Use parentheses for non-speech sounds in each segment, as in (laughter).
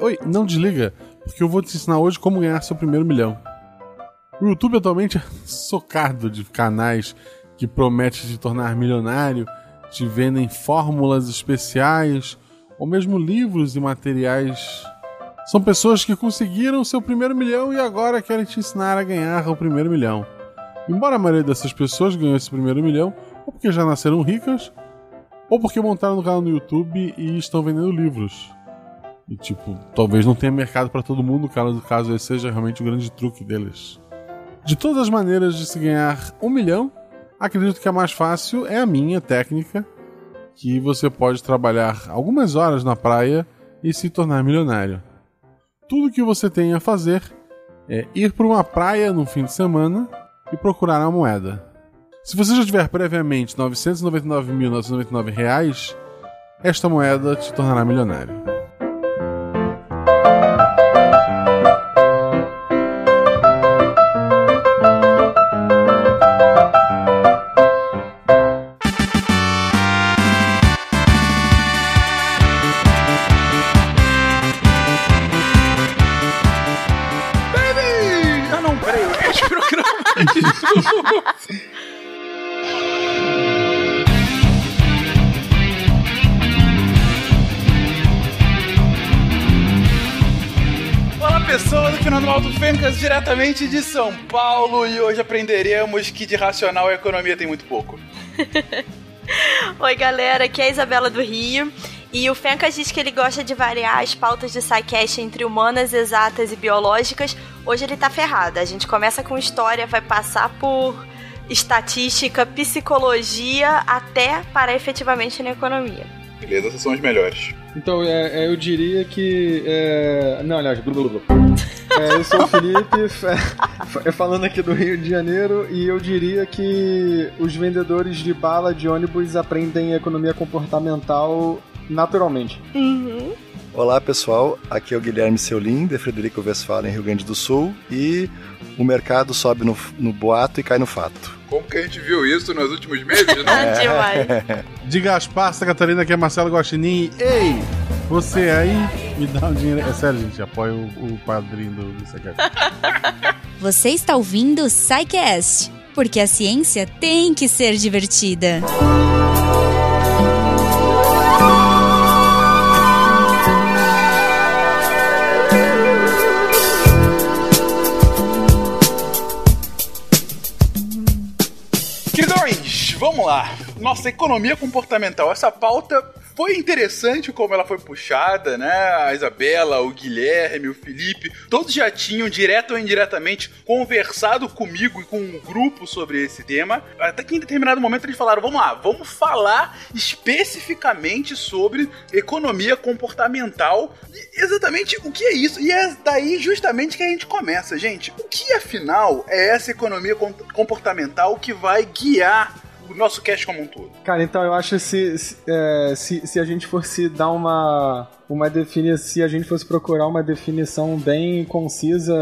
oi, não desliga, porque eu vou te ensinar hoje como ganhar seu primeiro milhão. O YouTube atualmente é (laughs) socado de canais que prometem te tornar milionário, te vendem fórmulas especiais ou mesmo livros e materiais. São pessoas que conseguiram seu primeiro milhão e agora querem te ensinar a ganhar o primeiro milhão. Embora a maioria dessas pessoas ganhou esse primeiro milhão, ou porque já nasceram ricas, ou porque montaram no canal no YouTube e estão vendendo livros. E tipo, talvez não tenha mercado para todo mundo, caso, caso esse seja realmente o grande truque deles. De todas as maneiras de se ganhar um milhão, acredito que a mais fácil é a minha técnica, que você pode trabalhar algumas horas na praia e se tornar milionário. Tudo que você tem a fazer é ir para uma praia no fim de semana e procurar a moeda. Se você já tiver previamente R$ 999.999, esta moeda te tornará milionário. Diretamente de São Paulo e hoje aprenderemos que de racional a economia tem muito pouco. (laughs) Oi, galera, aqui é a Isabela do Rio. E o Fencas diz que ele gosta de variar as pautas do SciCast entre humanas, exatas e biológicas. Hoje ele tá ferrado. A gente começa com história, vai passar por estatística, psicologia, até para efetivamente na economia. Beleza, essas são as melhores. Então, é, é, eu diria que. É... Não, aliás, blu, blu, (laughs) blu. É, eu sou o Felipe, (laughs) falando aqui do Rio de Janeiro, e eu diria que os vendedores de bala de ônibus aprendem economia comportamental naturalmente. Uhum. Olá pessoal, aqui é o Guilherme Seulin, de Frederico Westphalen, Rio Grande do Sul, e o mercado sobe no, no boato e cai no fato. Como que a gente viu isso nos últimos meses, né? (laughs) Demais. (laughs) De Gaspar, Santa Catarina, que é Marcelo Guaxinim. Ei, você aí, me dá um dinheiro. É sério, gente, apoia o, o padrinho do, do (laughs) Você está ouvindo o Psycast, porque a ciência tem que ser divertida. Vamos lá. Nossa, economia comportamental. Essa pauta foi interessante como ela foi puxada, né? A Isabela, o Guilherme, o Felipe, todos já tinham, direto ou indiretamente, conversado comigo e com um grupo sobre esse tema. Até que em determinado momento eles falaram: vamos lá, vamos falar especificamente sobre economia comportamental. E exatamente o que é isso? E é daí justamente que a gente começa, gente. O que afinal é essa economia comportamental que vai guiar o nosso cast como um todo. Cara, então eu acho se, se, é, se, se a gente fosse dar uma uma definição, se a gente fosse procurar uma definição bem concisa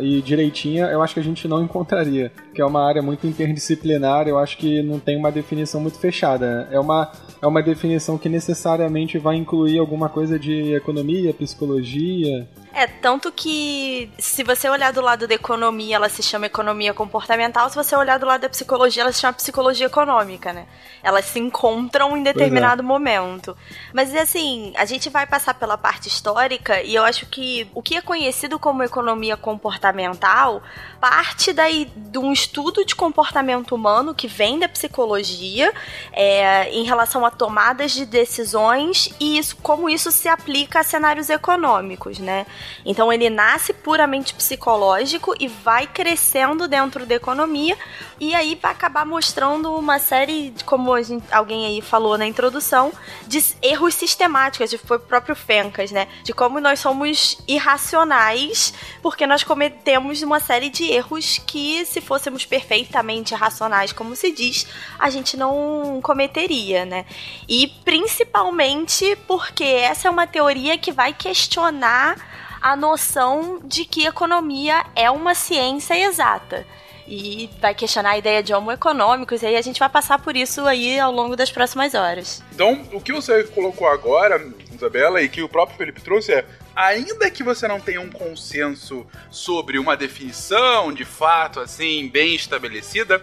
e direitinha, eu acho que a gente não encontraria, que é uma área muito interdisciplinar, eu acho que não tem uma definição muito fechada. É uma, é uma definição que necessariamente vai incluir alguma coisa de economia, psicologia, é, tanto que se você olhar do lado da economia, ela se chama economia comportamental, se você olhar do lado da psicologia, ela se chama psicologia econômica, né? Elas se encontram em determinado é. momento. Mas assim, a gente vai passar pela parte histórica e eu acho que o que é conhecido como economia comportamental parte daí de um estudo de comportamento humano que vem da psicologia é, em relação a tomadas de decisões e isso, como isso se aplica a cenários econômicos, né? Então ele nasce puramente psicológico e vai crescendo dentro da economia e aí vai acabar mostrando uma série, como gente, alguém aí falou na introdução, de erros sistemáticos, de, foi o próprio Fencas, né? De como nós somos irracionais porque nós cometemos uma série de erros que, se fôssemos perfeitamente racionais, como se diz, a gente não cometeria, né? E principalmente porque essa é uma teoria que vai questionar a noção de que economia é uma ciência exata e vai questionar a ideia de homo econômicos, e aí a gente vai passar por isso aí ao longo das próximas horas. Então, o que você colocou agora, Isabela, e que o próprio Felipe trouxe é ainda que você não tenha um consenso sobre uma definição de fato assim bem estabelecida,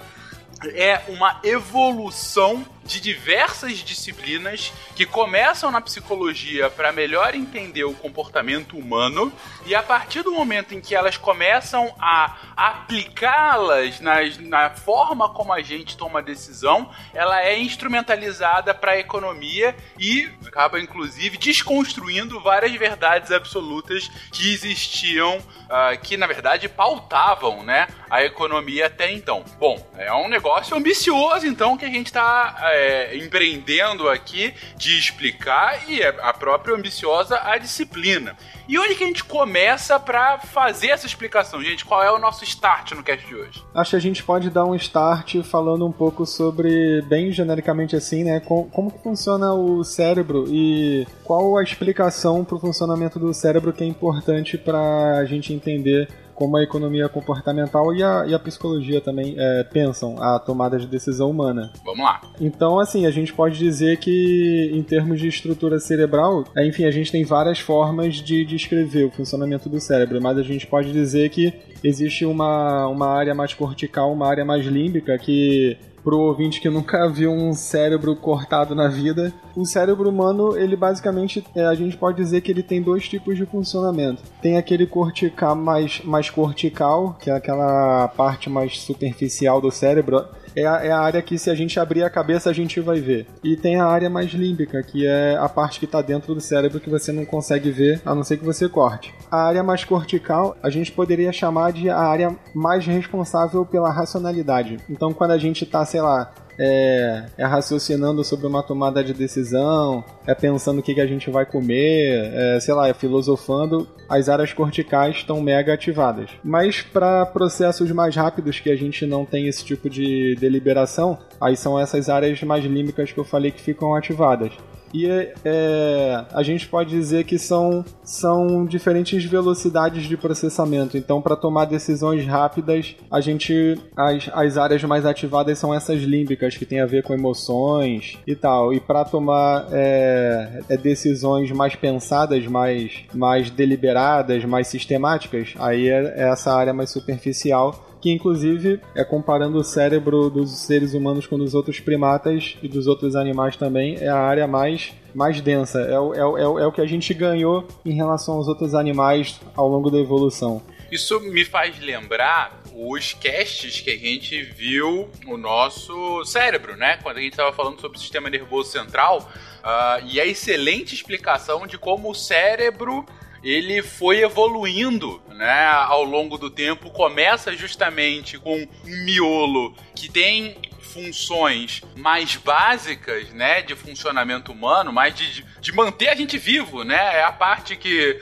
é uma evolução de diversas disciplinas que começam na psicologia para melhor entender o comportamento humano e a partir do momento em que elas começam a aplicá-las na forma como a gente toma decisão, ela é instrumentalizada para a economia e acaba inclusive desconstruindo várias verdades absolutas que existiam, uh, que na verdade pautavam, né, a economia até então. Bom, é um negócio ambicioso então que a gente está é, é, empreendendo aqui de explicar e é a própria ambiciosa a disciplina. E onde que a gente começa para fazer essa explicação, gente? Qual é o nosso start no cast de hoje? Acho que a gente pode dar um start falando um pouco sobre, bem genericamente assim, né, como, como que funciona o cérebro e qual a explicação para o funcionamento do cérebro que é importante para a gente entender como a economia comportamental e a, e a psicologia também é, pensam a tomada de decisão humana. Vamos lá. Então, assim, a gente pode dizer que, em termos de estrutura cerebral, é, enfim, a gente tem várias formas de descrever o funcionamento do cérebro, mas a gente pode dizer que existe uma, uma área mais cortical, uma área mais límbica, que pro ouvinte que nunca (laughs) viu um cérebro cortado na vida, o cérebro humano, ele basicamente, é, a gente pode dizer que ele tem dois tipos de funcionamento. Tem aquele cortical mais, mais cortical, que é aquela parte mais superficial do cérebro, é a, é a, área que se a gente abrir a cabeça a gente vai ver. E tem a área mais límbica, que é a parte que está dentro do cérebro que você não consegue ver, a não ser que você corte. A área mais cortical a gente poderia chamar de a área mais responsável pela racionalidade. Então quando a gente está, sei lá, é, é, raciocinando sobre uma tomada de decisão, é pensando o que, que a gente vai comer, é, sei lá, é filosofando, as áreas corticais estão mega ativadas. Mas para processos mais rápidos que a gente não tem esse tipo de deliberação, aí são essas áreas mais límbicas que eu falei que ficam ativadas. E é, a gente pode dizer que são, são diferentes velocidades de processamento. Então, para tomar decisões rápidas, a gente as, as áreas mais ativadas são essas límbicas que tem a ver com emoções e tal. E para tomar é, é, decisões mais pensadas, mais, mais deliberadas, mais sistemáticas, aí é, é essa área mais superficial que inclusive é comparando o cérebro dos seres humanos com dos outros primatas e dos outros animais também, é a área mais, mais densa. É o, é, o, é o que a gente ganhou em relação aos outros animais ao longo da evolução. Isso me faz lembrar os casts que a gente viu o nosso cérebro, né? Quando a gente estava falando sobre o sistema nervoso central. Uh, e a excelente explicação de como o cérebro ele foi evoluindo, né, ao longo do tempo. Começa justamente com um miolo que tem funções mais básicas, né, de funcionamento humano, mais de, de manter a gente vivo, né? É a parte que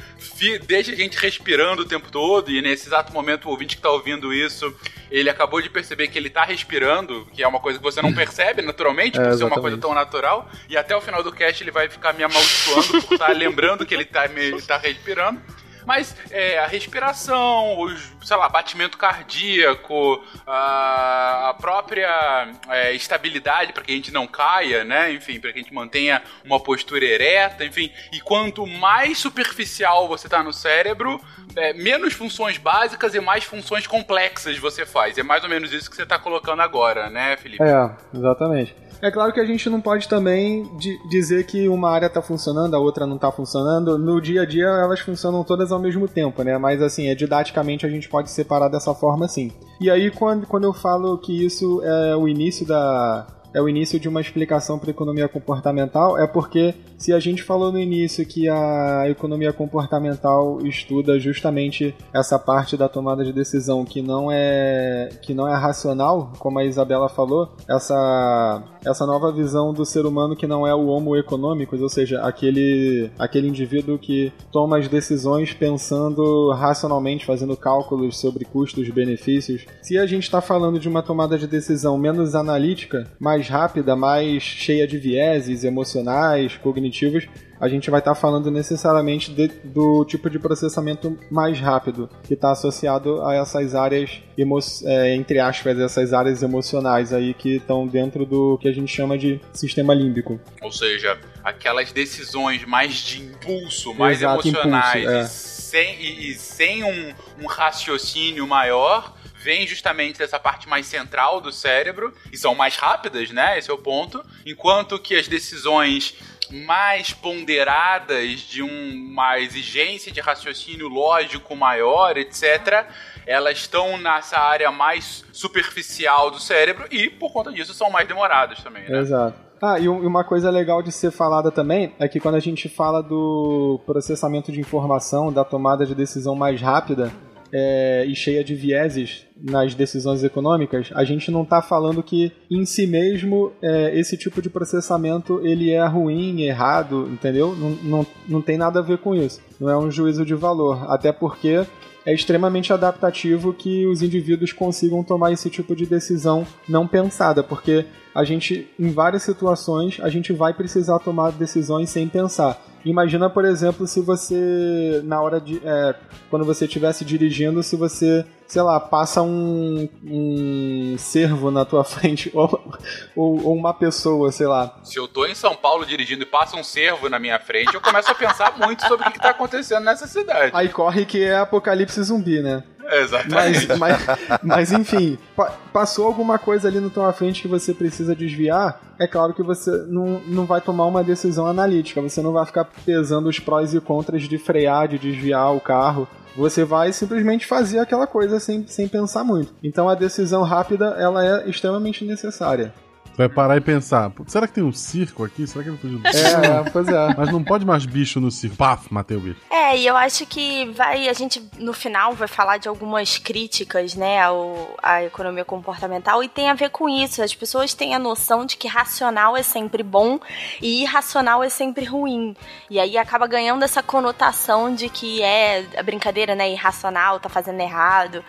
deixa a gente respirando o tempo todo e nesse exato momento o ouvinte que está ouvindo isso, ele acabou de perceber que ele está respirando, que é uma coisa que você não (laughs) percebe naturalmente, é, por ser uma coisa tão natural, e até o final do cast ele vai ficar me amaldiçoando por estar tá (laughs) lembrando que ele está tá respirando. Mas é, a respiração, os, sei lá, batimento cardíaco, a, a própria é, estabilidade para que a gente não caia, né? Enfim, para que a gente mantenha uma postura ereta, enfim. E quanto mais superficial você tá no cérebro, é, menos funções básicas e mais funções complexas você faz. É mais ou menos isso que você tá colocando agora, né, Felipe? É, exatamente. É claro que a gente não pode também dizer que uma área está funcionando, a outra não está funcionando. No dia a dia elas funcionam todas ao mesmo tempo, né? Mas assim, é, didaticamente a gente pode separar dessa forma sim. E aí quando, quando eu falo que isso é o início da, é o início de uma explicação para a economia comportamental, é porque se a gente falou no início que a economia comportamental estuda justamente essa parte da tomada de decisão que não é que não é racional, como a Isabela falou, essa essa nova visão do ser humano que não é o homo econômicos, ou seja, aquele aquele indivíduo que toma as decisões pensando racionalmente, fazendo cálculos sobre custos e benefícios. Se a gente está falando de uma tomada de decisão menos analítica, mais mais rápida, mais cheia de vieses emocionais, cognitivos, a gente vai estar tá falando necessariamente de, do tipo de processamento mais rápido, que está associado a essas áreas, é, entre aspas, essas áreas emocionais aí que estão dentro do que a gente chama de sistema límbico. Ou seja, aquelas decisões mais de impulso, mais Exato, emocionais, impulso, é. e sem, e, e sem um, um raciocínio maior, vem justamente dessa parte mais central do cérebro e são mais rápidas, né? Esse é o ponto. Enquanto que as decisões mais ponderadas, de um, uma exigência de raciocínio lógico maior, etc., elas estão nessa área mais superficial do cérebro e, por conta disso, são mais demoradas também. Né? Exato. Ah, e uma coisa legal de ser falada também é que quando a gente fala do processamento de informação, da tomada de decisão mais rápida, é, e cheia de vieses nas decisões econômicas, a gente não está falando que em si mesmo é, esse tipo de processamento ele é ruim, errado, entendeu? Não, não, não tem nada a ver com isso. Não é um juízo de valor. Até porque é extremamente adaptativo que os indivíduos consigam tomar esse tipo de decisão não pensada, porque a gente, em várias situações, a gente vai precisar tomar decisões sem pensar. Imagina, por exemplo, se você, na hora de. É, quando você estivesse dirigindo, se você, sei lá, passa um, um cervo na tua (laughs) frente, ou, ou, ou, uma pessoa, sei lá. Se eu tô em São Paulo dirigindo e passa um cervo na minha frente, eu começo a pensar muito sobre o que, que tá acontecendo nessa cidade. Aí corre que é apocalipse zumbi, né? Exatamente. Mas, mas, mas enfim, pa passou alguma coisa ali na tua frente que você precisa desviar, é claro que você não, não vai tomar uma decisão analítica, você não vai ficar pesando os prós e contras de frear, de desviar o carro. Você vai simplesmente fazer aquela coisa sem, sem pensar muito. Então a decisão rápida ela é extremamente necessária vai parar e pensar, será que tem um circo aqui? Será que ele fugiu do circo? É, (laughs) pois é. Mas não pode mais bicho no circo. Paf, matei o bicho. É, e eu acho que vai, a gente no final vai falar de algumas críticas, né, ao, à economia comportamental e tem a ver com isso. As pessoas têm a noção de que racional é sempre bom e irracional é sempre ruim. E aí acaba ganhando essa conotação de que é a brincadeira, né, irracional, tá fazendo errado.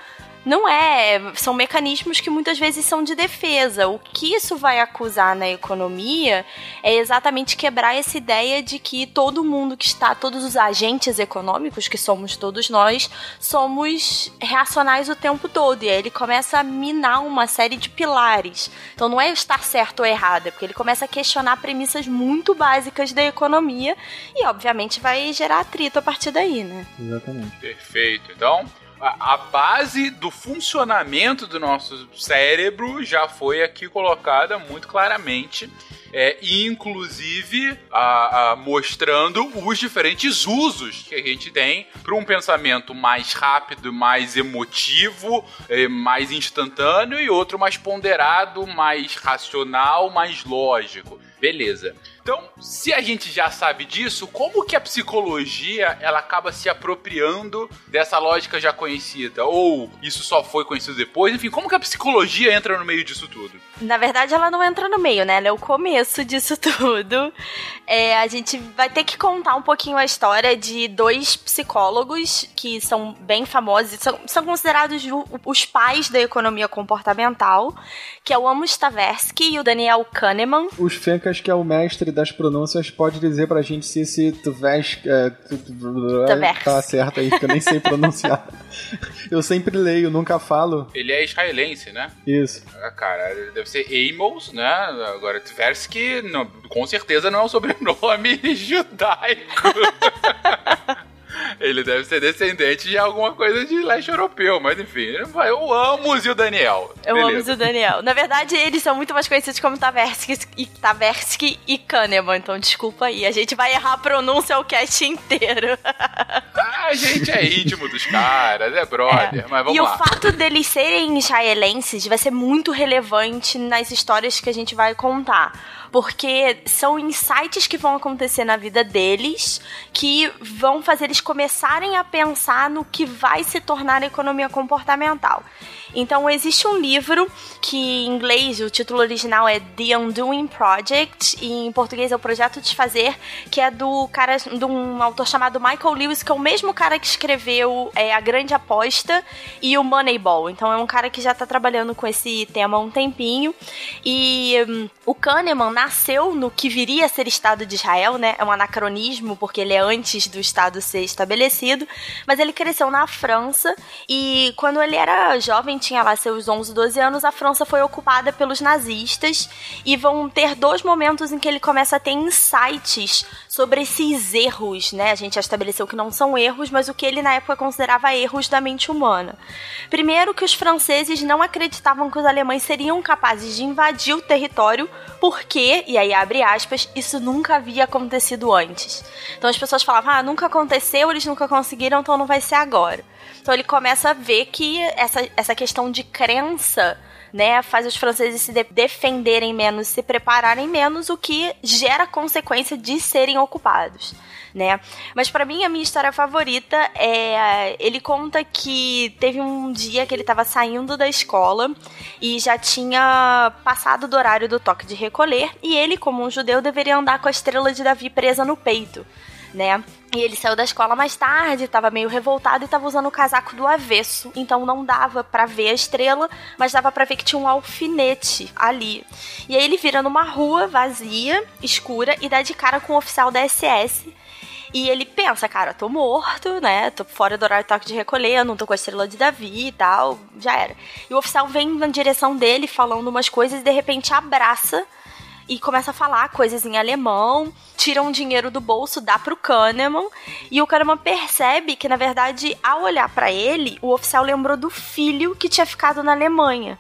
Não é, são mecanismos que muitas vezes são de defesa. O que isso vai acusar na economia é exatamente quebrar essa ideia de que todo mundo que está, todos os agentes econômicos, que somos todos nós, somos reacionais o tempo todo. E aí ele começa a minar uma série de pilares. Então não é estar certo ou errado, é porque ele começa a questionar premissas muito básicas da economia e, obviamente, vai gerar atrito a partir daí, né? Exatamente. Perfeito. Então, a, base do funcionamento do nosso cérebro já foi aqui colocada muito claramente. É, inclusive a, a, mostrando os diferentes usos que a gente tem para um pensamento mais rápido, mais emotivo, é, mais instantâneo e outro mais ponderado, mais racional, mais lógico. Beleza. Então, se a gente já sabe disso, como que a psicologia ela acaba se apropriando dessa lógica já conhecida? Ou isso só foi conhecido depois? Enfim, como que a psicologia entra no meio disso tudo? Na verdade, ela não entra no meio, né? Ela é o começo disso (laughs) tudo. É, a gente vai ter que contar um pouquinho a história de dois psicólogos que são bem famosos, são, são considerados os pais da economia comportamental, que é o Amos Tversky e o Daniel Kahneman. Os Fencas, que é o mestre das pronúncias, pode dizer pra gente se esse Tversky é, tá certo aí, que eu nem sei pronunciar. (laughs) eu sempre leio, nunca falo. Ele é israelense, né? Isso. Ah, cara, deve ser Amos, né? Agora, Tversky, não, com certeza não é um sobrenome (laughs) judaico. Ele deve ser descendente de alguma coisa de leste europeu, mas enfim, eu amo o Daniel. Eu Beleza. amo o Daniel. Na verdade, eles são muito mais conhecidos como Taversky e, Taversky e Kahneman, então desculpa aí. A gente vai errar a pronúncia o cast inteiro. (laughs) a gente é íntimo dos caras, é brother, é. mas vamos e lá. E o fato deles serem israelenses vai ser muito relevante nas histórias que a gente vai contar porque são insights que vão acontecer na vida deles que vão fazer eles começarem a pensar no que vai se tornar a economia comportamental. Então existe um livro que em inglês o título original é The Undoing Project e em português é o Projeto Desfazer, que é do cara de um autor chamado Michael Lewis, que é o mesmo cara que escreveu é, A Grande Aposta e o Moneyball. Então é um cara que já está trabalhando com esse tema há um tempinho e um, o Kahneman nasceu no que viria a ser Estado de Israel, né? É um anacronismo porque ele é antes do Estado ser estabelecido, mas ele cresceu na França e quando ele era jovem tinha lá seus 11, 12 anos, a França foi ocupada pelos nazistas e vão ter dois momentos em que ele começa a ter insights sobre esses erros, né? A gente já estabeleceu que não são erros, mas o que ele na época considerava erros da mente humana. Primeiro que os franceses não acreditavam que os alemães seriam capazes de invadir o território porque, e aí abre aspas, isso nunca havia acontecido antes. Então as pessoas falavam, ah, nunca aconteceu, eles nunca conseguiram, então não vai ser agora. Então ele começa a ver que essa, essa questão de crença né, faz os franceses se de defenderem menos, se prepararem menos, o que gera consequência de serem ocupados. Né? Mas para mim a minha história favorita é ele conta que teve um dia que ele estava saindo da escola e já tinha passado do horário do toque de recolher e ele como um judeu deveria andar com a estrela de Davi presa no peito né? E ele saiu da escola mais tarde, estava meio revoltado e estava usando o casaco do avesso, então não dava para ver a estrela, mas dava para ver que tinha um alfinete ali. E aí ele vira numa rua vazia, escura e dá de cara com o um oficial da SS. E ele pensa, cara, tô morto, né? Tô fora do horário de toque de recolher, não tô com a estrela de Davi e tal, já era. E o oficial vem na direção dele falando umas coisas e de repente abraça e começa a falar coisas em alemão, tira um dinheiro do bolso, dá pro Kahneman, e o Kahneman percebe que, na verdade, ao olhar para ele, o oficial lembrou do filho que tinha ficado na Alemanha.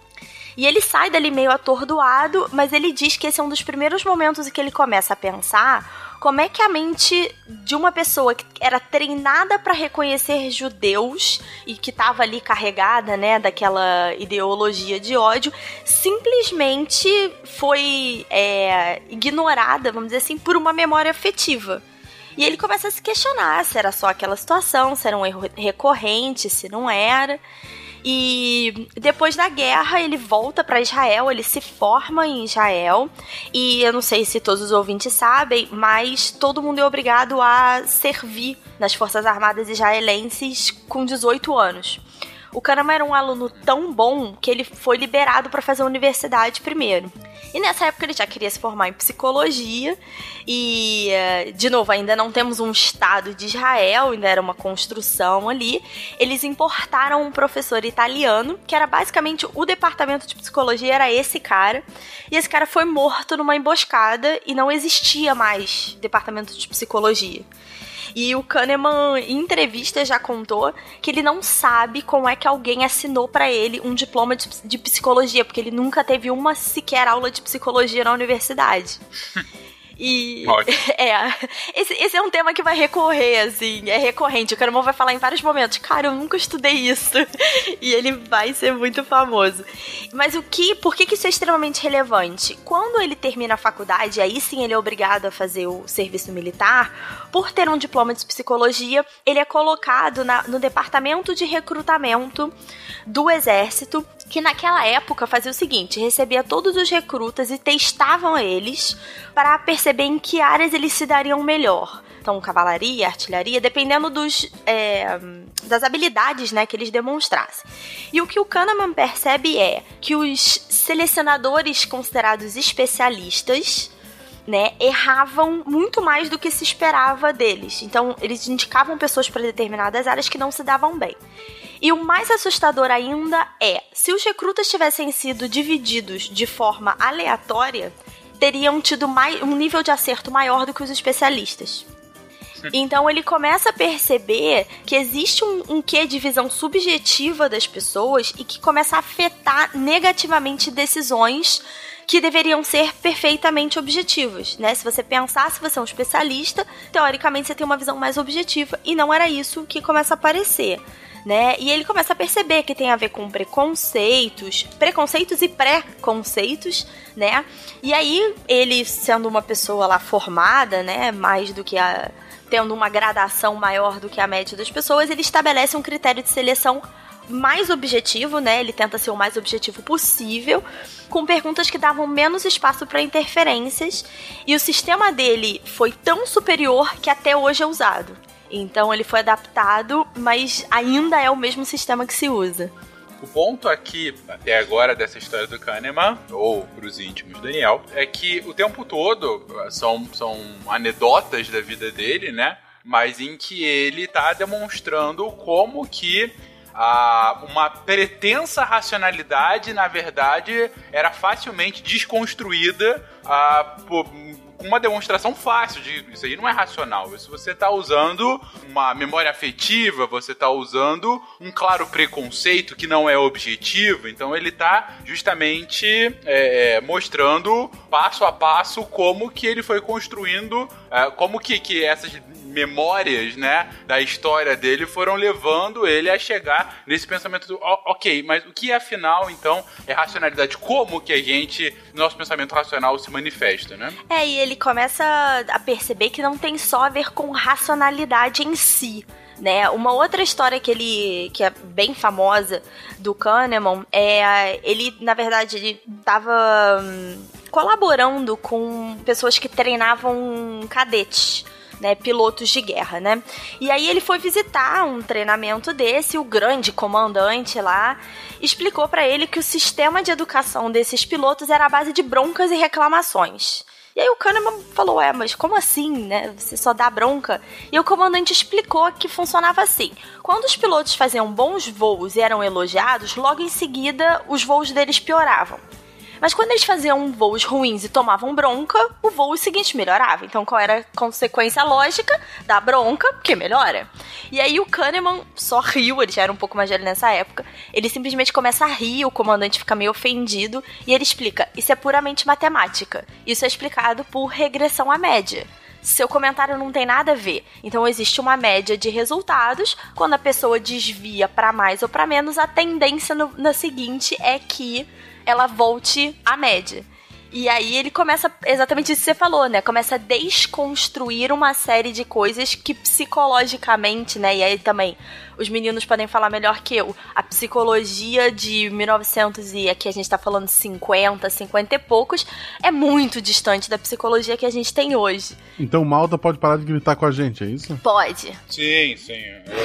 E ele sai dali meio atordoado, mas ele diz que esse é um dos primeiros momentos em que ele começa a pensar como é que a mente de uma pessoa que era treinada para reconhecer judeus e que estava ali carregada, né, daquela ideologia de ódio, simplesmente foi é, ignorada, vamos dizer assim, por uma memória afetiva. E ele começa a se questionar se era só aquela situação, se era um erro recorrente, se não era. E depois da guerra, ele volta para Israel, ele se forma em Israel. E eu não sei se todos os ouvintes sabem, mas todo mundo é obrigado a servir nas Forças Armadas israelenses com 18 anos. O Kahneman era um aluno tão bom que ele foi liberado para fazer a universidade primeiro. E nessa época ele já queria se formar em psicologia. E, eh, de novo, ainda não temos um Estado de Israel, ainda era uma construção ali. Eles importaram um professor italiano, que era basicamente o departamento de psicologia, era esse cara. E esse cara foi morto numa emboscada e não existia mais departamento de psicologia. E o Kahneman, em entrevista, já contou que ele não sabe como é que alguém assinou para ele um diploma de, de psicologia, porque ele nunca teve uma sequer aula de psicologia na universidade. (laughs) E. (laughs) É. Esse, esse, é um tema que vai recorrer, assim. É recorrente. O Kahneman vai falar em vários momentos. Cara, eu nunca estudei isso. (laughs) E ele vai ser muito famoso. Mas o que. Por que, que isso é extremamente relevante? Quando ele termina a faculdade, aí sim ele é obrigado a fazer o serviço militar. Por ter um diploma de psicologia, ele é colocado na, no departamento de recrutamento do exército, que naquela época fazia o seguinte: recebia todos os recrutas e testavam eles para perceber em que áreas eles se dariam melhor. Então, cavalaria, artilharia, dependendo dos, é, das habilidades né, que eles demonstrassem. E o que o Kahneman percebe é que os selecionadores considerados especialistas né, erravam muito mais do que se esperava deles. Então, eles indicavam pessoas para determinadas áreas que não se davam bem. E o mais assustador ainda é, se os recrutas tivessem sido divididos de forma aleatória, teriam tido mais, um nível de acerto maior do que os especialistas. Então ele começa a perceber que existe um, um quê de visão subjetiva das pessoas e que começa a afetar negativamente decisões que deveriam ser perfeitamente objetivas, né? Se você pensar se você é um especialista, teoricamente você tem uma visão mais objetiva e não era isso que começa a aparecer né? E ele começa a perceber que tem a ver com preconceitos, preconceitos e pré-conceitos, né? E aí ele sendo uma pessoa lá formada, né, mais do que a tendo uma gradação maior do que a média das pessoas, ele estabelece um critério de seleção mais objetivo, né? Ele tenta ser o mais objetivo possível, com perguntas que davam menos espaço para interferências, e o sistema dele foi tão superior que até hoje é usado. Então ele foi adaptado, mas ainda é o mesmo sistema que se usa. O ponto aqui, até agora, dessa história do Kahneman, ou pros íntimos Daniel, é que o tempo todo são, são anedotas da vida dele, né? Mas em que ele tá demonstrando como que a, uma pretensa racionalidade, na verdade, era facilmente desconstruída a, por, uma demonstração fácil de isso aí não é racional. Isso você está usando uma memória afetiva, você está usando um claro preconceito que não é objetivo. Então ele está justamente é, é, mostrando passo a passo como que ele foi construindo, é, como que, que essas memórias, né, da história dele foram levando ele a chegar nesse pensamento do, ok, mas o que afinal, então, é racionalidade? Como que a gente, nosso pensamento racional se manifesta, né? É, e ele começa a perceber que não tem só a ver com racionalidade em si, né? Uma outra história que ele que é bem famosa do Kahneman é ele na verdade ele hum, colaborando com pessoas que treinavam cadetes né, pilotos de guerra, né? E aí ele foi visitar um treinamento desse, o grande comandante lá explicou para ele que o sistema de educação desses pilotos era a base de broncas e reclamações. E aí o Kahneman falou, é, mas como assim, né? Você só dá bronca? E o comandante explicou que funcionava assim. Quando os pilotos faziam bons voos e eram elogiados, logo em seguida os voos deles pioravam. Mas quando eles faziam voos ruins e tomavam bronca, o voo seguinte melhorava. Então qual era a consequência lógica da bronca? Que melhora. E aí o Kahneman só riu, ele já era um pouco mais velho nessa época. Ele simplesmente começa a rir, o comandante fica meio ofendido e ele explica: Isso é puramente matemática. Isso é explicado por regressão à média seu comentário não tem nada a ver. Então existe uma média de resultados. Quando a pessoa desvia para mais ou para menos, a tendência no, na seguinte é que ela volte à média. E aí ele começa exatamente isso que você falou, né? Começa a desconstruir uma série de coisas que psicologicamente, né? E aí também os meninos podem falar melhor que eu. A psicologia de 1900 e aqui a gente tá falando 50, 50 e poucos, é muito distante da psicologia que a gente tem hoje. Então Malta pode parar de gritar com a gente, é isso? Pode. Sim, sim.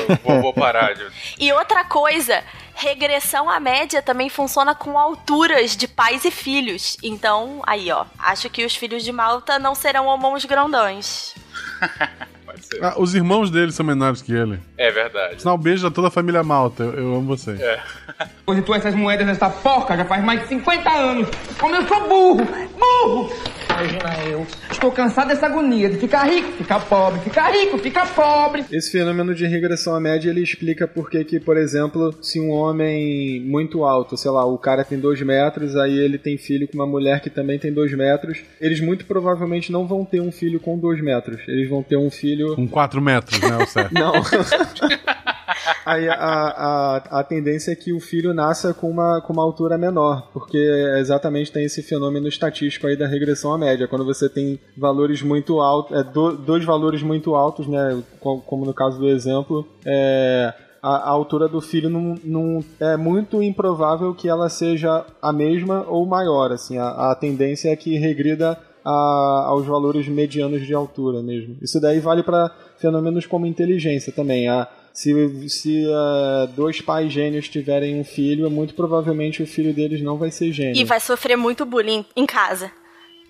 Eu vou, vou parar. De... e outra coisa, regressão à média também funciona com alturas de pais e filhos. Então, aí, ó, acho que os filhos de Malta não serão homões grandões. (laughs) Ah, os irmãos dele são menores que ele. É verdade. Sinal, beijo a toda a família Malta. Eu, eu amo você. É. (laughs) Depositou essas moedas nessa porca já faz mais de 50 anos. Como eu sou burro! Burro! Imagina eu. Estou cansado dessa agonia de ficar rico, ficar pobre, ficar rico, ficar pobre. Esse fenômeno de regressão à média, ele explica por que, por exemplo, se um homem muito alto, sei lá, o cara tem 2 metros, aí ele tem filho com uma mulher que também tem 2 metros, eles muito provavelmente não vão ter um filho com 2 metros. Eles vão ter um filho... Com 4 metros, né, o (laughs) certo? não. (laughs) Aí a, a, a tendência é que o filho nasça com uma, com uma altura menor, porque exatamente tem esse fenômeno estatístico aí da regressão à média. Quando você tem valores muito altos, é, do, dois valores muito altos, né, como no caso do exemplo, é, a, altura do filho não, não, é muito improvável que ela seja a mesma ou maior. Assim, a, a tendência é que regrida a, aos valores medianos de altura mesmo. Isso daí vale para fenômenos como inteligência também. A, se, se uh, dois pais gênios tiverem um filho, muito provavelmente o filho deles não vai ser gênio. E vai sofrer muito bullying em casa.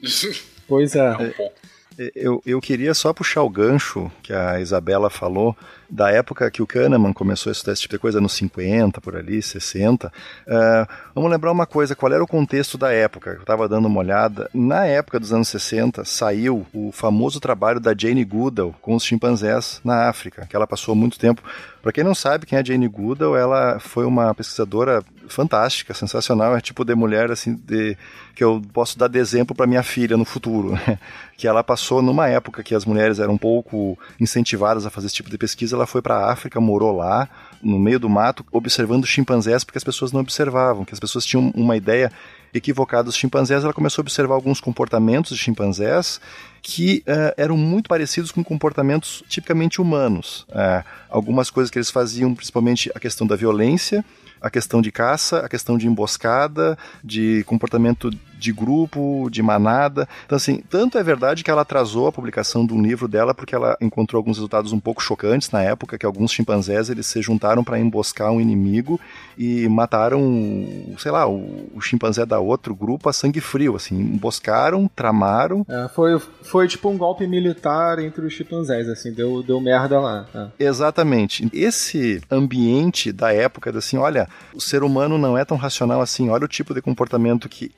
(laughs) pois é. é eu, eu queria só puxar o gancho que a Isabela falou da época que o Kahneman começou a estudar esse tipo de coisa, nos 50, por ali, 60. Uh, eh, vamos lembrar uma coisa, qual era o contexto da época? Eu estava dando uma olhada. Na época dos anos 60, saiu o famoso trabalho da Jane Goodall com os chimpanzés na África, que ela passou muito tempo. Para quem não sabe quem é Jane Goodall, ela foi uma pesquisadora fantástica, sensacional, é tipo de mulher assim de que eu posso dar de exemplo para minha filha no futuro. (laughs) que ela passou numa época que as mulheres eram um pouco incentivadas a fazer esse tipo de pesquisa, ela foi para a África, morou lá, no meio do mato, observando chimpanzés, porque as pessoas não observavam, que as pessoas tinham uma ideia equivocada dos chimpanzés, ela começou a observar alguns comportamentos de chimpanzés que uh, eram muito parecidos com comportamentos tipicamente humanos. Uh, algumas coisas que eles faziam, principalmente a questão da violência, a questão de caça, a questão de emboscada, de comportamento de grupo, de manada. Então, assim, tanto é verdade que ela atrasou a publicação de um livro dela porque ela encontrou alguns resultados um pouco chocantes na época, que alguns chimpanzés eles se juntaram para emboscar um inimigo e mataram, sei lá, o, o, chimpanzé da outro grupo a sangue frio, assim, emboscaram, tramaram. É, foi, foi tipo um golpe militar entre os chimpanzés, assim, deu, deu merda lá. É. Exatamente. Esse ambiente da época, assim, olha, o ser humano não é tão racional assim, olha o tipo de comportamento que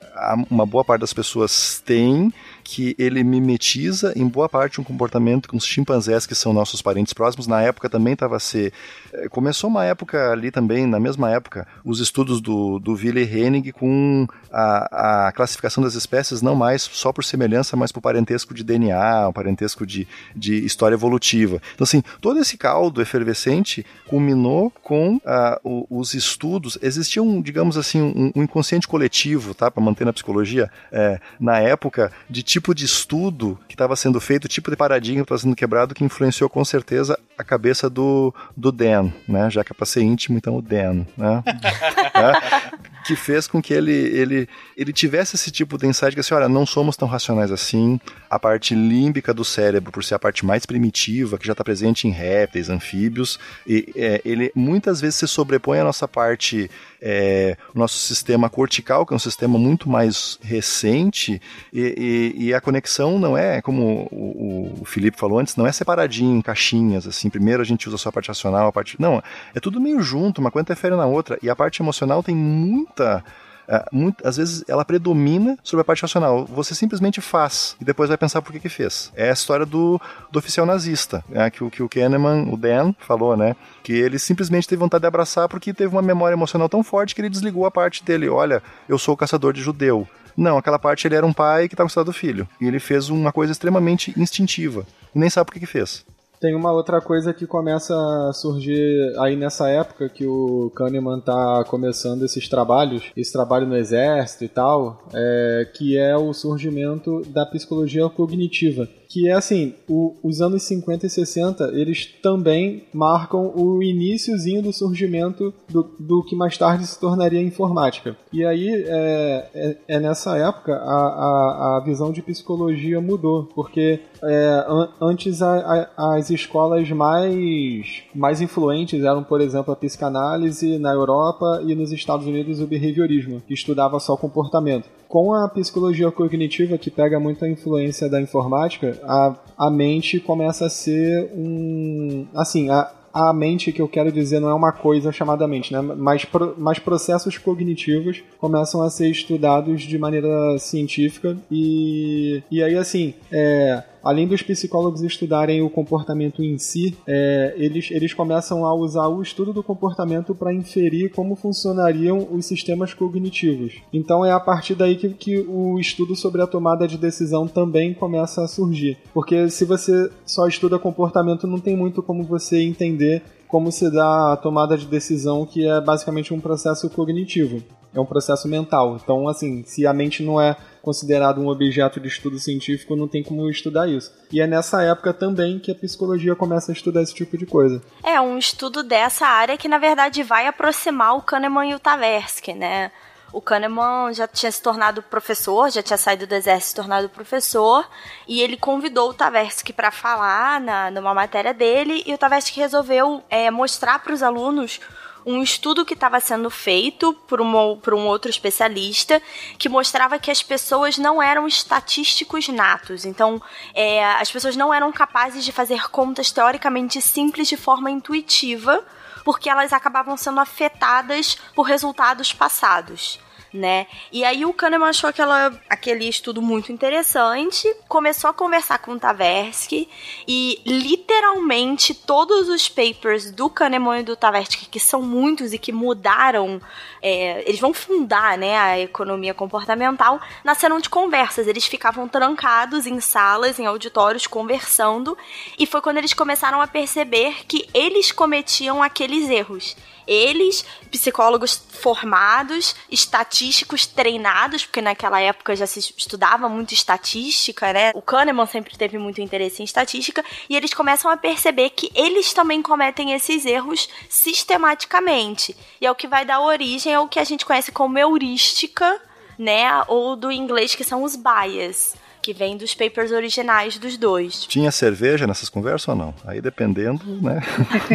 uma boa parte das pessoas tem, que ele mimetiza em boa parte um comportamento com os chimpanzés que são nossos parentes próximos. Na época também estava a ser. Eh, começou uma época ali também, na mesma época, os estudos do, do Willy Hennig com a, a classificação das espécies não mais só por semelhança, mas por parentesco de DNA, um parentesco de, de história evolutiva. Então, assim, todo esse caldo efervescente culminou com uh, os estudos. Existia um, digamos assim, um, um inconsciente coletivo, tá, para manter na psicologia, é, na época, de tipo de estudo que estava sendo feito, tipo de paradigma que estava sendo quebrado, que influenciou com certeza a cabeça do, do Dan, né? Já que é para ser íntimo, então o Dan, né? (laughs) é, que fez com que ele, ele, ele tivesse esse tipo de insight que assim, olha, não somos tão racionais assim, a parte límbica do cérebro, por ser a parte mais primitiva, que já está presente em répteis, anfíbios, e, é, ele muitas vezes se sobrepõe à nossa parte, é, o nosso sistema cortical, que é um sistema muito mais recente, e, e, e a conexão não é, como o, o, Felipe falou antes, não é separadinho em caixinhas, assim, primeiro a gente usa só a parte racional, a parte... Não, é tudo meio junto, uma coisa interfere na outra, e a parte emocional tem muita. É, muito, às vezes ela predomina sobre a parte racional. Você simplesmente faz e depois vai pensar por que que fez. É a história do, do oficial nazista, né, que, que o Kahneman, o Dan, falou, né? Que ele simplesmente teve vontade de abraçar porque teve uma memória emocional tão forte que ele desligou a parte dele. Olha, eu sou o caçador de judeu. Não, aquela parte ele era um pai que estava gostando do filho. E ele fez uma coisa extremamente instintiva. E nem sabe por que que fez. Tem uma outra coisa que começa a surgir aí nessa época que o Kahneman tá começando esses trabalhos, esse trabalho no exército e tal, é, que é o surgimento da psicologia cognitiva que é assim, o, os anos 50 e 60, eles também marcam o iníciozinho do surgimento do, do que mais tarde se tornaria informática. E aí, é, é, é nessa época, a, a, a, visão de psicologia mudou, porque é, an, antes a, as escolas mais, mais influentes eram, por exemplo, a psicanálise na Europa e nos Estados Unidos o behaviorismo, que estudava só comportamento com a psicologia cognitiva, que pega muita influência da informática, a, a mente começa a ser um. Assim, a, a mente que eu quero dizer não é uma coisa chamada mente, né? mas, mas processos cognitivos começam a ser estudados de maneira científica e, e aí assim, é, além dos psicólogos estudarem o comportamento em si, é, eles, eles começam a usar o estudo do comportamento para inferir como funcionariam os sistemas cognitivos. Então é a partir daí que, que o estudo sobre a tomada de decisão também começa a surgir. Porque se você só estuda comportamento, não tem muito como você entender como se dá a tomada de decisão, que é basicamente um processo cognitivo. É um processo mental. Então, assim, se a mente não é considerado um objeto de estudo científico, não tem como estudar isso. E é nessa época também que a psicologia começa a estudar esse tipo de coisa. É, um estudo dessa área que, na verdade, vai aproximar o Kahneman e o Tversky, né? O Kahneman já tinha se tornado professor, já tinha saído do exército se tornado professor, e ele convidou o Tversky para falar na, numa matéria dele, e o Tversky resolveu é, mostrar para os alunos um estudo que estava sendo feito por, uma, por um outro especialista que mostrava que as pessoas não eram estatísticos natos. Então, é, as pessoas não eram capazes de fazer contas teoricamente simples de forma intuitiva, porque elas acabavam sendo afetadas por resultados passados. Né? E aí o Kahneman achou aquela, aquele estudo muito interessante, começou a conversar com o Tversky e literalmente todos os papers do Kahneman e do Tversky, que são muitos e que mudaram, é, eles vão fundar, né, a economia comportamental, nasceram de conversas. Eles ficavam trancados em salas, em auditórios, conversando, e foi quando eles começaram a perceber que eles cometiam aqueles erros eles, psicólogos formados, estatísticos treinados, porque naquela época já se estudava muito estatística, né? O Kahneman sempre teve muito interesse em estatística, e eles começam a perceber que eles também cometem esses erros sistematicamente. E é o que vai dar origem ao que a gente conhece como heurística, né? Ou do inglês que são os bias que vem dos papers originais dos dois. Tinha cerveja nessas conversas ou não? Aí dependendo, né?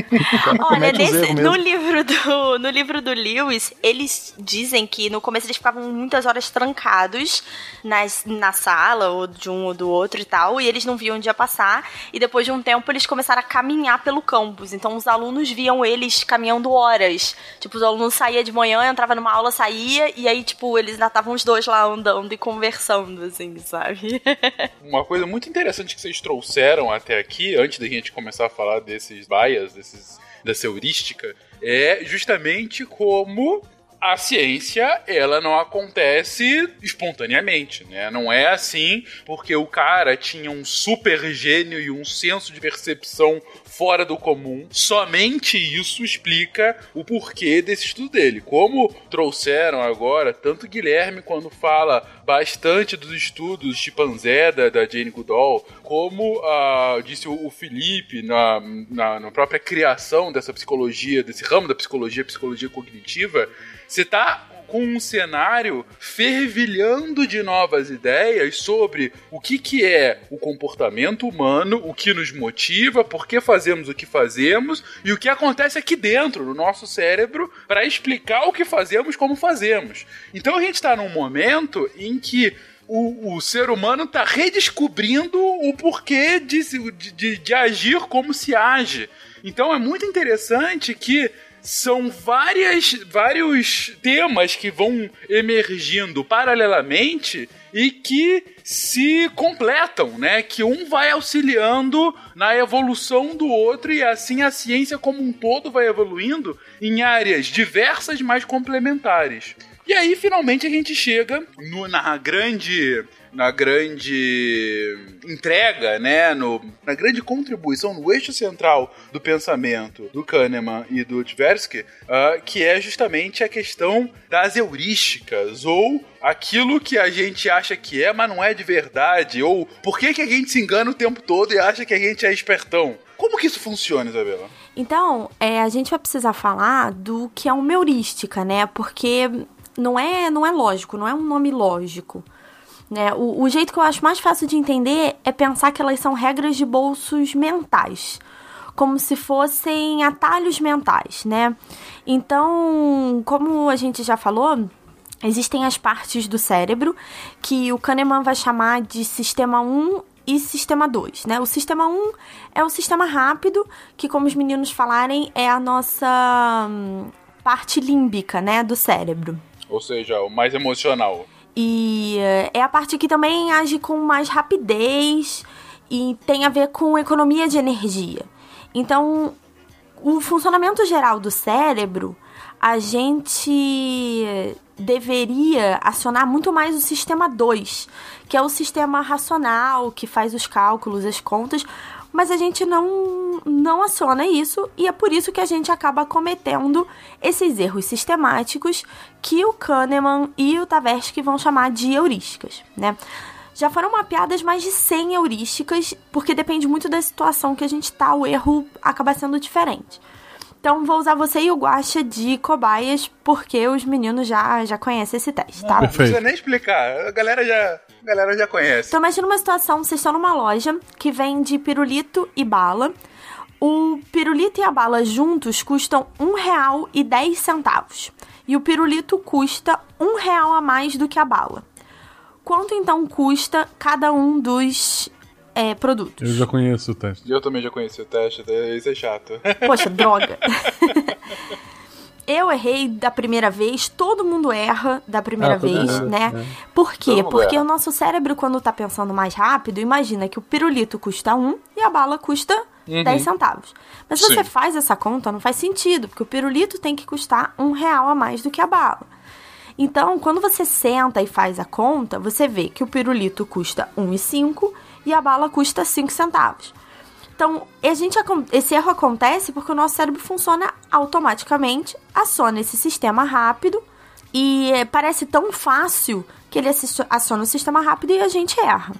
(laughs) Olha, nesse, no livro do no livro do Lewis, eles dizem que no começo eles ficavam muitas horas trancados nas, na sala, ou de um ou do outro e tal, e eles não viam o dia passar, e depois de um tempo eles começaram a caminhar pelo campus. Então os alunos viam eles caminhando horas. Tipo, os alunos saía de manhã, entrava numa aula, saía, e aí, tipo, eles ainda estavam os dois lá andando e conversando, assim, sabe? (laughs) Uma coisa muito interessante que vocês trouxeram até aqui, antes da gente começar a falar desses bias, desses, dessa heurística, é justamente como a ciência, ela não acontece espontaneamente, né? Não é assim porque o cara tinha um super gênio e um senso de percepção fora do comum. Somente isso explica o porquê desse estudo dele. Como trouxeram agora, tanto Guilherme, quando fala bastante dos estudos de Panzeda, da Jane Goodall, como uh, disse o, Felipe na, na, na própria criação dessa psicologia, desse ramo da psicologia, psicologia cognitiva, você tá com um cenário fervilhando de novas ideias sobre o que, que é o comportamento humano, o que nos motiva, por que fazemos o que fazemos e o que acontece aqui dentro, no nosso cérebro, para explicar o que fazemos como fazemos. Então a gente está num momento em que o, o, ser humano está redescobrindo o porquê de, de, de agir como se age. Então é muito interessante que são várias, vários temas que vão emergindo paralelamente e que se completam, né? Que um vai auxiliando na evolução do outro e assim a ciência como um todo vai evoluindo em áreas diversas, mas complementares. E aí, finalmente, a gente chega no, na grande na grande entrega, né, no, na grande contribuição, no eixo central do pensamento do Kahneman e do Tversky, uh, que é justamente a questão das heurísticas, ou aquilo que a gente acha que é, mas não é de verdade, ou por que, que a gente se engana o tempo todo e acha que a gente é espertão. Como que isso funciona, Isabela? Então, é, a gente vai precisar falar do que é uma heurística, né? Porque não é, não é lógico, não é um nome lógico. Né? O, o jeito que eu acho mais fácil de entender é pensar que elas são regras de bolsos mentais como se fossem atalhos mentais, né? Então, como a gente já falou, existem as partes do cérebro que o Kahneman vai chamar de sistema 1 e sistema 2, né? O sistema 1 é o sistema rápido, que como os meninos falarem, é a nossa hum, parte límbica, né, do cérebro. Ou seja, o mais emocional. E eh, é a parte que também age com mais rapidez e tem a ver com economia de energia. Então, o funcionamento geral do cérebro, a gente deveria acionar muito mais o sistema 2, que é o sistema racional, que faz os cálculos, as contas, mas a gente não, não aciona isso e é por isso que a gente acaba cometendo esses erros sistemáticos que o Kahneman e o Tversky vão chamar de heurísticas, né? Já foram mapeadas mais de 100 heurísticas, porque depende muito da situação que a gente tá, o erro acaba sendo diferente. Então vou usar você e o Guaxa de cobaias, porque os meninos já, já conhecem esse teste, tá? Não, não precisa nem explicar, a galera já, a galera já conhece. Então imagina uma situação, vocês estão numa loja que vende pirulito e bala. O pirulito e a bala juntos custam um real e dez centavos. E o pirulito custa um real a mais do que a bala. Quanto então custa cada um dos é, produtos? Eu já conheço o teste. Eu também já conheci o teste, isso é chato. (laughs) Poxa, droga. Eu errei da primeira vez, todo mundo erra da primeira Ah, vez, né? é. Por quê? Porque erra. o nosso cérebro, quando tá pensando mais rápido, imagina que o pirulito custa um e a bala custa 10 centavos. Mas se você faz essa conta, não faz sentido, porque o pirulito tem que custar um real a mais do que a bala. Então, quando você senta e faz a conta, você vê que o pirulito custa 1,5 e a bala custa 5 centavos. Então, a gente, esse erro acontece porque o nosso cérebro funciona automaticamente, aciona esse sistema rápido e eh, parece tão fácil que ele aciona o sistema rápido e a gente erra.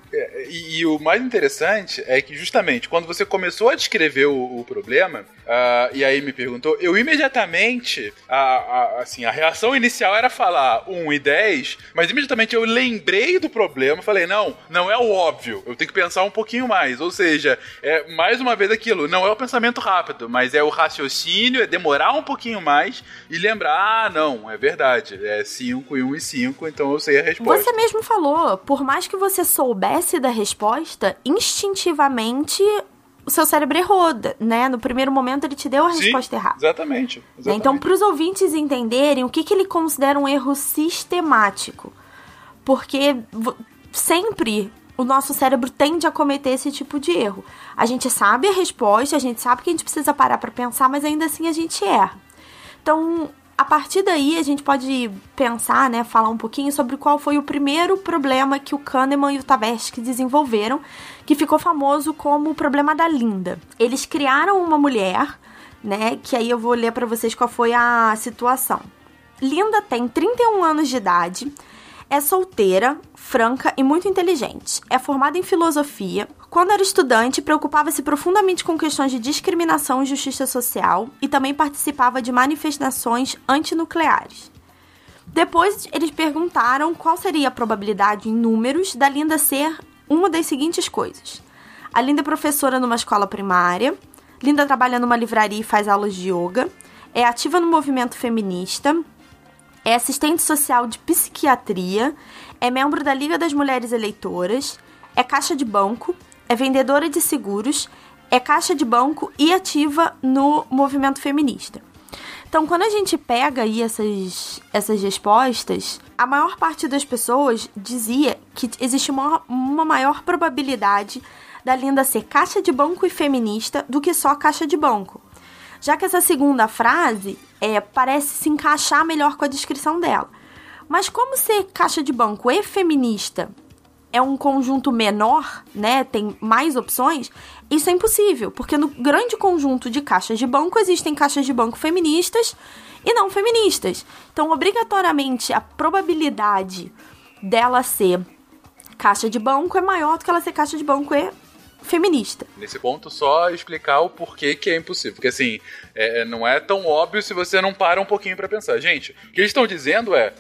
E, e o mais interessante é que justamente quando você começou a descrever o, o problema, ah, e aí me perguntou, eu imediatamente, a, a- assim, a reação inicial era falar 1 e 10, mas imediatamente eu lembrei do problema, falei, não, não é o óbvio, eu tenho que pensar um pouquinho mais, ou seja, é mais uma vez aquilo, não é o pensamento rápido, mas é o raciocínio, é demorar um pouquinho mais e lembrar, ah, não, é verdade, é 5 e 1 e 5, então eu sei a resposta. Você mesmo falou, por mais que você soubesse da resposta, instintivamente o seu cérebro errou, né? No primeiro momento ele te deu a Sim, resposta errada. Exatamente. Né? exatamente. Então, para os ouvintes entenderem o que, que ele considera um erro sistemático. Porque sempre o nosso cérebro tende a cometer esse tipo de erro. A gente sabe a resposta, a gente sabe que a gente precisa parar para pensar, mas ainda assim a gente erra. Então, a partir daí, a gente pode pensar, né, falar um pouquinho sobre qual foi o primeiro problema que o Kahneman e o Tversky desenvolveram, que ficou famoso como o problema da Linda. Eles criaram uma mulher, né, que aí eu vou ler para vocês qual foi a situação. Linda tem 31 anos de idade, é solteira, franca e muito inteligente. É formada em filosofia. Quando era estudante, preocupava-se profundamente com questões de discriminação e justiça social e também participava de manifestações antinucleares. Depois, eles perguntaram qual seria a probabilidade em números da Linda ser uma das seguintes coisas. A Linda é professora numa escola primária, Linda trabalha numa livraria e faz aulas de yoga, é ativa no movimento feminista, é assistente social de psiquiatria, é membro da Liga das Mulheres Eleitoras, é caixa de banco, é vendedora de seguros, é caixa de banco e ativa no movimento feminista. Então, quando a gente pega aí essas, essas respostas, a maior parte das pessoas dizia que existe uma, uma maior probabilidade da Linda ser caixa de banco e feminista do que só caixa de banco. Já que essa segunda frase é, parece se encaixar melhor com a descrição dela. Mas como ser caixa de banco e feminista é um conjunto menor, né, tem mais opções, isso é impossível, porque no grande conjunto de caixas de banco existem caixas de banco feministas e não feministas. Então, obrigatoriamente, a probabilidade dela ser caixa de banco é maior do que ela ser caixa de banco e feminista. Nesse ponto, só explicar o porquê que é impossível. Porque, assim, é, não é tão óbvio se você não para um pouquinho pra pensar. Gente, o que eles estão dizendo é.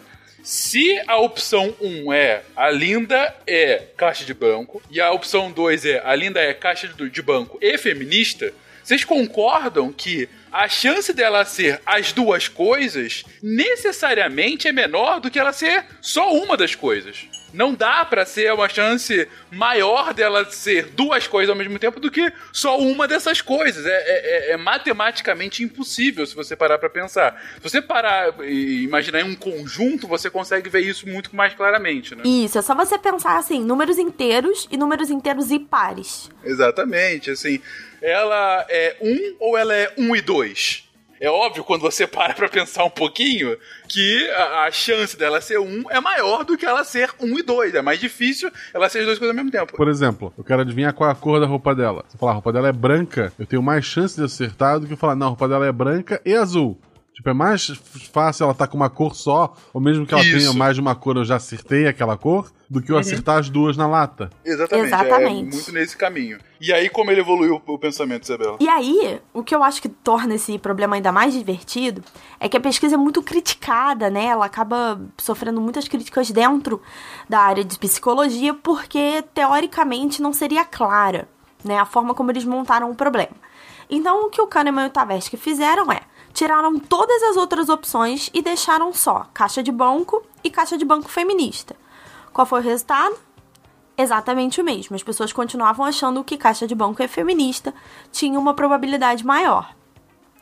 Se a opção 1 é a Linda é caixa de banco e a opção 2 é a Linda é caixa de banco e feminista, vocês concordam que a chance dela ser as duas coisas necessariamente é menor do que ela ser só uma das coisas? Não dá pra ser uma chance maior dela ser duas coisas ao mesmo tempo do que só uma dessas coisas. É, é- é- é matematicamente impossível se você parar pra pensar. Se você parar e imaginar em um conjunto, você consegue ver isso muito mais claramente, né? Isso, é só você pensar assim, números inteiros e números inteiros impares. Exatamente, assim. Ela é um ou ela é um e dois? É óbvio, quando você para pra pensar um pouquinho, que a, a chance dela ser um é maior do que ela ser um e dois. É mais difícil ela ser as duas coisas ao mesmo tempo. Por exemplo, eu quero adivinhar qual é a cor da roupa dela. Se eu falar a roupa dela é branca, eu tenho mais chance de acertar do que eu falar, não, a roupa dela é branca e azul. Tipo, é mais fácil ela estar com uma cor só, ou mesmo que ela Isso. tenha mais de uma cor, eu já acertei aquela cor, do que eu acertar as duas na lata. Exatamente, Exatamente. é muito nesse caminho. E aí, como ele evoluiu o pensamento, Isabela? E aí, o que eu acho que torna esse problema ainda mais divertido é que a pesquisa é muito criticada, né? Ela acaba sofrendo muitas críticas dentro da área de psicologia porque, teoricamente, não seria clara, né? A forma como eles montaram o problema. Então, o que o Kahneman e o Tversky fizeram é tiraram todas as outras opções e deixaram só caixa de banco e caixa de banco feminista. Qual foi o resultado? Exatamente o mesmo. As pessoas continuavam achando que caixa de banco é feminista tinha uma probabilidade maior.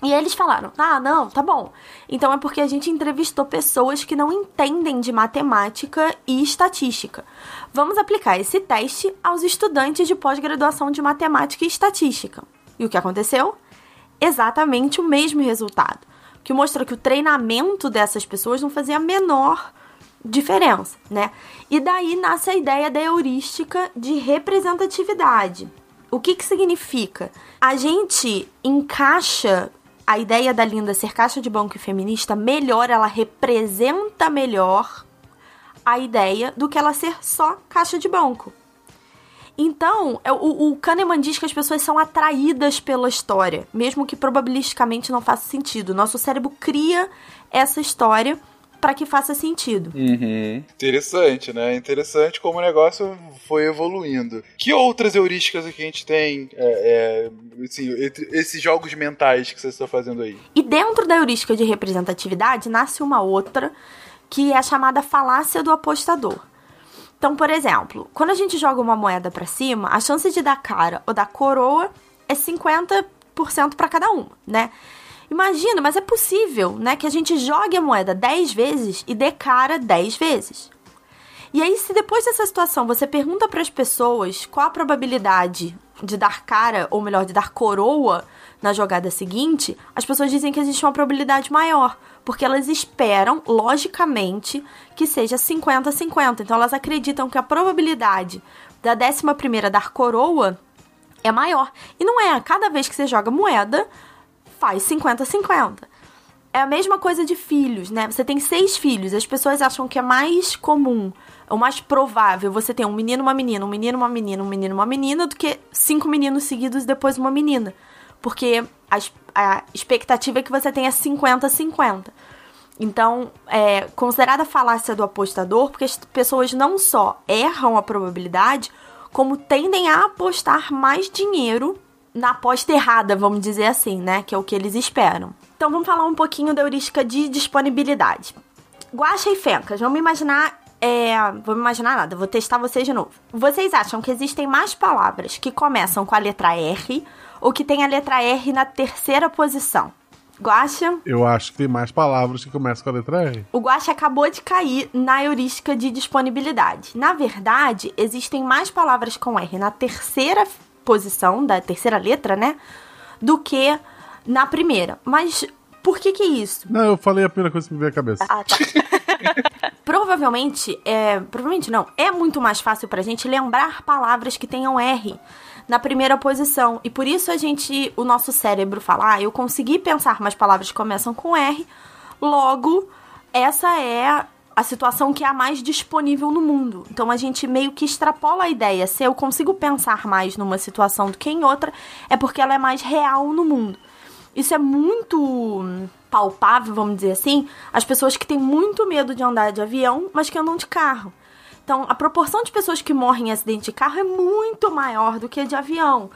E eles falaram: ah, não, tá bom. Então é porque a gente entrevistou pessoas que não entendem de matemática e estatística. Vamos aplicar esse teste aos estudantes de pós-graduação de matemática e estatística. E o que aconteceu? Exatamente o mesmo resultado. Que mostrou que o treinamento dessas pessoas não fazia a menor diferença, né? E daí nasce a ideia da heurística de representatividade. O que que significa? A gente encaixa a ideia da Linda ser caixa de banco e feminista melhor, ela representa melhor a ideia do que ela ser só caixa de banco. Então, é, o, o Kahneman diz que as pessoas são atraídas pela história, mesmo que probabilisticamente não faça sentido. Nosso cérebro cria essa história para que faça sentido. Uhum. Interessante, né? Interessante como o negócio foi evoluindo. Que outras heurísticas que a gente tem, é, é, assim, esses jogos mentais que você está fazendo aí? E dentro da heurística de representatividade nasce uma outra que é a chamada falácia do apostador. Então, por exemplo, quando a gente joga uma moeda para cima, a chance de dar cara ou dar coroa é 50% para cada um, né? Imagina, mas é possível, né, que a gente jogue a moeda 10 vezes e dê cara 10 vezes. E aí, se depois dessa situação você pergunta para as pessoas qual a probabilidade de dar cara, ou melhor, de dar coroa na jogada seguinte, as pessoas dizem que existe uma probabilidade maior, porque elas esperam, logicamente, que seja 50-50. Então elas acreditam que a probabilidade da décima primeira dar coroa é maior. E não é, cada vez que você joga moeda, faz 50-50. É a mesma coisa de filhos, né? Você tem seis filhos, as pessoas acham que é mais comum, o mais provável você ter um menino, uma menina, um menino, uma menina, um menino, uma menina, do que cinco meninos seguidos depois uma menina. Porque a, a expectativa é que você tenha 50-50. Então, é considerada falácia do apostador, porque as pessoas não só erram a probabilidade, como tendem a apostar mais dinheiro na aposta errada, vamos dizer assim, né? Que é o que eles esperam. Então vamos falar um pouquinho da heurística de disponibilidade. Guaxa e Fencas, vamos imaginar. É, vamos imaginar nada, vou testar vocês de novo. Vocês acham que existem mais palavras que começam com a letra R ou que tem a letra R na terceira posição? Guaxa? Eu acho que tem mais palavras que começam com a letra R. O Guaxa acabou de cair na heurística de disponibilidade. Na verdade, existem mais palavras com R na terceira posição da terceira letra, né? Do que na primeira. Mas por que que é isso? Não, eu falei a primeira coisa que me veio à cabeça. Ah, tá. (laughs) provavelmente, é, provavelmente não, é muito mais fácil pra gente lembrar palavras que tenham R na primeira posição. E por isso a gente, o nosso cérebro fala, ah, eu consegui pensar mais palavras que começam com R, logo essa é a situação que é a mais disponível no mundo. Então a gente meio que extrapola a ideia. Se eu consigo pensar mais numa situação do que em outra, é porque ela é mais real no mundo. Isso é muito palpável, vamos dizer assim, as pessoas que têm muito medo de andar de avião, mas que andam de carro. Então, a proporção de pessoas que morrem em acidente de carro é muito maior do que de avião.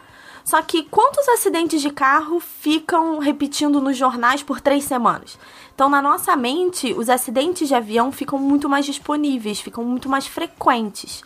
Só que quantos acidentes de carro ficam repetindo nos jornais por três semanas? Então, na nossa mente, os acidentes de avião ficam muito mais disponíveis, ficam muito mais frequentes.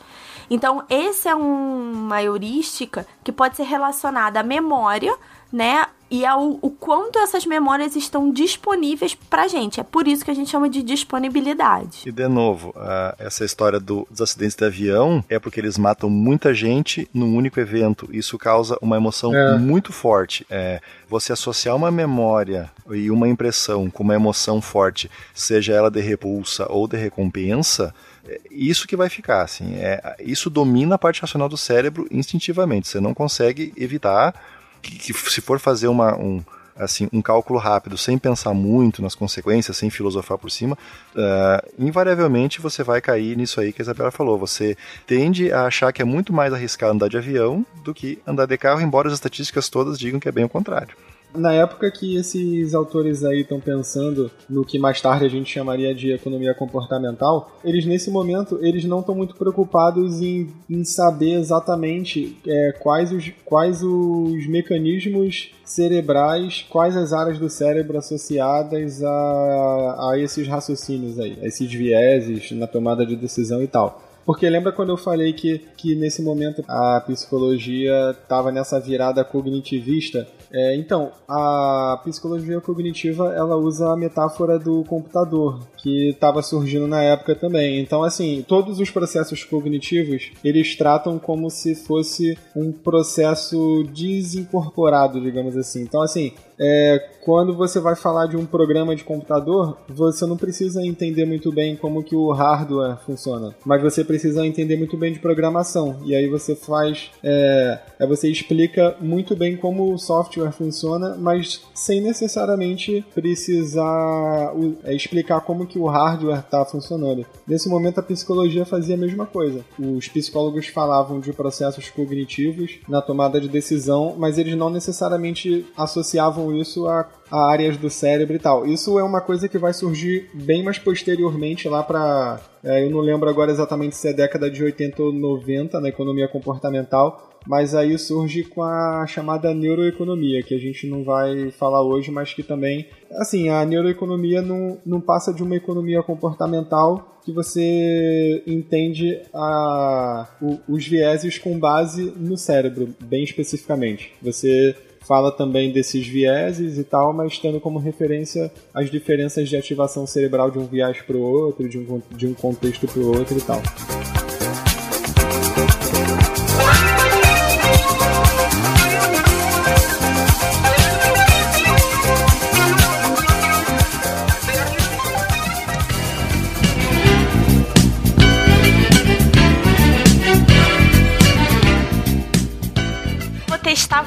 Então, esse é um, uma heurística que pode ser relacionada à memória, né? E ao o quanto essas memórias estão disponíveis pra gente. É por isso que a gente chama de disponibilidade. E de novo, uh, essa história do, dos acidentes de avião é porque eles matam muita gente num único evento. Isso causa uma emoção é. muito forte. É, você associar uma memória e uma impressão com uma emoção forte, seja ela de repulsa ou de recompensa, é isso que vai ficar, assim, é, isso domina a parte racional do cérebro instintivamente, você não consegue evitar que, que se for fazer uma, um, assim, um cálculo rápido, sem pensar muito nas consequências, sem filosofar por cima, uh, invariavelmente você vai cair nisso aí que a Isabela falou. Você tende a achar que é muito mais arriscado andar de avião do que andar de carro, embora as estatísticas todas digam que é bem o contrário. Na época que esses autores aí estão pensando no que mais tarde a gente chamaria de economia comportamental, eles nesse momento eles não estão muito preocupados em, em saber exatamente é, quais, os, quais os mecanismos cerebrais, quais as áreas do cérebro associadas a, a esses raciocínios aí, a esses vieses na tomada de decisão e tal. Porque lembra quando eu falei que, que nesse momento a psicologia estava nessa virada cognitivista É, então, a psicologia cognitiva ela usa a metáfora do computador, que estava surgindo na época também. Então, assim, todos os processos cognitivos eles tratam como se fosse um processo desincorporado, digamos assim. Então, assim, é, quando você vai falar de um programa de computador, você não precisa entender muito bem como que o hardware funciona, mas você precisa entender muito bem de programação. E aí você faz, é, é você explica muito bem como o software funciona, mas sem necessariamente precisar é, explicar como que o hardware está funcionando. Nesse momento a psicologia fazia a mesma coisa. Os psicólogos falavam de processos cognitivos na tomada de decisão, mas eles não necessariamente associavam isso a, a áreas do cérebro e tal. Isso é uma coisa que vai surgir bem mais posteriormente lá para é, eu não lembro agora exatamente se é década de 80 ou 90 na economia comportamental, mas aí surge com a chamada neuroeconomia, que a gente não vai falar hoje, mas que também, assim, a neuroeconomia não, não passa de uma economia comportamental que você entende a, o, os vieses com base no cérebro, bem especificamente. Você fala também desses vieses e tal, mas tendo como referência as diferenças de ativação cerebral de um viés para o outro, de um, de um contexto para o outro e tal.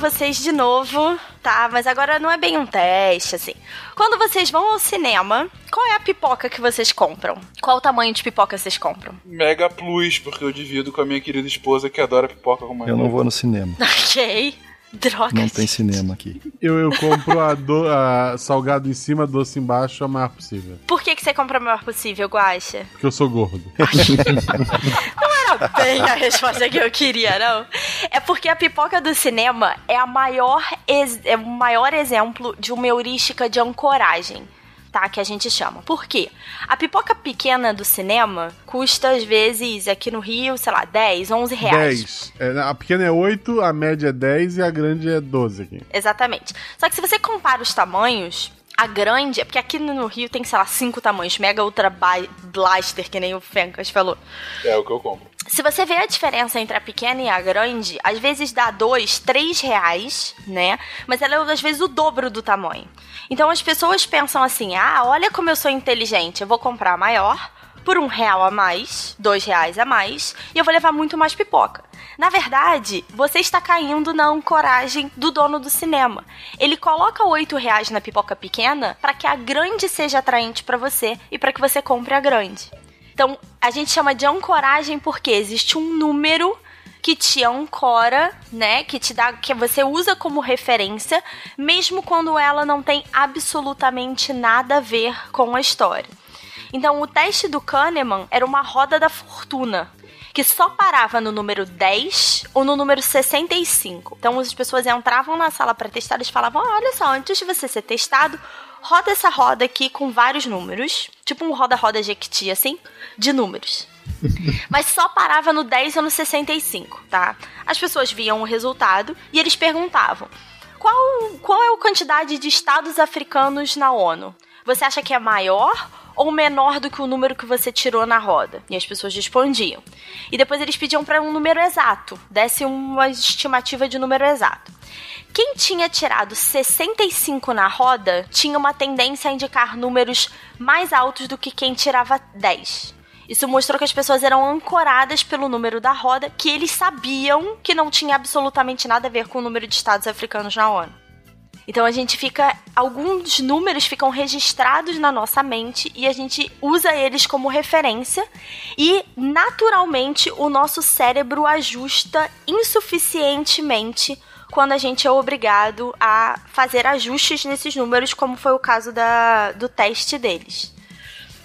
Vocês de novo, tá? Mas agora não é bem um teste, assim. Quando vocês vão ao cinema, qual é a pipoca que vocês compram? Qual o tamanho de pipoca vocês compram? Mega Plus, porque eu divido com a minha querida esposa que adora pipoca com Eu não vou no cinema. (laughs) Ok. Droga. Não tem cinema aqui. Eu, eu compro a, do, a salgado em cima, doce embaixo, a maior possível. Por que, que você compra a maior possível, Guaxa? Porque eu sou gordo. (laughs) não era bem a resposta que eu queria, não. É porque a pipoca do cinema é, a maior é o maior exemplo de uma heurística de ancoragem tá? Que a gente chama. Por quê? A pipoca pequena do cinema custa, às vezes, aqui no Rio, sei lá, 10, 11 reais. 10. É, a pequena é 8, a média é 10 e a grande é 12 aqui. Exatamente. Só que se você compara os tamanhos, a grande, é porque aqui no Rio tem, sei lá, cinco tamanhos. Mega Ultra Blaster, que nem o Fencas falou. É o que eu compro. Se você vê a diferença entre a pequena e a grande, às vezes dá dois, três reais, né? Mas ela é às vezes o dobro do tamanho. Então as pessoas pensam assim: ah, olha como eu sou inteligente, eu vou comprar a maior por um real a mais, dois reais a mais, e eu vou levar muito mais pipoca. Na verdade, você está caindo na ancoragem do dono do cinema. Ele coloca oito reais na pipoca pequena para que a grande seja atraente para você e para que você compre a grande. Então, a gente chama de ancoragem porque existe um número que te ancora, né? Que te dá, que você usa como referência, mesmo quando ela não tem absolutamente nada a ver com a história. Então, o teste do Kahneman era uma roda da fortuna, que só parava no número 10 ou no número 65. Então, as pessoas entravam na sala para testar, eles falavam: olha só, antes de você ser testado, roda essa roda aqui com vários números, tipo um roda-roda Jequiti, assim, de números. (laughs) Mas só parava no 10 ou no 65, tá? As pessoas viam o resultado e eles perguntavam: qual, qual é a quantidade de estados africanos na ONU? Você acha que é maior ou menor do que o número que você tirou na roda? E as pessoas respondiam. E depois eles pediam para um número exato, desse uma estimativa de número exato. Quem tinha tirado 65 na roda tinha uma tendência a indicar números mais altos do que quem tirava 10. Isso mostrou que as pessoas eram ancoradas pelo número da roda, que eles sabiam que não tinha absolutamente nada a ver com o número de estados africanos na ONU. Então a gente fica. Alguns números ficam registrados na nossa mente e a gente usa eles como referência. E naturalmente o nosso cérebro ajusta insuficientemente quando a gente é obrigado a fazer ajustes nesses números, como foi o caso da, do teste deles.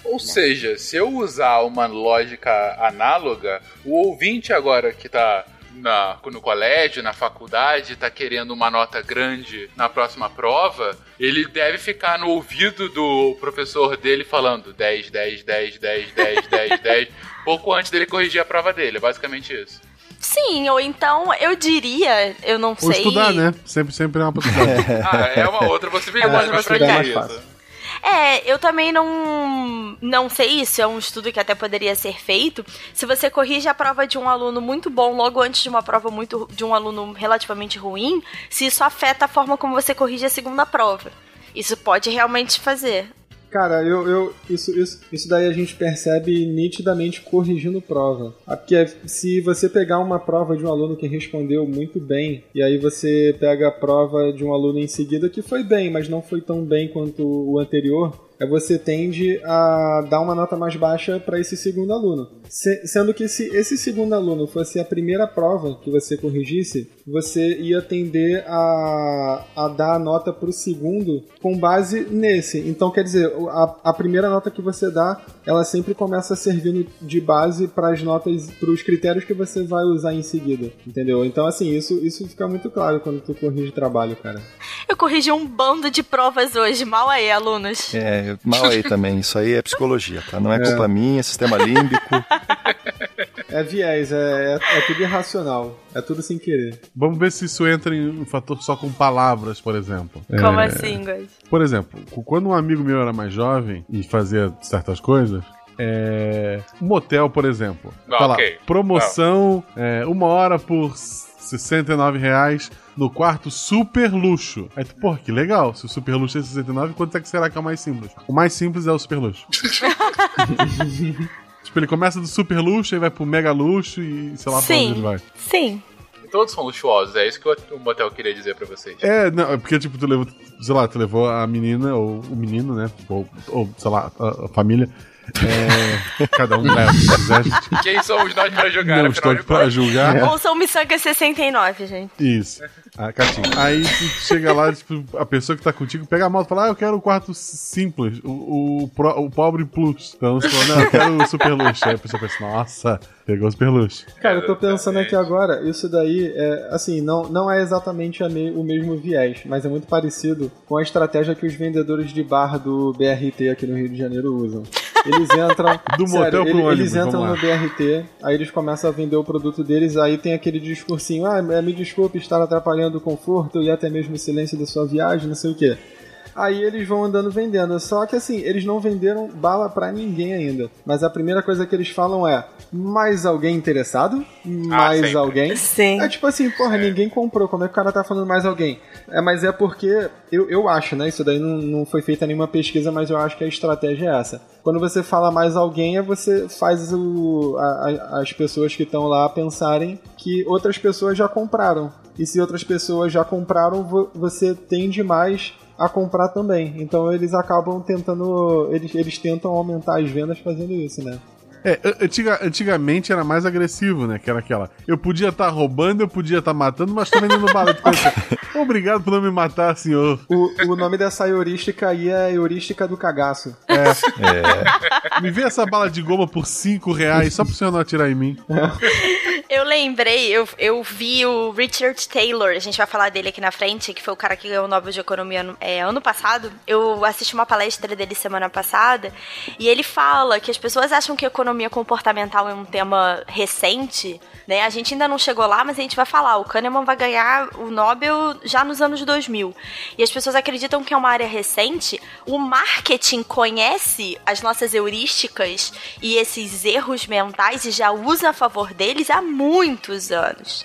Ou seja, se eu usar uma lógica análoga, o ouvinte agora que está na, no colégio, na faculdade, está querendo uma nota grande na próxima prova, ele deve ficar no ouvido do professor dele falando 10, 10, 10, 10, 10, 10, 10, pouco antes dele corrigir a prova dele. É basicamente isso. Sim, ou então eu diria, eu não Ou sei. estudar, né? Sempre, sempre é uma possibilidade. (laughs) Ah, é uma outra possibilidade, É uma mas pra possibilidade. que isso? É, eu também não não sei isso, é um estudo que até poderia ser feito. Se você corrige a prova de um aluno muito bom logo antes de uma prova muito de um aluno relativamente ruim, se isso afeta a forma como você corrige a segunda prova. Isso pode realmente fazer. Cara, eu, eu isso, isso, isso daí a gente percebe nitidamente corrigindo prova. Ah, Porque se você pegar uma prova de um aluno que respondeu muito bem, e aí você pega a prova de um aluno em seguida que foi bem, mas não foi tão bem quanto o anterior, você tende a dar uma nota mais baixa para esse segundo aluno. Se- sendo que se esse segundo aluno fosse a primeira prova que você corrigisse, você ia tender a, a dar a nota para o segundo com base nesse. Então, quer dizer, a, a primeira nota que você dá, ela sempre começa servindo de base para as notas, para os critérios que você vai usar em seguida, entendeu? Então, assim, isso, isso fica muito claro quando tu corrige trabalho, cara. Eu corrigi um bando de provas hoje, mal aí, alunos. É, mal aí também. Isso aí é psicologia, tá? Não é culpa minha, é sistema límbico. É viés, é, é, é tudo irracional, é tudo sem querer. Vamos ver se isso entra em um fator só com palavras, por exemplo. Como É, assim, Guys? Por exemplo, quando um amigo meu era mais jovem e fazia certas coisas, é... um motel, por exemplo. Ah, tá lá, ok. promoção, é, uma hora por 69 reais no quarto super luxo. Aí tu, pô, que legal. Se o super luxo é 69, quanto é que será que é o mais simples? O mais simples é o super luxo. (laughs) tipo, ele começa do super luxo, aí vai pro mega luxo e sei lá pra onde ele vai. Sim. Todos são luxuosos, é isso que o motel queria dizer pra vocês. É, não, é porque, tipo, tu levou, sei lá, tu levou a menina, ou o menino, né? Ou, ou sei lá, a, a família. É, cada um leva se quiser, gente. Quem somos nós pra jogar, Não pra contas? julgar. Ouçam Missanga 69, gente. Isso. A Catinha. Aí tu chega lá, tipo, a pessoa que tá contigo pega a moto e fala: Ah, eu quero o quarto simples, o, o, pro- o pobre plus. Então você fala, não, eu quero o super luxo. Aí a pessoa pensa, nossa, pegou o super luxo. Cara, eu tô pensando aqui agora, isso daí é, assim, não, não é exatamente a me- o mesmo viés, mas é muito parecido com a estratégia que os vendedores de bar do BRT aqui no Rio de Janeiro usam. Eles entram. (laughs) Do motel pro ele- ônibus, Eles entram no BRT, aí eles começam a vender o produto deles, aí tem aquele discursinho, ah, me desculpe estar atrapalhando o conforto e até mesmo o silêncio da sua viagem, não sei o quê. Aí eles vão andando vendendo. Só que assim, eles não venderam bala pra ninguém ainda. Mas a primeira coisa que eles falam é: mais alguém interessado? Mais sempre. alguém? Sim. É tipo assim, porra, ninguém comprou. Como é que o cara tá falando mais alguém? É, mas é porque eu, eu acho, né? Isso daí não, não foi feita nenhuma pesquisa, mas eu acho que a estratégia é essa. Quando você fala mais alguém, é você faz o, a- a- as pessoas que estão lá pensarem que outras pessoas já compraram. E se outras pessoas já compraram, vo- você tende mais a comprar também. Então eles acabam tentando. Eles, eles tentam aumentar as vendas fazendo isso, né? É, antiga- antigamente era mais agressivo, né? Que era aquela. Eu podia estar roubando, eu podia estar matando, mas tô vendendo bala. Tu pensa, Obrigado por não me matar, senhor. O, o nome dessa heurística aí é heurística do cagaço. Me vê essa bala de goma por 5 reais só pro senhor não atirar em mim. Eu lembrei, eu, eu vi o Richard Taylor, a gente vai falar dele aqui na frente, que foi o cara que ganhou o Nobel de Economia ano, é, ano passado. Eu assisti uma palestra dele semana passada e ele fala que as pessoas acham que economia comportamental é um tema recente, né? A gente ainda não chegou lá, mas a gente vai falar. O Kahneman vai ganhar o Nobel já nos anos 2000. E as pessoas acreditam que é uma área recente. O marketing conhece as nossas heurísticas e esses erros mentais e já usa a favor deles há muitos anos.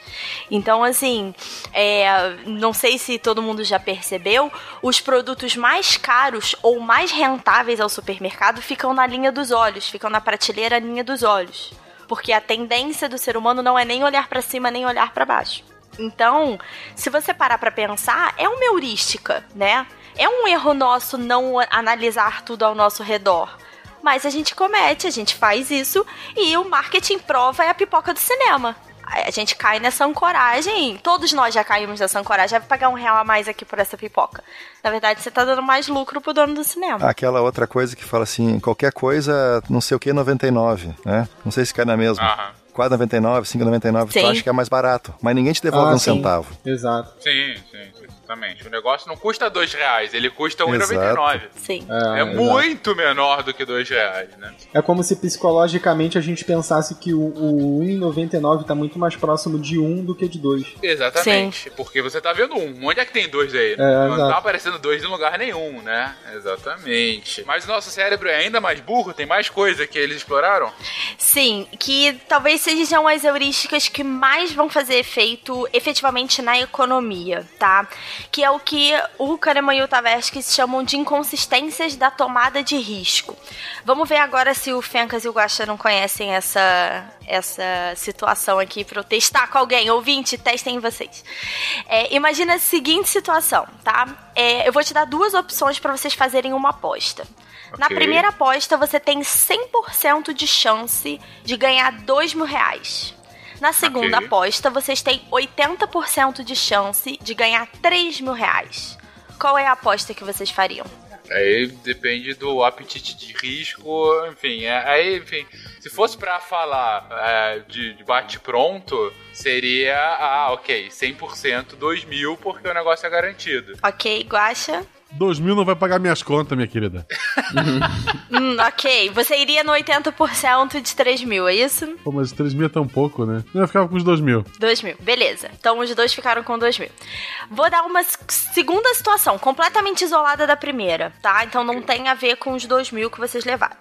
Então, assim, é, não sei se todo mundo já percebeu, os produtos mais caros ou mais rentáveis ao supermercado ficam na linha dos olhos, ficam na prateleira linha dos olhos. Porque a tendência do ser humano não é nem olhar para cima nem olhar para baixo. Então, se você parar para pensar, é uma heurística, né? É um erro nosso não analisar tudo ao nosso redor. Mas a gente comete, a gente faz isso e o marketing prova é a pipoca do cinema. A gente cai nessa ancoragem, todos nós já caímos nessa ancoragem. Vai pagar um real a mais aqui por essa pipoca. Na verdade, você tá dando mais lucro pro dono do cinema. Aquela outra coisa que fala assim, qualquer coisa, não sei o que, 99, né? Não sei se cai na mesma. Aham. 4,99, 5,99, tu acha que é mais barato. Mas ninguém te devolve Ah, um sim. centavo. Exato. Sim, sim. Sim. Exatamente. O negócio não custa dois reais, ele custa R$1,99. Sim. É, É, muito menor do que dois reais, né? É como se psicologicamente a gente pensasse que o, o 1,99 tá muito mais próximo de 1 do que de 2. Exatamente. Porque você tá vendo um. Onde é que tem dois aí? É, não tá aparecendo dois em lugar nenhum, né? Exatamente. Mas o nosso cérebro é ainda mais burro, tem mais coisa que eles exploraram? Sim, que talvez sejam as heurísticas que mais vão fazer efeito efetivamente na economia, tá? Que é o que o Kahneman e o Tversky chamam de inconsistências da tomada de risco. Vamos ver agora se o Fencas e o Guaxa não conhecem essa, essa situação aqui para eu testar com alguém. Ouvinte, testem vocês. É, imagina a seguinte situação, tá? É, eu vou te dar duas opções para vocês fazerem uma aposta. Na Ok. primeira aposta, você tem 100% de chance de ganhar 2 mil reais. Na segunda Ok. aposta, vocês têm 80% de chance de ganhar 3 mil reais. Qual é a aposta que vocês fariam? Aí depende do apetite de risco, enfim. é- aí, enfim, se fosse pra falar é, de, de bate-pronto, seria, ah, ok, 100%, 2 mil, porque o negócio é garantido. Ok, Guaxa? 2 mil não vai pagar minhas contas, minha querida. (laughs) Hum, ok. Você iria no 80% de 3 mil, é isso? Pô, mas 3 mil é tão pouco, né? Eu ficava com os 2 mil. 2 mil, beleza. Então os dois ficaram com 2 mil. Vou dar uma segunda situação, completamente isolada da primeira, tá? Então não tem a ver com os 2 mil que vocês levaram.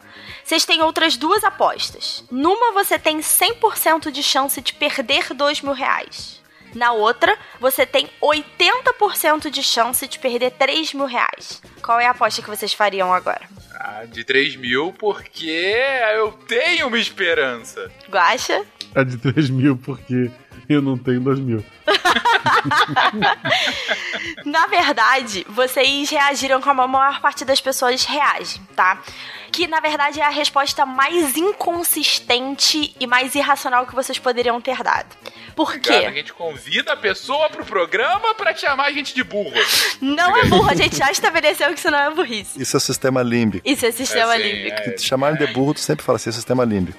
Vocês têm outras duas apostas. Numa você tem 100% de chance de perder 2 mil reais. Na outra, você tem 80% de chance de perder 3 mil reais. Qual é a aposta que vocês fariam agora? Ah, de 3 mil, porque eu tenho uma esperança. Guaxa? É de 3 mil porque eu não tenho 2 mil. (laughs) Na verdade, vocês reagiram como a maior parte das pessoas reagem, tá? Que na verdade é a resposta mais inconsistente e mais irracional que vocês poderiam ter dado. Por Obrigado, a quê? gente convida a pessoa pro programa pra te chamar a gente de burro. Não é burro, a gente já estabeleceu que isso não é burrice. Isso é sistema límbico. Isso é sistema É, sim, límbico. é. Te chamarem de burro, tu sempre fala assim, é sistema límbico.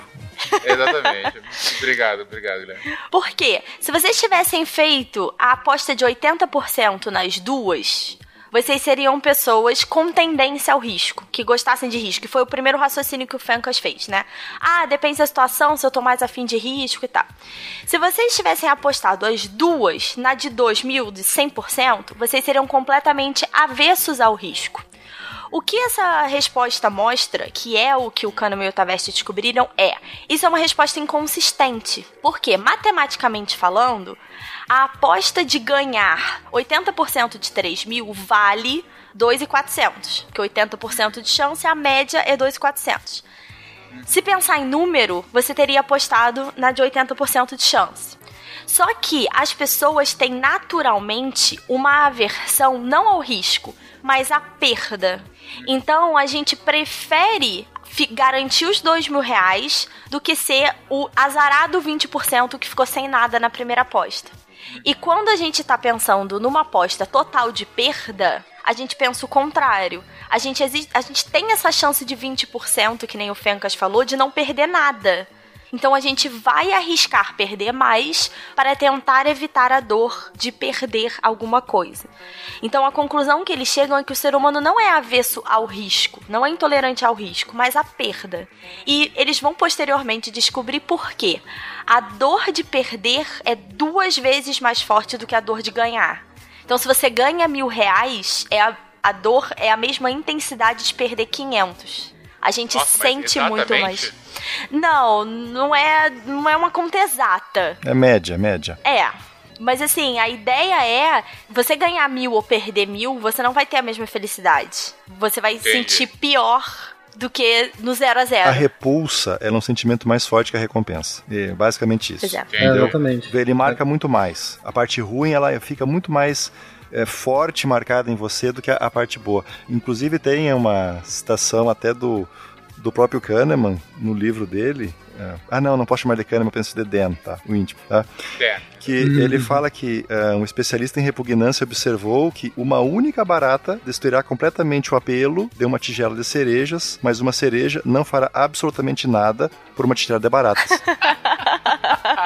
Exatamente. obrigado, obrigado, Guilherme. Por quê? Se vocês tivessem feito a aposta de 80% nas duas, vocês seriam pessoas com tendência ao risco, que gostassem de risco. Que foi o primeiro raciocínio que o Fencas fez, né? Ah, depende da situação, se eu tô mais afim de risco e tal. Se vocês tivessem apostado as duas na de 2 mil, de 100%, vocês seriam completamente avessos ao risco. O que essa resposta mostra, que é o que o Kahneman e o Tavesti descobriram, é isso é uma resposta inconsistente. Porque, matematicamente falando, a aposta de ganhar 80% de 3 mil vale 2,400. Que 80% de chance, a média é 2,400. Se pensar em número, você teria apostado na de 80% de chance. Só que as pessoas têm naturalmente uma aversão não ao risco, mas à perda. Então a gente prefere garantir os dois mil reais do que ser o azarado 20% que ficou sem nada na primeira aposta. E quando a gente tá pensando numa aposta total de perda, a gente pensa o contrário. A gente, a gente tem essa chance de 20%, que nem o Fencas falou, de não perder nada. Então a gente vai arriscar perder mais para tentar evitar a dor de perder alguma coisa. Então a conclusão que eles chegam é que o ser humano não é avesso ao risco, não é intolerante ao risco, mas à perda. E eles vão posteriormente descobrir por quê. A dor de perder é duas vezes mais forte do que a dor de ganhar. Então se você ganha mil reais, é a, a dor é a mesma intensidade de perder 500. A gente Nossa, sente muito mais. Não, não é, não é uma conta exata. É média, média. É. Mas assim, a ideia é você ganhar mil ou perder mil, você não vai ter a mesma felicidade. Você vai Entendi. sentir pior do que no zero a zero. A repulsa é um sentimento mais forte que a recompensa. É basicamente isso. É. É, Entendeu? exatamente. Ele marca muito mais. A parte ruim ela fica muito mais é, forte marcada em você do que a, a parte boa. Inclusive tem uma citação até do, do próprio Kahneman no livro dele. é, ah, não, não posso chamar de Kahneman, eu penso de Dan, tá? O íntimo, tá? É. Que ele fala que é, um especialista em repugnância observou que uma única barata destruirá completamente o apelo de uma tigela de cerejas, mas uma cereja não fará absolutamente nada por uma tigela de baratas. (laughs)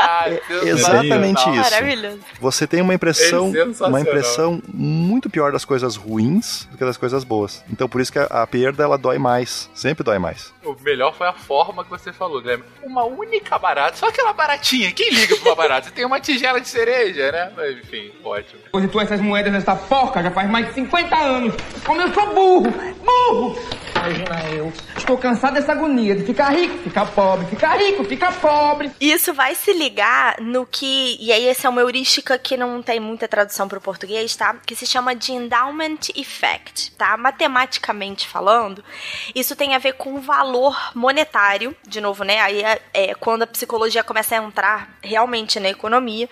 Ah, exatamente isso. Maravilhoso. Você tem uma impressão, É uma impressão muito pior das coisas ruins do que das coisas boas. Então por isso que a, a perda ela dói mais, sempre dói mais. O melhor foi a forma que você falou, Guilherme. Uma única barata, só aquela baratinha. Quem liga pra uma barata? Você tem uma tigela de cereja, né? Mas, enfim, ótimo. Depositou essas moedas nessa porca já faz mais de 50 anos. Como eu sou burro! Burro! Imagina eu. Estou cansado dessa agonia de ficar rico, ficar pobre, ficar rico, ficar pobre. Isso vai se ligar no que. E aí, essa é uma heurística que não tem muita tradução para o português, tá? Que se chama de endowment effect, tá? Matematicamente falando, isso tem a ver com o valor monetário, de novo, né? Aí é, é quando a psicologia começa a entrar realmente na economia,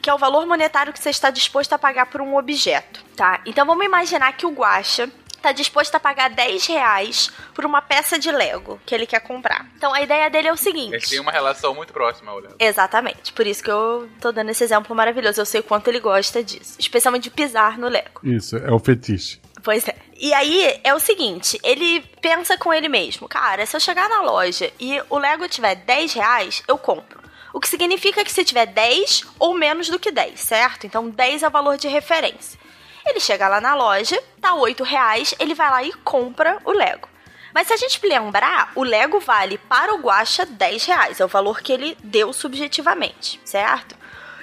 que é o valor monetário que você está disposto a pagar por um objeto, tá? Então vamos imaginar que o Guaxa tá disposto a pagar 10 reais por uma peça de Lego que ele quer comprar. Então a ideia dele é o seguinte. Eles têm uma relação muito próxima, olhando. Exatamente. Por isso que eu tô dando esse exemplo maravilhoso. Eu sei o quanto ele gosta disso. Especialmente de pisar no Lego. Isso, é o fetiche. Pois é. E aí é o seguinte: ele pensa com ele mesmo, cara, se eu chegar na loja e o Lego tiver 10 reais, eu compro. O que significa que se tiver 10 ou menos do que 10, certo? Então 10 é o valor de referência. Ele chega lá na loja, tá 8 reais, ele vai lá e compra o Lego. Mas se a gente lembrar, o Lego vale para o Guaxa 10 reais, é o valor que ele deu subjetivamente, certo?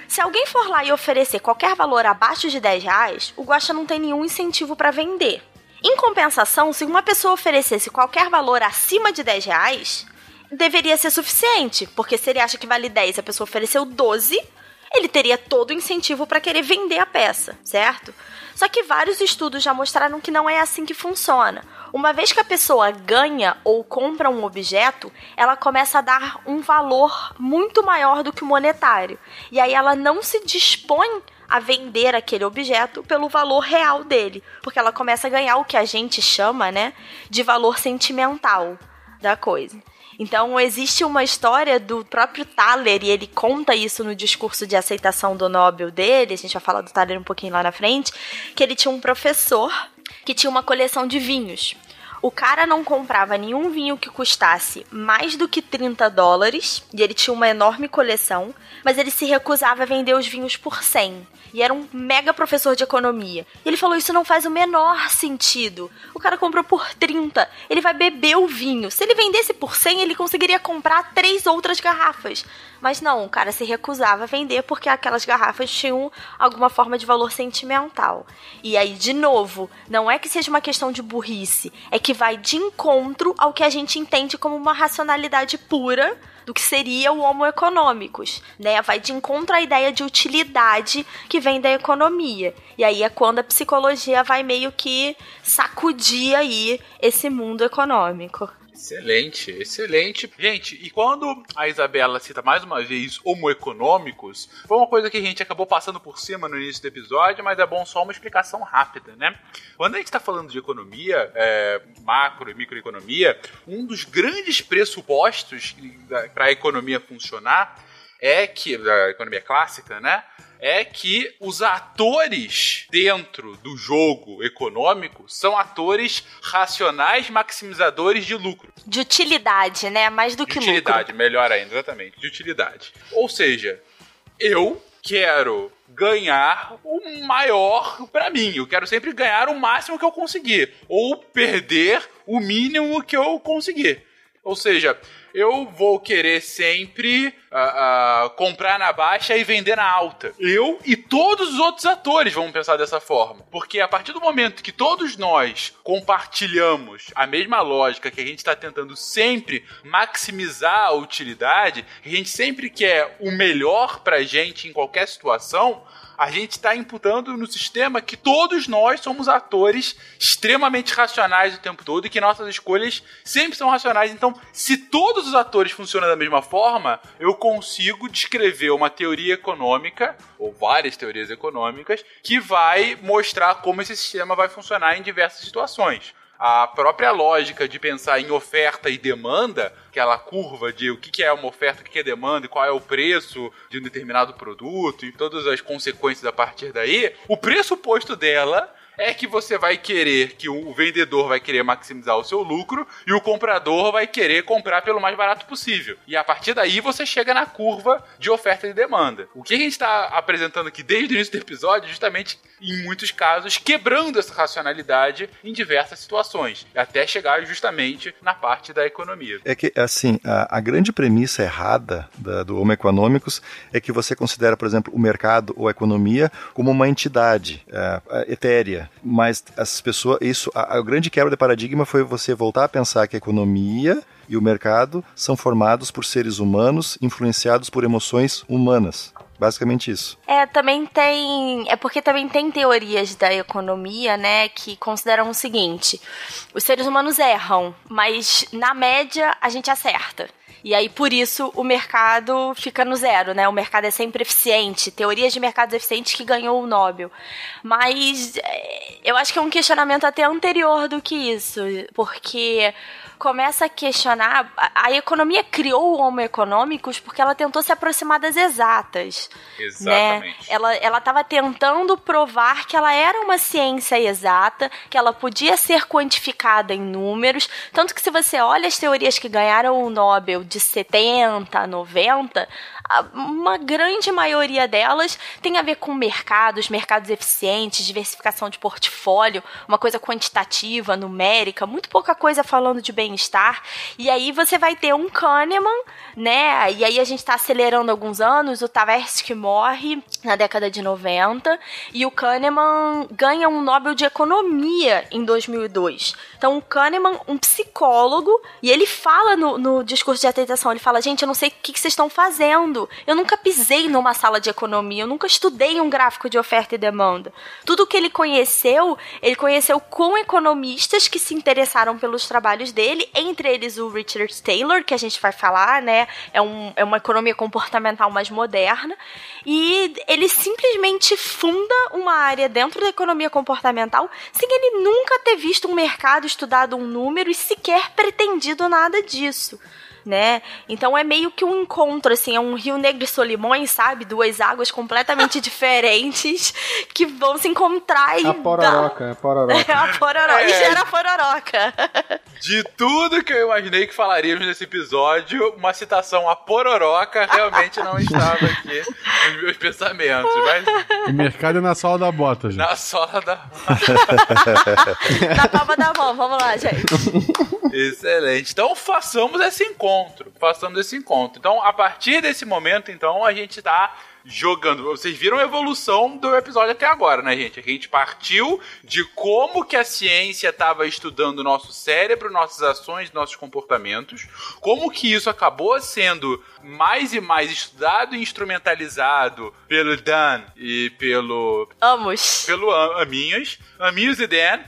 Se alguém for lá e oferecer qualquer valor abaixo de 10 reais, o Guaxa não tem nenhum incentivo para vender. Em compensação, se uma pessoa oferecesse qualquer valor acima de 10 reais, deveria ser suficiente, porque se ele acha que vale 10 e a pessoa ofereceu 12, ele teria todo o incentivo para querer vender a peça, certo? Só que vários estudos já mostraram que não é assim que funciona. Uma vez que a pessoa ganha ou compra um objeto, ela começa a dar um valor muito maior do que o monetário. E aí ela não se dispõe a vender aquele objeto pelo valor real dele, porque ela começa a ganhar o que a gente chama, né, de valor sentimental da coisa. Então, existe uma história do próprio Thaler, e ele conta isso no discurso de aceitação do Nobel dele, a gente vai falar do Thaler um pouquinho lá na frente, que ele tinha um professor que tinha uma coleção de vinhos. O cara não comprava nenhum vinho que custasse mais do que 30 dólares, e ele tinha uma enorme coleção, mas ele se recusava a vender os vinhos por 100. E era um mega professor de economia. E ele falou: Isso não faz o menor sentido. O cara comprou por 30, ele vai beber o vinho. Se ele vendesse por 100, ele conseguiria comprar três outras garrafas. Mas não, o cara se recusava a vender porque aquelas garrafas tinham alguma forma de valor sentimental. E aí, de novo, não é que seja uma questão de burrice, é que vai de encontro ao que a gente entende como uma racionalidade pura do que seria o Homo econômicos, né? Vai de encontro à ideia de utilidade que vem da economia. E aí é quando a psicologia vai meio que sacudir aí esse mundo econômico. Excelente, excelente. Gente, e quando a Isabela cita mais uma vez homo econômicos, foi uma coisa que a gente acabou passando por cima no início do episódio, mas é bom só uma explicação rápida, né? Quando a gente está falando de economia, é, macro e microeconomia, um dos grandes pressupostos para a economia funcionar é que, da economia clássica, né? É que os atores dentro do jogo econômico são atores racionais maximizadores de lucro. De utilidade, né? Mais do De que utilidade, lucro. melhor ainda, exatamente, de utilidade. Ou seja, eu quero ganhar o maior pra mim. Eu quero sempre ganhar o máximo que eu conseguir ou perder o mínimo que eu conseguir. Ou seja, eu vou querer sempre ah, ah, comprar na baixa e vender na alta. Eu e todos os outros atores vão pensar dessa forma. Porque a partir do momento que todos nós compartilhamos a mesma lógica, que a gente está tentando sempre maximizar a utilidade, a gente sempre quer o melhor pra gente em qualquer situação, a gente está imputando no sistema que todos nós somos atores extremamente racionais o tempo todo e que nossas escolhas sempre são racionais. Então, se todos os atores funcionam da mesma forma, eu consigo descrever uma teoria econômica, ou várias teorias econômicas, que vai mostrar como esse sistema vai funcionar em diversas situações. A própria lógica de pensar em oferta e demanda, aquela curva de o que é uma oferta, o que é demanda e qual é o preço de um determinado produto e todas as consequências a partir daí, o pressuposto dela é que você vai querer que o vendedor vai querer maximizar o seu lucro e o comprador vai querer comprar pelo mais barato possível. E a partir daí você chega na curva de oferta e demanda. O que a gente está apresentando aqui desde o início do episódio, justamente em muitos casos, quebrando essa racionalidade em diversas situações, até chegar justamente na parte da economia. É que, assim, a, a grande premissa errada da, do Homo Econômicos é que você considera, por exemplo, o mercado ou a economia como uma entidade é, etérea, mas as pessoas, isso, a, a grande quebra de paradigma foi você voltar a pensar que a economia e o mercado são formados por seres humanos influenciados por emoções humanas. Basicamente isso. É, também tem. É porque também tem teorias da economia, né, que consideram o seguinte: os seres humanos erram, mas na média a gente acerta. E aí, por isso, o mercado fica no zero, né? O mercado é sempre eficiente. Teorias de mercados eficientes que ganhou o Nobel. Mas é, eu acho que é um questionamento até anterior do que isso. Porque começa a questionar. A, a economia criou o Homo econômicos porque ela tentou se aproximar das exatas. Exatamente. Né? Ela ela estava tentando provar que ela era uma ciência exata, que ela podia ser quantificada em números. Tanto que se você olha as teorias que ganharam o Nobel de 70, 90, uma grande maioria delas tem a ver com mercados, mercados eficientes, diversificação de portfólio, uma coisa quantitativa, numérica, muito pouca coisa falando de bem-estar. E aí você vai ter um Kahneman, né? E aí a gente está acelerando alguns anos, o Tversky morre na década de 90 e o Kahneman ganha um Nobel de Economia em 2002. Então o Kahneman, um psicólogo, e ele fala no, no discurso de atenção, ele fala, gente, eu não sei o que, que vocês estão fazendo. Eu nunca pisei numa sala de economia, eu nunca estudei um gráfico de oferta e demanda. Tudo que ele conheceu, ele conheceu com economistas que se interessaram pelos trabalhos dele, entre eles o Richard Taylor, que a gente vai falar, né? É, um, é uma economia comportamental mais moderna. E ele simplesmente funda uma área dentro da economia comportamental sem ele nunca ter visto um mercado, estudado um número e sequer pretendido nada disso né? Então é meio que um encontro, assim, é um Rio Negro e Solimões, sabe? Duas águas completamente (laughs) diferentes que vão se encontrar e. A pororoca, dá... (laughs) a pororoca. a pororoca. É. E gera a pororoca. De tudo que eu imaginei que falaríamos nesse episódio, uma citação a pororoca realmente não estava aqui nos meus pensamentos. Mas... O mercado é na sola da bota, gente. Na sola da (laughs) Na palma da mão, vamos lá, gente. Excelente. Então façamos esse encontro. Façamos esse encontro. Então, a partir desse momento, então, a gente está jogando. Vocês viram a evolução do episódio até agora, né, gente? A gente partiu de como que a ciência estava estudando o nosso cérebro, nossas ações, nossos comportamentos, como que isso acabou sendo mais e mais estudado e instrumentalizado pelo Dan e pelo Amos. pelo Aminhas, Aminhos e Dan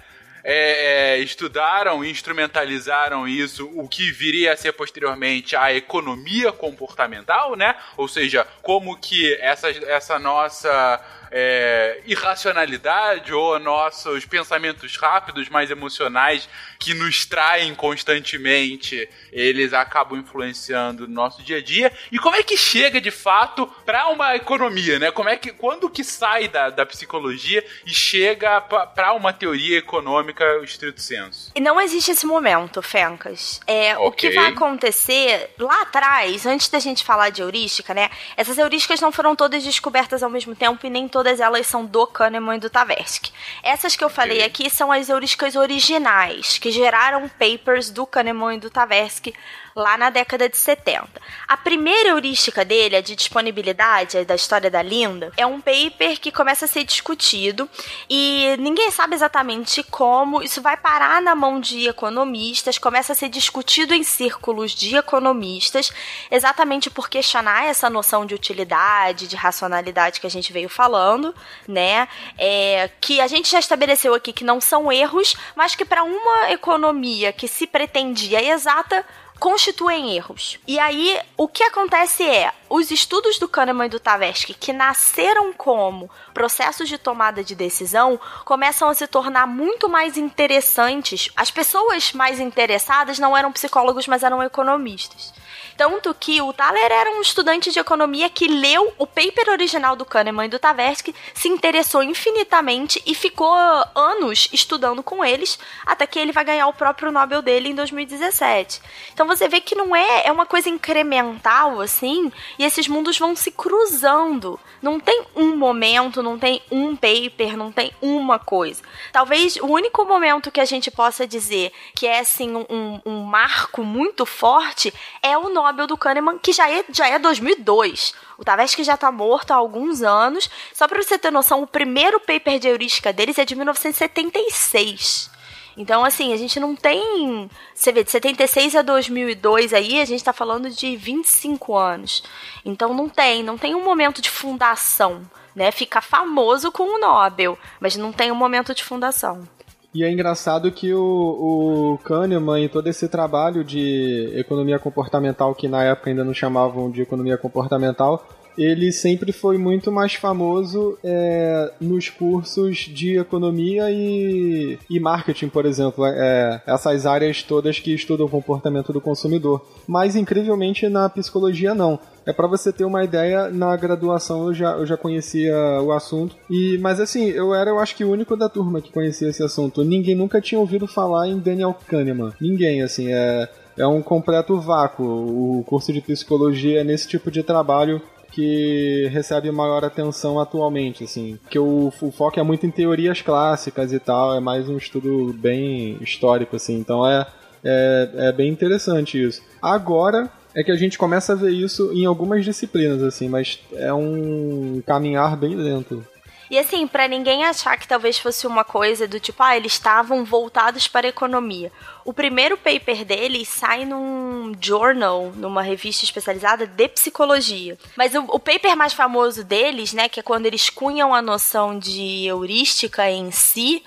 é, é, estudaram e instrumentalizaram isso, o que viria a ser posteriormente a economia comportamental, né? Ou seja, como que essa, essa nossa é, irracionalidade ou nossos pensamentos rápidos, mais emocionais, que nos traem constantemente, eles acabam influenciando no nosso dia a dia. E como é que chega de fato para uma economia, né? Como é que quando que sai da, da psicologia e chega para uma teoria econômica estrito senso? E não existe esse momento, Fencas. É, okay. O que vai acontecer lá atrás, antes da gente falar de heurística, né? Essas heurísticas não foram todas descobertas ao mesmo tempo e nem todas todas elas são do Kahneman e do Tversky. Essas que eu falei aqui são as heurísticas originais, que geraram papers do Kahneman e do Tversky lá na década de 70. A primeira heurística dele, a de disponibilidade, da história da Linda, é um paper que começa a ser discutido e ninguém sabe exatamente como isso vai parar na mão de economistas, começa a ser discutido em círculos de economistas, exatamente por questionar essa noção de utilidade, de racionalidade que a gente veio falando, né? É, que a gente já estabeleceu aqui que não são erros, mas que para uma economia que se pretendia exata, constituem erros. E aí, o que acontece é, os estudos do Kahneman e do Tversky, que nasceram como processos de tomada de decisão, começam a se tornar muito mais interessantes. As pessoas mais interessadas não eram psicólogos, mas eram economistas. Tanto que o Thaler era um estudante de economia que leu o paper original do Kahneman e do Tversky, se interessou infinitamente e ficou anos estudando com eles, até que ele vai ganhar o próprio Nobel dele em 2017. Então você vê que não é, é uma coisa incremental, assim, e esses mundos vão se cruzando. Não tem um momento, não tem um paper, não tem uma coisa. Talvez o único momento que a gente possa dizer que é, assim, um, um marco muito forte é o Nobel do Kahneman, que já é, já é 2002. O Tversky já está morto há alguns anos. Só para você ter noção, o primeiro paper de heurística deles é de 1976. Então, assim, a gente não tem. Você vê, de 76 a 2002 aí, a gente está falando de 25 anos. Então, não tem, não tem um momento de fundação, né? Fica famoso com o Nobel, mas não tem um momento de fundação. E é engraçado que o, o Kahneman e todo esse trabalho de economia comportamental, que na época ainda não chamavam de economia comportamental, ele sempre foi muito mais famoso é, nos cursos de economia e, e marketing, por exemplo. É, essas áreas todas que estudam o comportamento do consumidor. Mas, incrivelmente, na psicologia, não. É para você ter uma ideia, na graduação eu já, eu já conhecia o assunto. e Mas assim, eu era, eu acho que o único da turma que conhecia esse assunto. Ninguém nunca tinha ouvido falar em Daniel Kahneman. Ninguém, assim, é é um completo vácuo. O curso de psicologia é nesse tipo de trabalho que recebe maior atenção atualmente, assim. Que o, o, foco é muito em teorias clássicas e tal, é mais um estudo bem histórico, assim. Então é, é, é bem interessante isso. Agora é que a gente começa a ver isso em algumas disciplinas, assim, mas é um caminhar bem lento. E assim, para ninguém achar que talvez fosse uma coisa do tipo, ah, eles estavam voltados para a economia. O primeiro paper deles sai num journal, numa revista especializada de psicologia. Mas o, o, paper mais famoso deles, né, que é quando eles cunham a noção de heurística em si,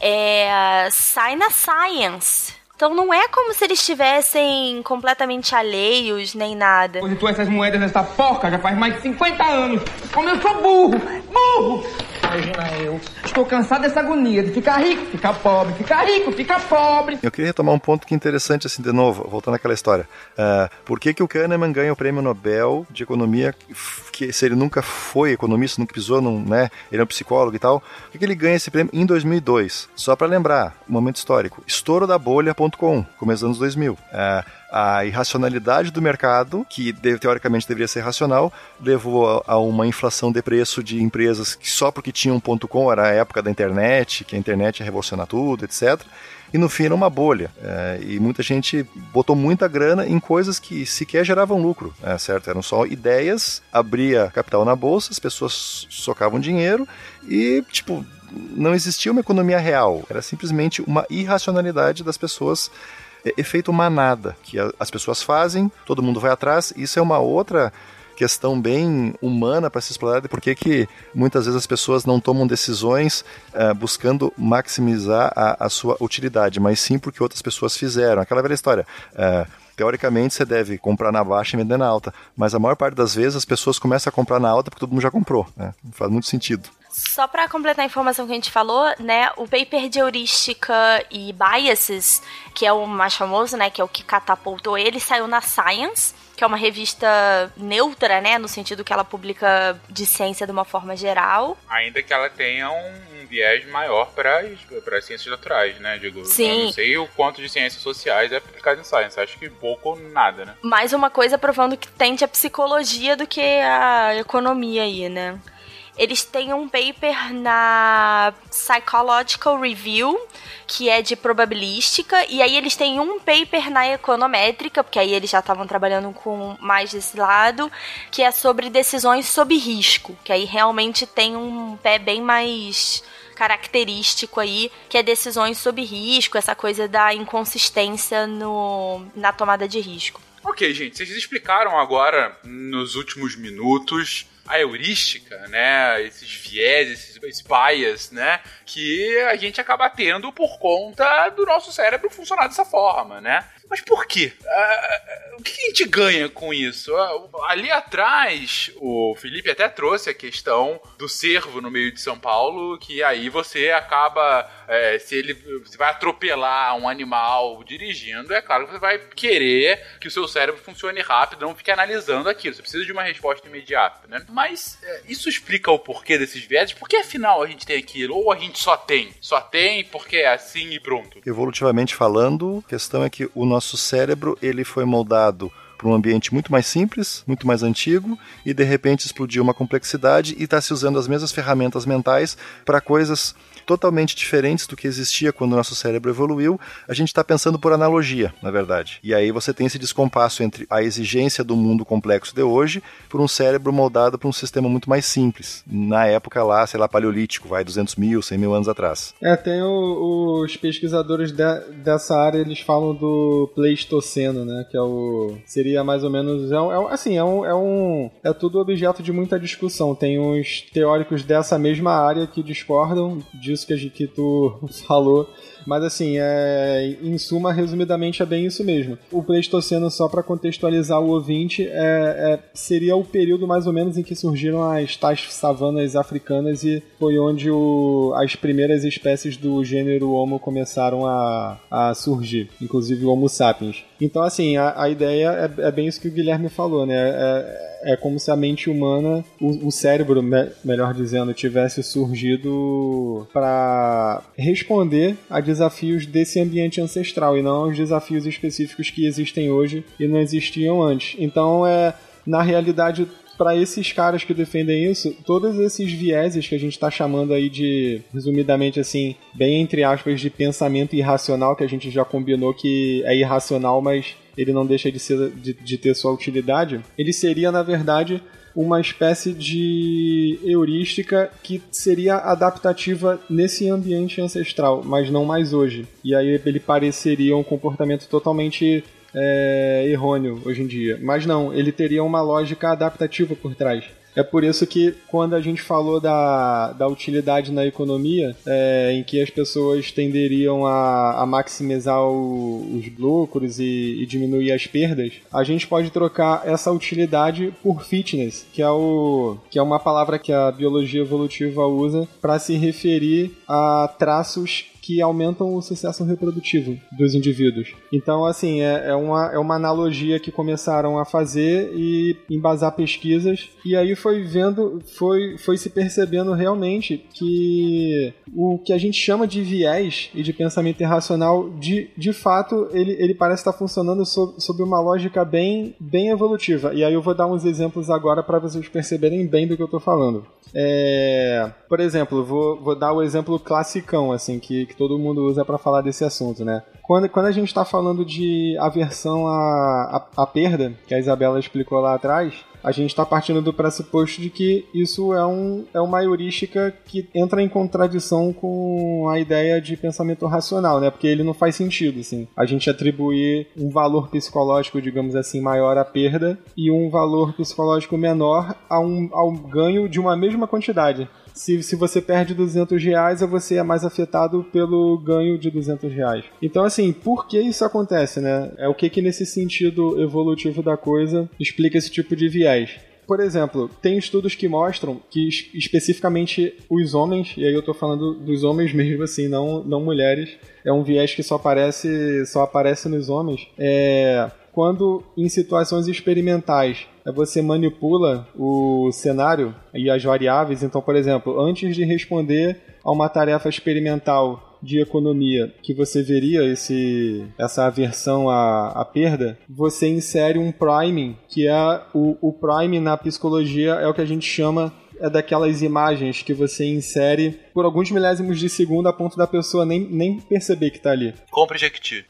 é, sai na Science. Então não é como se eles estivessem completamente alheios nem nada. Depositou essas moedas nessa porca já faz mais de 50 anos. Como eu sou burro! Burro! Imagina eu. Estou cansado dessa agonia de ficar rico, ficar pobre, ficar rico, ficar pobre. Eu queria retomar um ponto que é interessante, assim, de novo, voltando àquela história. Uh, por que, que o Kahneman ganha o prêmio Nobel de Economia, que se ele nunca foi economista, nunca pisou num, né, ele é um psicólogo e tal, por que, que ele ganha esse prêmio em 2002? Só para lembrar, um momento histórico, estouro da bolha.com, começo dos anos 2000. Uh, a irracionalidade do mercado, que teoricamente deveria ser racional, levou a, uma inflação de preço de empresas que só porque tinham .com era a época da internet, que a internet ia revolucionar tudo, etc. E no fim era uma bolha. É, e muita gente botou muita grana em coisas que sequer geravam lucro, é, certo? Eram só ideias, abria capital na bolsa, as pessoas socavam dinheiro e, tipo, não existia uma economia real. Era simplesmente uma irracionalidade das pessoas é, efeito manada, que as pessoas fazem, todo mundo vai atrás. Isso é uma outra questão bem humana para se explorar de por que, que muitas vezes as pessoas não tomam decisões uh, buscando maximizar a, a, sua utilidade, mas sim porque outras pessoas fizeram. Aquela velha história. Uh, teoricamente você deve comprar na baixa e vender na alta, mas a maior parte das vezes as pessoas começam a comprar na alta porque todo mundo já comprou. Né? Faz muito sentido. Só para completar a informação que a gente falou, né, o paper de heurística e biases, que é o mais famoso, né, que é o que catapultou ele, saiu na Science, que é uma revista neutra, né, no sentido que ela publica de ciência de uma forma geral. Ainda que ela tenha um, um viés maior para as ciências naturais, né, digo. Sim. Eu não sei o quanto de ciências sociais é aplicado em Science, acho que pouco ou nada, né. Mais uma coisa provando que tende a psicologia do que a economia aí, né eles têm um paper na Psychological Review, que é de probabilística, e aí eles têm um paper na econométrica, porque aí eles já estavam trabalhando com mais desse lado, que é sobre decisões sob risco, que aí realmente tem um pé bem mais característico aí, que é decisões sob risco, essa coisa da inconsistência no, na tomada de risco. Ok, gente, vocês explicaram agora nos últimos minutos a heurística, né? Esses viés, esses, esses bias, né? Que a gente acaba tendo por conta do nosso cérebro funcionar dessa forma, né? Mas por quê? Uh, o que a gente ganha com isso? Uh, ali atrás, o Felipe até trouxe a questão do cervo no meio de São Paulo, que aí você acaba, é, se ele você vai atropelar um animal dirigindo, é claro que você vai querer que o seu cérebro funcione rápido, não fique analisando aquilo. Você precisa de uma resposta imediata, né? Mas é, isso explica o porquê desses vieses? Porque afinal a gente tem aquilo? Ou a gente só tem? Só tem porque é assim e pronto? Evolutivamente falando, a questão é que o nosso cérebro ele foi moldado para um ambiente muito mais simples, muito mais antigo, e de repente explodiu uma complexidade e está se usando as mesmas ferramentas mentais para coisas totalmente diferentes do que existia quando o nosso cérebro evoluiu, a gente está pensando por analogia, na verdade. E aí você tem esse descompasso entre a exigência do mundo complexo de hoje por um cérebro moldado para um sistema muito mais simples. Na época lá, sei lá, paleolítico, vai 200 mil, 100 mil anos atrás. É, tem o, os pesquisadores de, dessa área, eles falam do Pleistoceno, né, que é o... seria mais ou menos... É, é, assim, é um, é um... é tudo objeto de muita discussão. Tem uns teóricos dessa mesma área que discordam de isso que, a, que tu (laughs) falou. Mas assim, é, em suma, resumidamente, é bem isso mesmo. O Pleistoceno, só para contextualizar o ouvinte, é, é, seria o período mais ou menos em que surgiram as tais savanas africanas e foi onde o, as primeiras espécies do gênero Homo começaram a, a surgir, inclusive o Homo sapiens. Então, assim, a, a ideia é, é, bem isso que o Guilherme falou, né? É, é como se a mente humana, o, o cérebro, me, melhor dizendo, tivesse surgido para responder a desafios desse ambiente ancestral e não aos desafios específicos que existem hoje e não existiam antes. Então, é na realidade para esses caras que defendem isso, todos esses vieses que a gente está chamando aí de, resumidamente assim, bem entre aspas, de pensamento irracional, que a gente já combinou que é irracional, mas ele não deixa de, ser, de, de ter sua utilidade, ele seria, na verdade, uma espécie de heurística que seria adaptativa nesse ambiente ancestral, mas não mais hoje. E aí ele pareceria um comportamento totalmente é, errôneo hoje em dia. Mas não, ele teria uma lógica adaptativa por trás. É por isso que quando a gente falou da, da utilidade na economia, é, em que as pessoas tenderiam a, a maximizar o, os lucros e, e, diminuir as perdas, a gente pode trocar essa utilidade por fitness, que é, o, que é uma palavra que a biologia evolutiva usa para se referir a traços que aumentam o sucesso reprodutivo dos indivíduos. Então, assim, é, é, uma, é uma analogia que começaram a fazer e embasar pesquisas, e aí foi vendo, foi, foi se percebendo realmente que o que a gente chama de viés e de pensamento irracional, de, de fato, ele, ele parece estar funcionando sob, sob uma lógica bem, bem evolutiva. E aí eu vou dar uns exemplos agora para vocês perceberem bem do que eu estou falando. É, por exemplo, vou, vou dar o exemplo classicão, assim, que, que todo mundo usa para falar desse assunto, né? Quando, quando a gente está falando de aversão à, à, à perda, que a Isabela explicou lá atrás, a gente está partindo do pressuposto de que isso é, um, é uma heurística que entra em contradição com a ideia de pensamento racional, né? Porque ele não faz sentido, assim. A gente atribuir um valor psicológico, digamos assim, maior à perda e um valor psicológico menor a um, ao ganho de uma mesma quantidade se, se você perde 200 reais, você é mais afetado pelo ganho de 200 reais. Então, assim, por que isso acontece, né? É o que que nesse sentido evolutivo da coisa explica esse tipo de viés. Por exemplo, tem estudos que mostram que especificamente os homens, e aí eu tô falando dos homens mesmo assim, não, não mulheres, é um viés que só aparece, só aparece nos homens, é quando em situações experimentais você manipula o cenário e as variáveis. Então, por exemplo, antes de responder a uma tarefa experimental de economia que você veria esse, essa aversão à, à perda, você insere um priming, que é o, o prime na psicologia é o que a gente chama é daquelas imagens que você insere por alguns milésimos de segundo a ponto da pessoa nem, nem perceber que está ali. Compre Jequiti.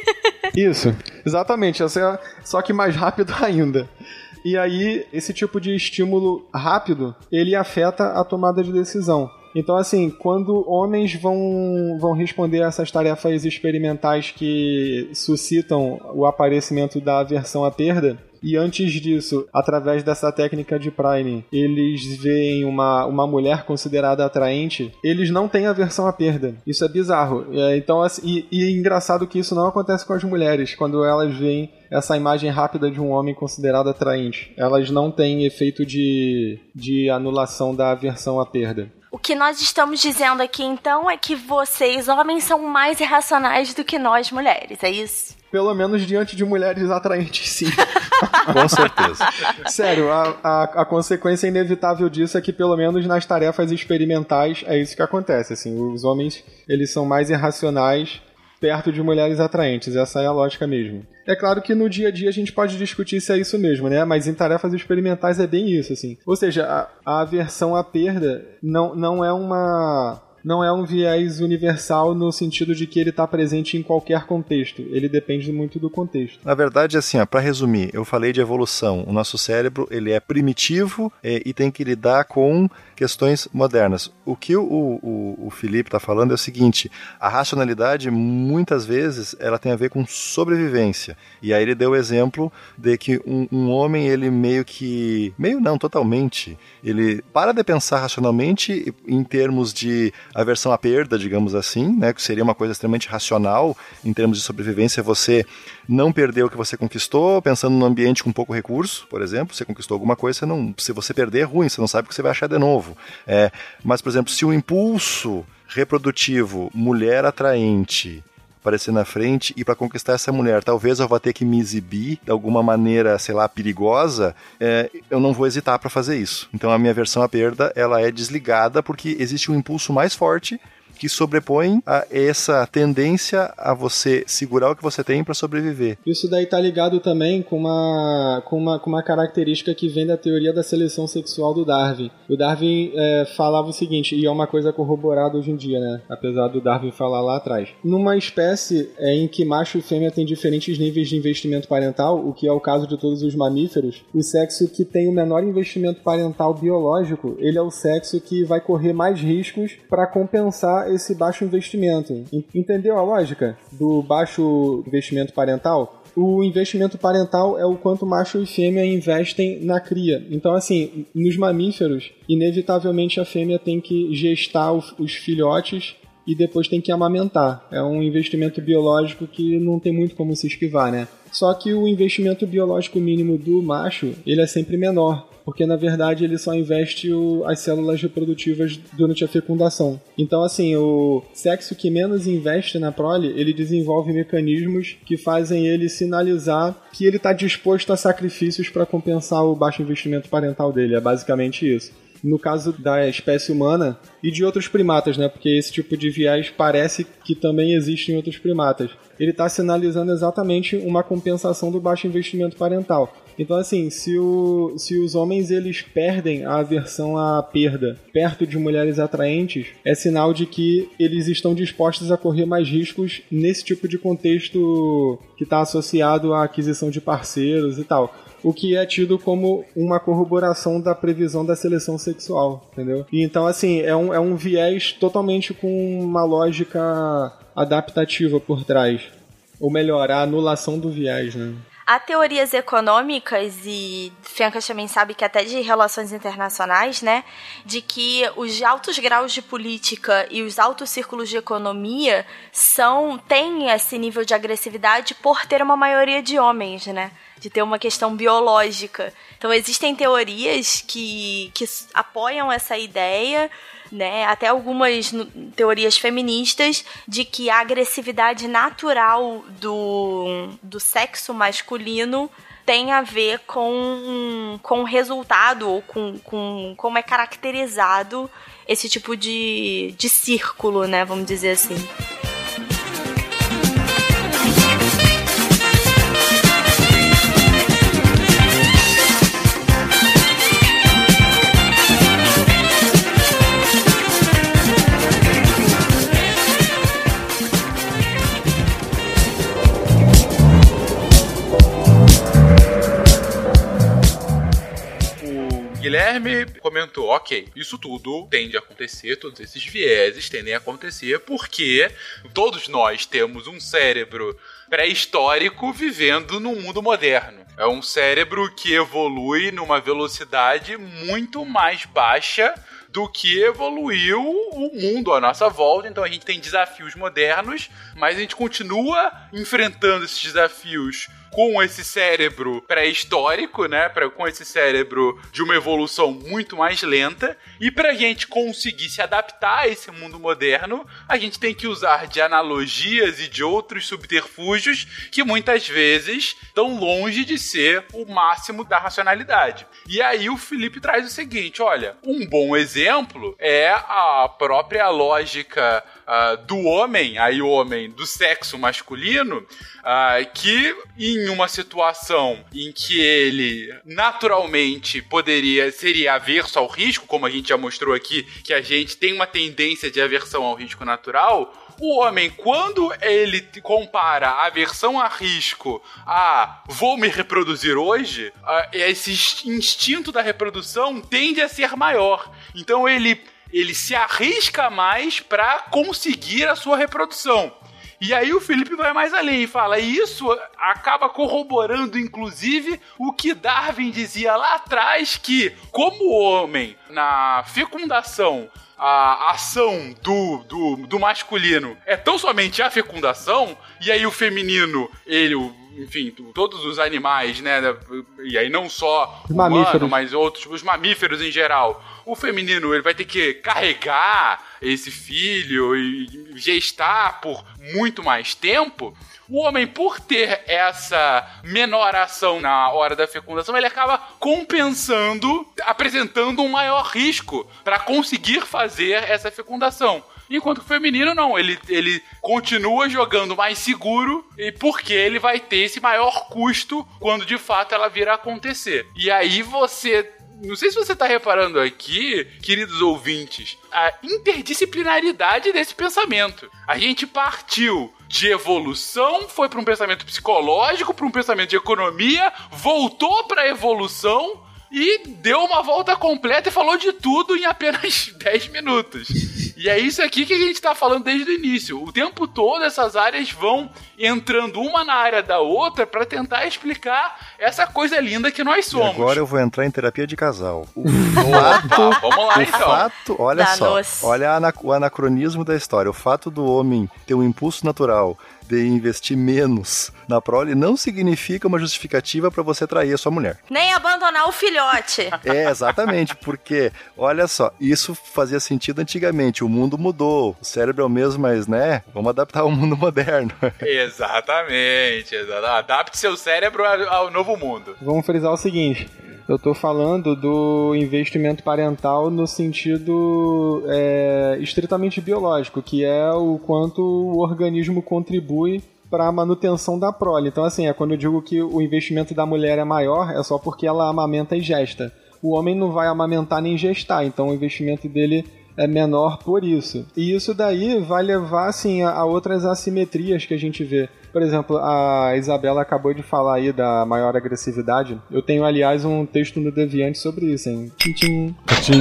(laughs) Isso, exatamente. Só que mais rápido (laughs) ainda. E aí, esse tipo de estímulo rápido, ele afeta a tomada de decisão. Então, assim, quando homens vão, vão responder a essas tarefas experimentais que suscitam o aparecimento da aversão à perda, e antes disso, através dessa técnica de Prime, eles veem uma, uma mulher considerada atraente, eles não têm aversão à perda. Isso é bizarro. É, então, assim, e, e é engraçado que isso não acontece com as mulheres, quando elas veem essa imagem rápida de um homem considerado atraente. Elas não têm efeito de, de anulação da aversão à perda. O que nós estamos dizendo aqui então é que vocês, homens, são mais irracionais do que nós, mulheres, é isso? Pelo menos diante de mulheres atraentes, sim. (laughs) Com certeza. Sério, a, a, a, consequência inevitável disso é que, pelo menos nas tarefas experimentais, é isso que acontece. Assim, os homens eles são mais irracionais perto de mulheres atraentes. Essa é a lógica mesmo. É claro que no dia a dia a gente pode discutir se é isso mesmo, né? Mas em tarefas experimentais é bem isso, assim. Ou seja, a, a aversão à perda não, não é uma não é um viés universal no sentido de que ele está presente em qualquer contexto. Ele depende muito do contexto. Na verdade, assim, para resumir, eu falei de evolução. O nosso cérebro ele é primitivo é, e tem que lidar com questões modernas. O que o, o, o Felipe está falando é o seguinte: a racionalidade muitas vezes ela tem a ver com sobrevivência. E aí ele deu o exemplo de que um, um homem ele meio que meio não totalmente ele para de pensar racionalmente em termos de aversão à perda, digamos assim, né, que seria uma coisa extremamente racional em termos de sobrevivência, você não perder o que você conquistou, pensando num ambiente com pouco recurso, por exemplo, você conquistou alguma coisa, não, se você perder é ruim, você não sabe o que você vai achar de novo. É, mas, por exemplo, se o impulso reprodutivo, mulher atraente, aparecer na frente e para conquistar essa mulher, talvez eu vá ter que me exibir de alguma maneira, sei lá, perigosa, é, eu não vou hesitar para fazer isso. Então a minha versão à perda, ela é desligada porque existe um impulso mais forte que sobrepõe a essa tendência a você segurar o que você tem para sobreviver. Isso daí tá ligado também com uma, com, uma, com uma característica que vem da teoria da seleção sexual do Darwin. O Darwin é, falava o seguinte, e é uma coisa corroborada hoje em dia, né? Apesar do Darwin falar lá atrás. Numa espécie é, em que macho e fêmea têm diferentes níveis de investimento parental, o que é o caso de todos os mamíferos, o sexo que tem o menor investimento parental biológico, ele é o sexo que vai correr mais riscos para compensar esse baixo investimento. Entendeu a lógica do baixo investimento parental? o investimento parental é o quanto macho e fêmea investem na cria. Então, assim, nos mamíferos, inevitavelmente a fêmea tem que gestar os filhotes e depois tem que amamentar. É um investimento biológico que não tem muito como se esquivar, né? Só que o investimento biológico mínimo do macho, ele é sempre menor porque na verdade ele só investe o, as células reprodutivas durante a fecundação. Então, assim, o sexo que menos investe na prole, ele desenvolve mecanismos que fazem ele sinalizar que ele está disposto a sacrifícios para compensar o baixo investimento parental dele. É basicamente isso no caso da espécie humana e de outros primatas, né? Porque esse tipo de viés parece que também existe em outros primatas. Ele está sinalizando exatamente uma compensação do baixo investimento parental. Então, assim, se, o, se os homens eles perdem a aversão à perda perto de mulheres atraentes, é sinal de que eles estão dispostos a correr mais riscos nesse tipo de contexto que está associado à aquisição de parceiros e tal o que é tido como uma corroboração da previsão da seleção sexual, entendeu? E então, assim, é um, é um viés totalmente com uma lógica adaptativa por trás. Ou melhor, a anulação do viés, né? Há teorias econômicas e Fencas também sabe que até de relações internacionais, né, de que os altos graus de política e os altos círculos de economia são têm esse nível de agressividade por ter uma maioria de homens, né? De ter uma questão biológica. Então existem teorias que, que apoiam essa ideia né? Até algumas teorias feministas de que a agressividade natural do, do sexo masculino tem a ver com, com o resultado ou com, com como é caracterizado esse tipo de, de círculo, né? Vamos dizer assim. Guilherme comentou: ok, isso tudo tende a acontecer, todos esses vieses tendem a acontecer, porque todos nós temos um cérebro pré-histórico vivendo num mundo moderno. É um cérebro que evolui numa velocidade muito mais baixa do que evoluiu o mundo à nossa volta. Então a gente tem desafios modernos, mas a gente continua enfrentando esses desafios com esse cérebro pré-histórico, né? Pra, com esse cérebro de uma evolução muito mais lenta. E pra gente conseguir se adaptar a esse mundo moderno, a gente tem que usar de analogias e de outros subterfúgios que muitas vezes estão longe de ser o máximo da racionalidade. E aí o Felipe traz o seguinte: olha, um bom exemplo é a própria lógica uh, do homem, aí o homem do sexo masculino, uh, que em uma situação em que ele naturalmente poderia seria averso ao risco, como a gente já mostrou aqui, que a gente tem uma tendência de aversão ao risco natural, o homem, quando ele compara a aversão a risco a vou me reproduzir hoje, esse instinto da reprodução tende a ser maior. Então ele ele se arrisca mais para conseguir a sua reprodução. E aí o Felipe vai mais além e fala: e isso acaba corroborando, inclusive, o que Darwin dizia lá atrás: que, como o homem, na fecundação, a ação do, do, do masculino é tão somente a fecundação, e aí o feminino, ele, enfim, todos os animais, né? E aí não só os humano, mamíferos. mas outros, os mamíferos em geral. O feminino, ele vai ter que carregar esse filho e gestar por muito mais tempo. O homem, por ter essa menor ação na hora da fecundação, ele acaba compensando, apresentando um maior risco para conseguir fazer essa fecundação. Enquanto o feminino não, ele, ele continua jogando mais seguro e porque ele vai ter esse maior custo quando de fato ela vir a acontecer. E aí você não sei se você está reparando aqui, queridos ouvintes, a interdisciplinaridade desse pensamento. A gente partiu de evolução, foi para um pensamento psicológico, para um pensamento de economia, voltou para evolução e deu uma volta completa e falou de tudo em apenas (laughs) 10 minutos. E é isso aqui que a gente está falando desde o início. O tempo todo essas áreas vão entrando uma na área da outra para tentar explicar essa coisa linda que nós somos. E agora eu vou entrar em terapia de casal. O (laughs) fato, vamos lá o então. fato, olha só, olha o anacronismo da história. O fato do homem ter um impulso natural de investir menos na prole não significa uma justificativa para você trair a sua mulher. Nem abandonar o filhote. (laughs) É, exatamente, porque, olha só, isso fazia sentido antigamente, o mundo mudou, o cérebro é o mesmo, mas, né, vamos adaptar ao mundo (laughs) moderno. Exatamente, exatamente. adapte seu cérebro ao novo mundo. Vamos frisar o seguinte, eu estou falando do investimento parental no sentido é, estritamente biológico, que é o quanto o organismo contribui para a manutenção da prole. Então, assim, é quando eu digo que o investimento da mulher é maior, é só porque ela amamenta e gesta. O homem não vai amamentar nem gestar, então o investimento dele é menor por isso. E isso daí vai levar assim a, outras assimetrias que a gente vê. Por exemplo, a Isabela acabou de falar aí da maior agressividade. Eu tenho, aliás, um texto no Deviante sobre isso, hein? Tchim, tchim. tchim.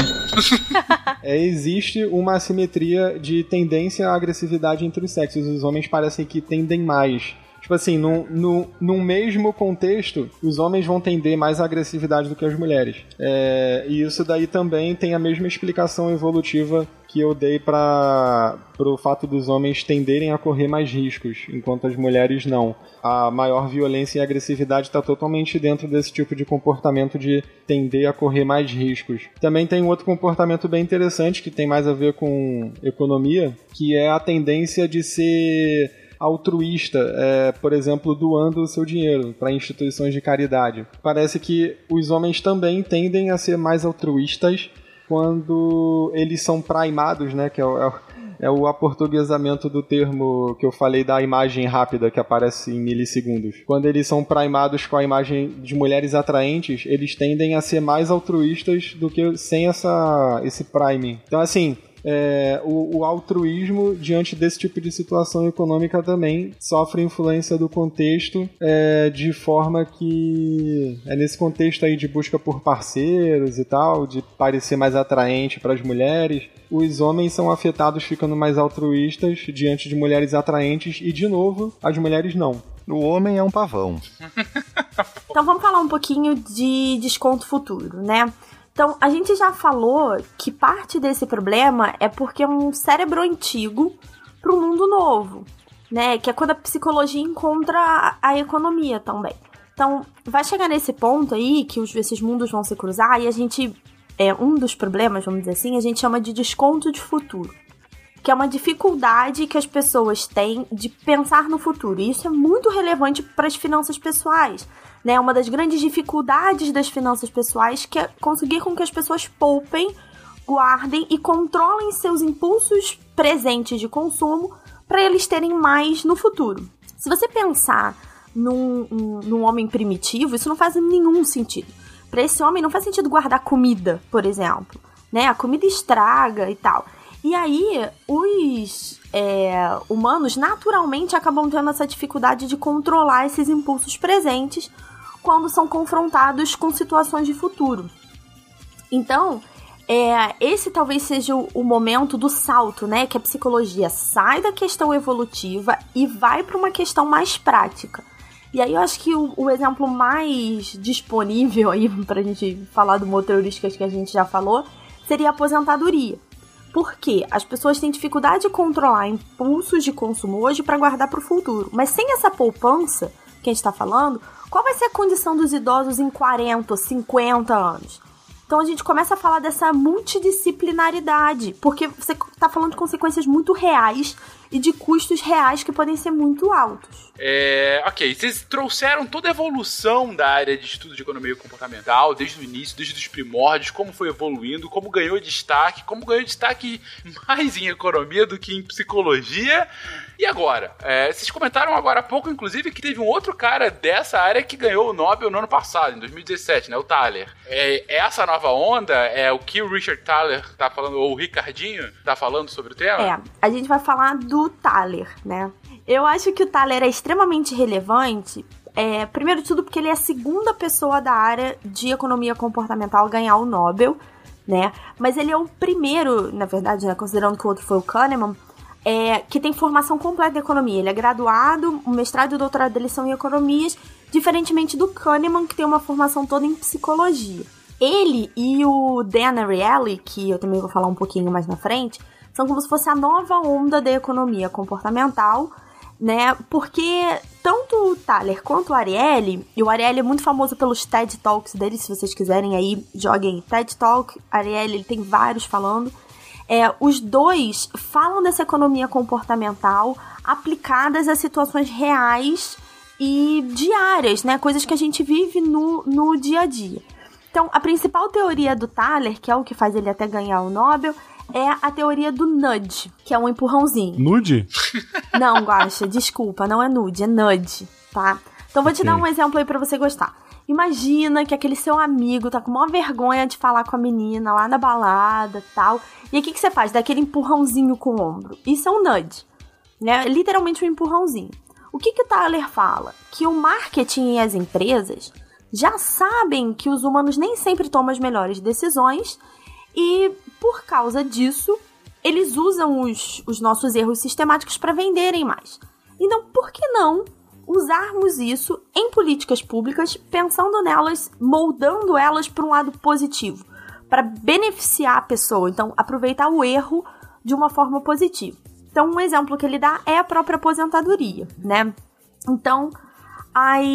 (laughs) é, existe uma assimetria de tendência à agressividade entre os sexos. Os homens parecem que tendem mais Tipo assim, no, no, num mesmo contexto, os homens vão tender mais à agressividade do que as mulheres. É, e isso daí também tem a mesma explicação evolutiva que eu dei para o fato dos homens tenderem a correr mais riscos, enquanto as mulheres não. A maior violência e agressividade está totalmente dentro desse tipo de comportamento de tender a correr mais riscos. Também tem outro comportamento bem interessante que tem mais a ver com economia, que é a tendência de ser altruísta, é, por exemplo, doando o seu dinheiro para instituições de caridade. Parece que os homens também tendem a ser mais altruístas quando eles são primados, né, que é o, é o, é o aportuguesamento do termo que eu falei da imagem rápida que aparece em milissegundos. Quando eles são primados com a imagem de mulheres atraentes, eles tendem a ser mais altruístas do que sem essa, esse priming. Então, assim, é, o, o, altruísmo diante desse tipo de situação econômica também sofre influência do contexto é, de forma que é nesse contexto aí de busca por parceiros e tal, de parecer mais atraente para as mulheres, os homens são afetados ficando mais altruístas diante de mulheres atraentes e de novo as mulheres não. O homem é um pavão. então vamos falar um pouquinho de desconto futuro, né? Então, a gente já falou que parte desse problema é porque é um cérebro antigo para um mundo novo, né? Que é quando a psicologia encontra a economia também. Então, vai chegar nesse ponto aí que os, esses mundos vão se cruzar e a gente. É, um dos problemas, vamos dizer assim, a gente chama de desconto de futuro que é uma dificuldade que as pessoas têm de pensar no futuro. E isso é muito relevante para as finanças pessoais. Né? Uma das grandes dificuldades das finanças pessoais que é conseguir com que as pessoas poupem, guardem e controlem seus impulsos presentes de consumo para eles terem mais no futuro. Se você pensar num, um, num homem primitivo, isso não faz nenhum sentido. Para esse homem não faz sentido guardar comida, por exemplo. Né? A comida estraga e tal. E aí, os é, humanos naturalmente acabam tendo essa dificuldade de controlar esses impulsos presentes quando são confrontados com situações de futuro. Então, é, esse talvez seja o, o, momento do salto, né? Que a psicologia sai da questão evolutiva e vai para uma questão mais prática. E aí eu acho que o, o exemplo mais disponível aí (laughs) pra gente falar do motor heurísticas que a gente já falou seria a aposentadoria. Porque as pessoas têm dificuldade de controlar impulsos de consumo hoje para guardar para o futuro. Mas sem essa poupança que a gente está falando, qual vai ser a condição dos idosos em 40, 50 anos? Então a gente começa a falar dessa multidisciplinaridade, porque você está falando de consequências muito reais e de custos reais que podem ser muito altos. É, ok, vocês trouxeram toda a evolução da área de estudo de economia comportamental, desde o início, desde os primórdios, como foi evoluindo, como ganhou destaque, como ganhou destaque mais em economia do que em psicologia. E agora? É, vocês comentaram agora há pouco, inclusive, que teve um outro cara dessa área que ganhou o Nobel no ano passado, em 2017, né? O Thaler. É, essa nova onda é o que o Richard Thaler tá falando, ou o Ricardinho tá falando sobre o tema? É, a gente vai falar do Thaler, né? Eu acho que o Thaler é extremamente relevante é, primeiro de tudo, porque ele é a segunda pessoa da área de economia comportamental a ganhar o Nobel, né? Mas ele é o primeiro, na verdade, né, considerando que o outro foi o Kahneman, é, que tem formação completa em economia. Ele é graduado, o mestrado e o doutorado dele são em economias, diferentemente do Kahneman, que tem uma formação toda em psicologia. Ele e o Dan Ariely, que eu também vou falar um pouquinho mais na frente, são como se fosse a nova onda da economia comportamental, né? Porque tanto o Thaler quanto o Ariely, e o Ariely é muito famoso pelos TED Talks dele, se vocês quiserem aí, joguem TED Talk, Ariely, ele tem vários falando, é, os dois falam dessa economia comportamental aplicadas a situações reais e diárias, né? Coisas que a gente vive no, no dia a dia. Então, a principal teoria do Thaler, que é o que faz ele até ganhar o Nobel, é a teoria do nudge, que é um empurrãozinho. Nude? Não, Guaxa, desculpa, não é nude, é nudge, tá? Então vou te dar um exemplo aí para você gostar. Imagina que aquele seu amigo tá com uma vergonha de falar com a menina lá na balada tal. E aí o que, que você faz? Dá aquele empurrãozinho com o ombro. Isso é um nudge. Né? Literalmente um empurrãozinho. O que, que o Thaler fala? Que o marketing e as empresas já sabem que os humanos nem sempre tomam as melhores decisões e, por causa disso, eles usam os, os nossos erros sistemáticos para venderem mais. Então, por que não usarmos isso em políticas públicas, pensando nelas, moldando elas para um lado positivo, para beneficiar a pessoa. Então, aproveitar o erro de uma forma positiva. Então, um exemplo que ele dá é a própria aposentadoria, né? Então, as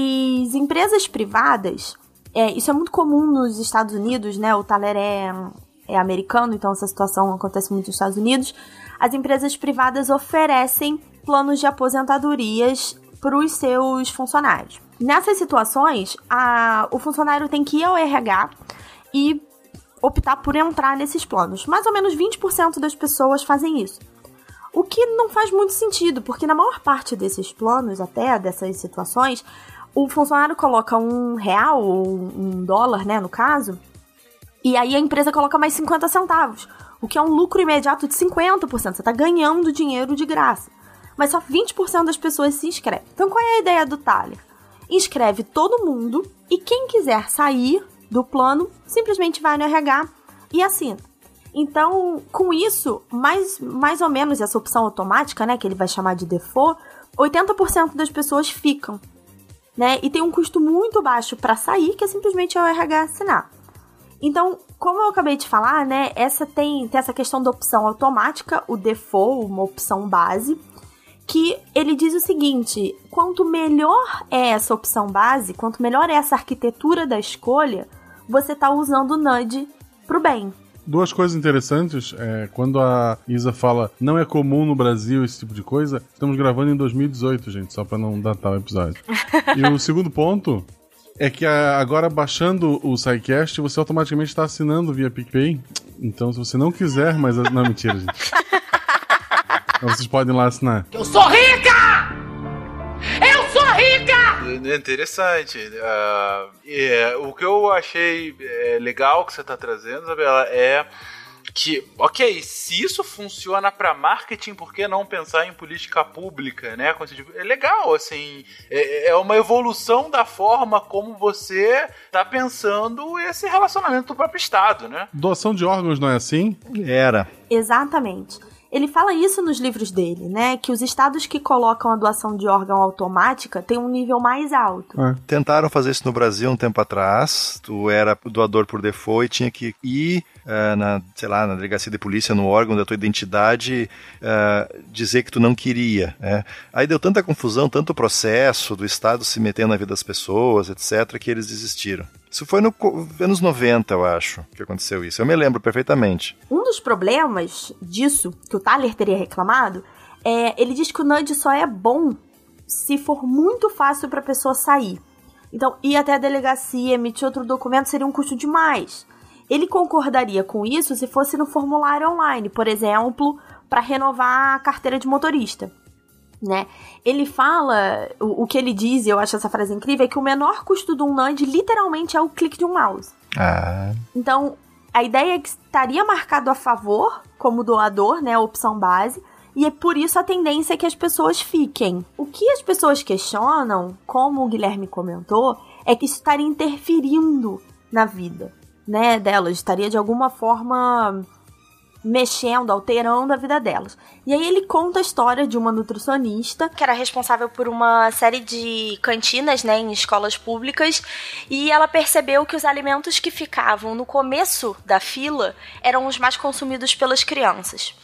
empresas privadas, é, isso é muito comum nos Estados Unidos, né? O Thaler é, é americano, então essa situação acontece muito nos Estados Unidos. As empresas privadas oferecem planos de aposentadorias para os seus funcionários. Nessas situações, a, o funcionário tem que ir ao RH e optar por entrar nesses planos. Mais ou menos 20% das pessoas fazem isso. O que não faz muito sentido, porque na maior parte desses planos, até dessas situações, o funcionário coloca um real ou um dólar, né, no caso, e aí a empresa coloca mais 50 centavos. o que é um lucro imediato de 50%. Você está ganhando dinheiro de graça. Mas só 20% das pessoas se inscrevem. Então qual é a ideia do Thaler? Inscreve todo mundo e quem quiser sair do plano simplesmente vai no RH e assina. Então, com isso, mais, mais ou menos essa opção automática, né, que ele vai chamar de default, 80% das pessoas ficam. Né? E tem um custo muito baixo para sair, que é simplesmente o RH assinar. Então, como eu acabei de falar, né, essa tem, tem essa questão da opção automática, o default, uma opção base, que ele diz o seguinte: quanto melhor é essa opção base, quanto melhor é essa arquitetura da escolha, você está usando o nudge pro bem. Duas coisas interessantes, é, quando a Isa fala não é comum no Brasil esse tipo de coisa, estamos gravando em 2018, gente, só para não datar o episódio. (laughs) e o segundo ponto é que agora baixando o SciCast, você automaticamente está assinando via PicPay. Então, se você não quiser, mas. Não, mentira, gente. (laughs) Então, vocês podem lá assinar. Eu sou rica! Eu sou rica! É interessante. Uh, é, o que eu achei é, legal que você está trazendo, Isabela, é que, ok, se isso funciona para marketing, por que não pensar em política pública, né? É legal, assim, é, é uma evolução da forma como você tá pensando esse relacionamento do próprio Estado, né? Doação de órgãos não é assim? Era. Exatamente. Ele fala isso nos livros dele, né? Que os estados que colocam a doação de órgão automática têm um nível mais alto. É. Tentaram fazer isso no Brasil um tempo atrás. Tu era doador por default e tinha que ir uh, na, sei lá, na delegacia de polícia, no órgão da tua identidade, uh, dizer que tu não queria. Né? Aí deu tanta confusão, tanto processo do Estado se metendo na vida das pessoas, etc., que eles desistiram. Isso foi no anos 90, eu acho, que aconteceu isso. Eu me lembro perfeitamente. Um dos problemas disso, que o Thaler teria reclamado, é ele diz que o nudge só é bom se for muito fácil para a pessoa sair. Então, ir até a delegacia, emitir outro documento seria um custo demais. Ele concordaria com isso se fosse no formulário online, por exemplo, para renovar a carteira de motorista. Né? Ele fala, o, o, que ele diz, e eu acho essa frase incrível, é que o menor custo de um NAND literalmente é o clique de um mouse. Ah. Então, a ideia é que estaria marcado a favor, como doador, né, a opção base, e é por isso a tendência é que as pessoas fiquem. O que as pessoas questionam, como o Guilherme comentou, é que isso estaria interferindo na vida né, delas, estaria de alguma forma mexendo, alterando a vida delas. E aí ele conta a história de uma nutricionista que era responsável por uma série de cantinas, né, em escolas públicas, e ela percebeu que os alimentos que ficavam no começo da fila eram os mais consumidos pelas crianças.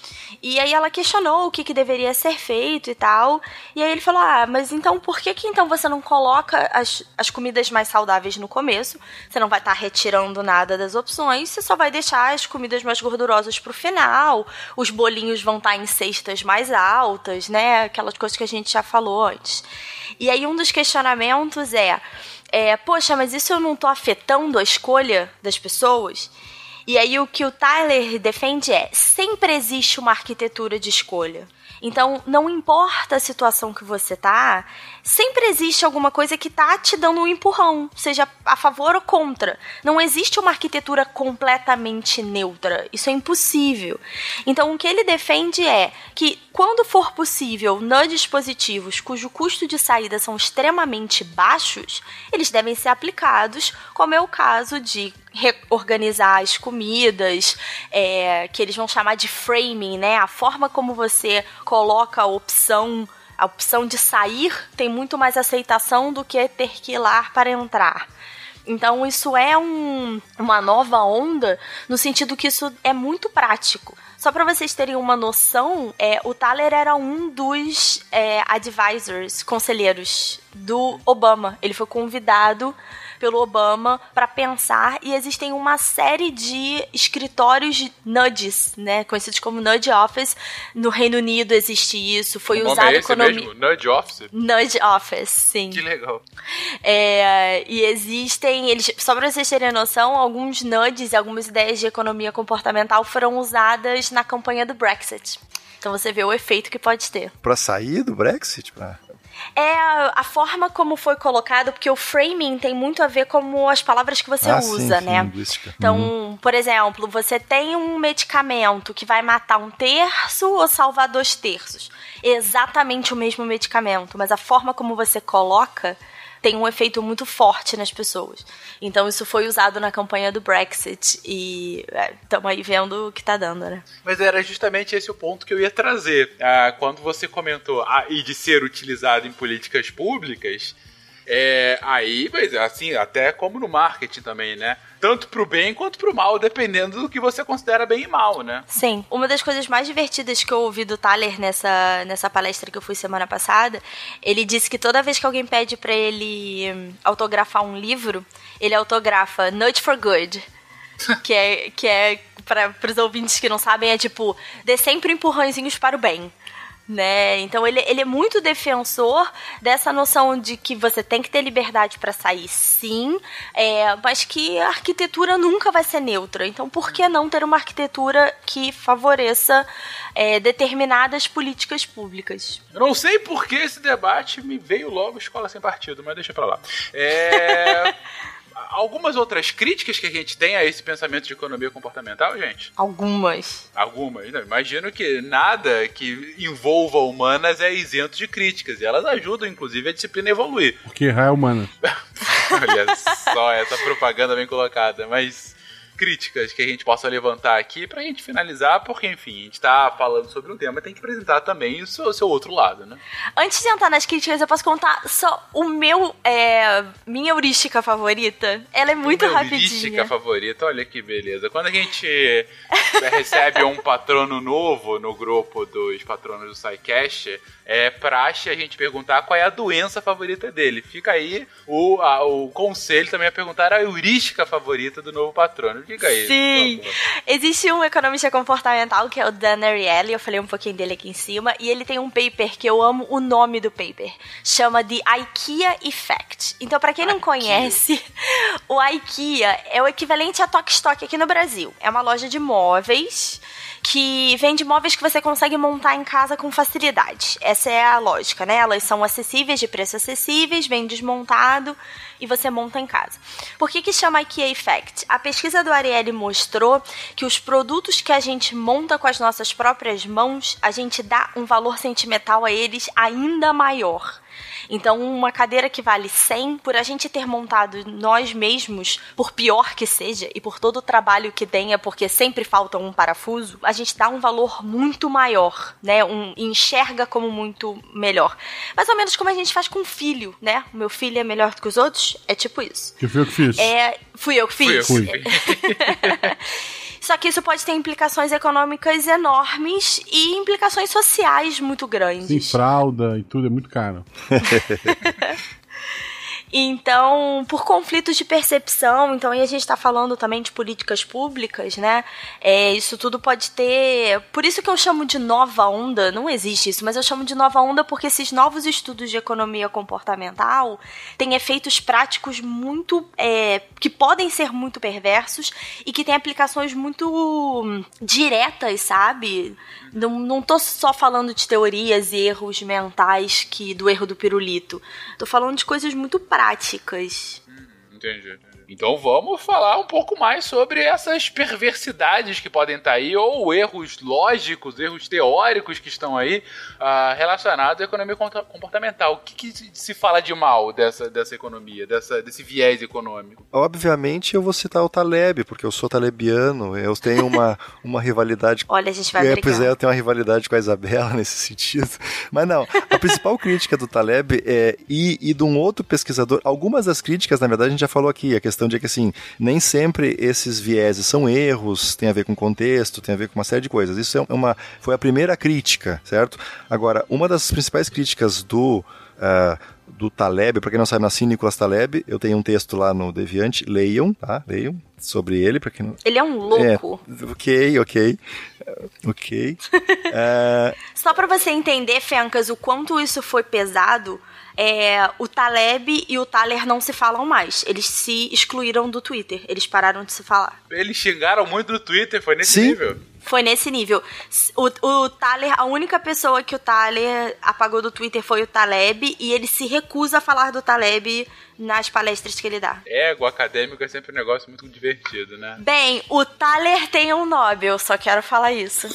E aí ela questionou o que, que deveria ser feito e tal. E aí ele falou: Ah, mas então por que que então você não coloca as, as comidas mais saudáveis no começo? Você não vai estar tá retirando nada das opções, você só vai deixar as comidas mais gordurosas pro final. Os bolinhos vão estar tá em cestas mais altas, né? Aquelas coisas que a gente já falou antes. E aí um dos questionamentos é, é poxa, mas isso eu não tô afetando a escolha das pessoas? E aí o que o Tyler defende é: sempre existe uma arquitetura de escolha. Então, não importa a situação que você tá, sempre existe alguma coisa que tá te dando um empurrão, seja a favor ou contra. Não existe uma arquitetura completamente neutra. Isso é impossível. Então, o que ele defende é que, quando for possível, nos dispositivos cujo custo de saída são extremamente baixos, eles devem ser aplicados, como é o caso de reorganizar as comidas, é, que eles vão chamar de framing, né? A forma como você coloca a opção a opção de sair tem muito mais aceitação do que ter que ir lá para entrar. Então isso é um, uma nova onda no sentido que isso é muito prático. Só para vocês terem uma noção, é, o Thaler era um dos é, advisors, conselheiros do Obama. Ele foi convidado pelo Obama para pensar e existem uma série de escritórios nudges, né, conhecidos como nudge office. No Reino Unido existe isso, foi o usado é economia. Nudge office. Nudge office, sim. Que legal. É, e existem, eles, só para vocês terem noção, alguns nudges, algumas ideias de economia comportamental foram usadas na campanha do Brexit. Então você vê o efeito que pode ter. Para sair do Brexit, pra... É a, a forma como foi colocado, porque o framing tem muito a ver com as palavras que você Ah, usa, sim, sim, né? linguística. Então, por exemplo, você tem um medicamento que vai matar um terço ou salvar dois terços. Exatamente o mesmo medicamento, mas a forma como você coloca tem um efeito muito forte nas pessoas. Então isso foi usado na campanha do Brexit e estamos aí vendo o que tá dando, né? Mas era justamente esse o ponto que eu ia trazer. Ah, quando você comentou ah, e de ser utilizado em políticas públicas, é, aí, mas assim, até como no marketing também, né? Tanto pro bem quanto pro mal, dependendo do que você considera bem e mal, né? Sim. Uma das coisas mais divertidas que eu ouvi do Thaler nessa, nessa palestra que eu fui semana passada, ele disse que toda vez que alguém pede pra ele hum, autografar um livro, ele autografa Nudge for Good. (laughs) que é, que é para os ouvintes que não sabem, é tipo, dê sempre empurrãozinhos para o bem. Né? Então ele, ele é muito defensor dessa noção de que você tem que ter liberdade para sair, sim, é, mas que a arquitetura nunca vai ser neutra. Então por que não ter uma arquitetura que favoreça é, determinadas políticas públicas? Eu não sei por que esse debate me veio logo escola sem partido, mas deixa pra lá. É. (laughs) Algumas outras críticas que a gente tem a esse pensamento de economia comportamental, gente? Algumas. Algumas. Não, imagino que nada que envolva humanas é isento de críticas. E elas ajudam, inclusive, a disciplina a evoluir. Porque raio humana. (laughs) Olha só essa propaganda bem colocada. Mas críticas que a gente possa levantar aqui pra gente finalizar, porque, enfim, a gente tá falando sobre um tema, tem que apresentar também o seu, o seu outro lado, né? Antes de entrar nas críticas, eu posso contar só o meu. É, minha heurística favorita. Ela é muito Minha rapidinha. heurística favorita, olha que beleza. Quando a gente recebe um patrono novo no grupo dos patronos do SciCast, é praxe a gente perguntar qual é a doença favorita dele. Fica aí o, a- o conselho também a perguntar a heurística favorita do novo patrono. Fica aí. Sim. Existe um economista comportamental que é o Dan Ariely, eu falei um pouquinho dele aqui em cima, e ele tem um paper que eu amo o nome do paper. Chama de IKEA Effect. Então, pra quem não conhece, (laughs) o IKEA é o equivalente a Tok Stock aqui no Brasil. É uma loja de móveis que vende móveis que você consegue montar em casa com facilidade. Essa é a lógica, né? Elas são acessíveis, de preço acessíveis, vem desmontado e você monta em casa. Por que que chama IKEA Effect? A pesquisa do Ariely mostrou que os produtos que a gente monta com as nossas próprias mãos, a gente dá um valor sentimental a eles ainda maior. Então, uma cadeira que vale 100, por a gente ter montado nós mesmos, por pior que seja, e por todo o trabalho que tenha, porque sempre falta um parafuso, a gente dá um valor muito maior, né? Um, enxerga como muito melhor. Mais ou menos como a gente faz com filho, né? O meu filho é melhor do que os outros, é tipo isso. Que foi eu que fiz. É, fui eu que Fui eu fiz. Fui. (laughs) Só que isso pode ter implicações econômicas enormes e implicações sociais muito Sim, grandes. fralda e tudo, é muito caro. (laughs) Então, por conflitos de percepção, então, e a gente está falando também de políticas públicas, né? É, isso tudo pode ter. Por isso que eu chamo de nova onda, não existe isso, mas eu chamo de nova onda porque esses novos estudos de economia comportamental têm efeitos práticos muito. é, que podem ser muito perversos e que têm aplicações muito diretas, sabe? Não, não tô só falando de teorias e erros mentais que do erro do pirulito. Tô falando de coisas muito práticas. Entendi. Então vamos falar um pouco mais sobre essas perversidades que podem estar aí, ou erros lógicos, erros teóricos que estão aí ah, relacionados à economia comportamental. O que, que se fala de mal dessa, dessa economia, dessa, desse viés econômico? Obviamente eu vou citar o Taleb, porque eu sou talebiano, eu tenho uma, (laughs) uma rivalidade Olha, a gente vai É, brigar. pois é, eu tenho uma rivalidade com a Isabela (laughs) nesse sentido. Mas não, a principal crítica do Taleb é, e, e de um outro pesquisador, algumas das críticas, na verdade, a gente já falou aqui, a questão de que, assim, nem sempre esses vieses são erros, tem a ver com contexto, tem a ver com uma série de coisas. Isso é uma, foi a primeira crítica, certo? Agora, uma das principais críticas do... ah, do Taleb, para quem não sabe, nasci Nicolas Taleb, eu tenho um texto lá no Deviante, leiam, tá? Leiam sobre ele, para quem não... Ele é um louco. É, ok, ok. Ok. É, (laughs) Só pra você entender, Fencas, o quanto isso foi pesado, é, o Taleb e o Thaler não se falam mais. Eles se excluíram do Twitter. Eles pararam de se falar. Eles xingaram muito no Twitter, foi nesse Sim. nível. Foi nesse nível. O, o Thaler, a única pessoa que o Thaler apagou do Twitter foi o Taleb, e ele se recusa a falar do Taleb nas palestras que ele dá. Ego acadêmico é sempre um negócio muito divertido, né? Bem, o Thaler tem um Nobel, só quero falar isso.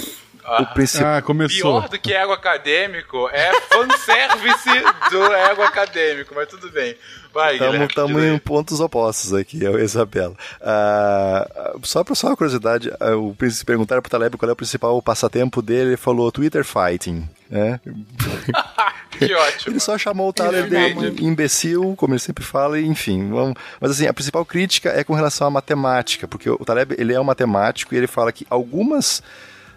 Ah, O principal. Ah, começou. Pior do que ego acadêmico é fanservice (laughs) do ego acadêmico, mas tudo bem. Vai, Guilherme. Estamos em pontos opostos aqui, eu e a Isabela. Ah, só para só uma curiosidade, ah, o príncipe perguntaram pro Taleb qual é o principal passatempo dele, ele falou Twitter fighting. né? (laughs) Que ótimo. Ele só chamou o Tyler de imbecil, como ele sempre fala, e enfim. Vamos... Mas assim, a principal crítica é com relação à matemática, porque o Taleb ele é um matemático e ele fala que algumas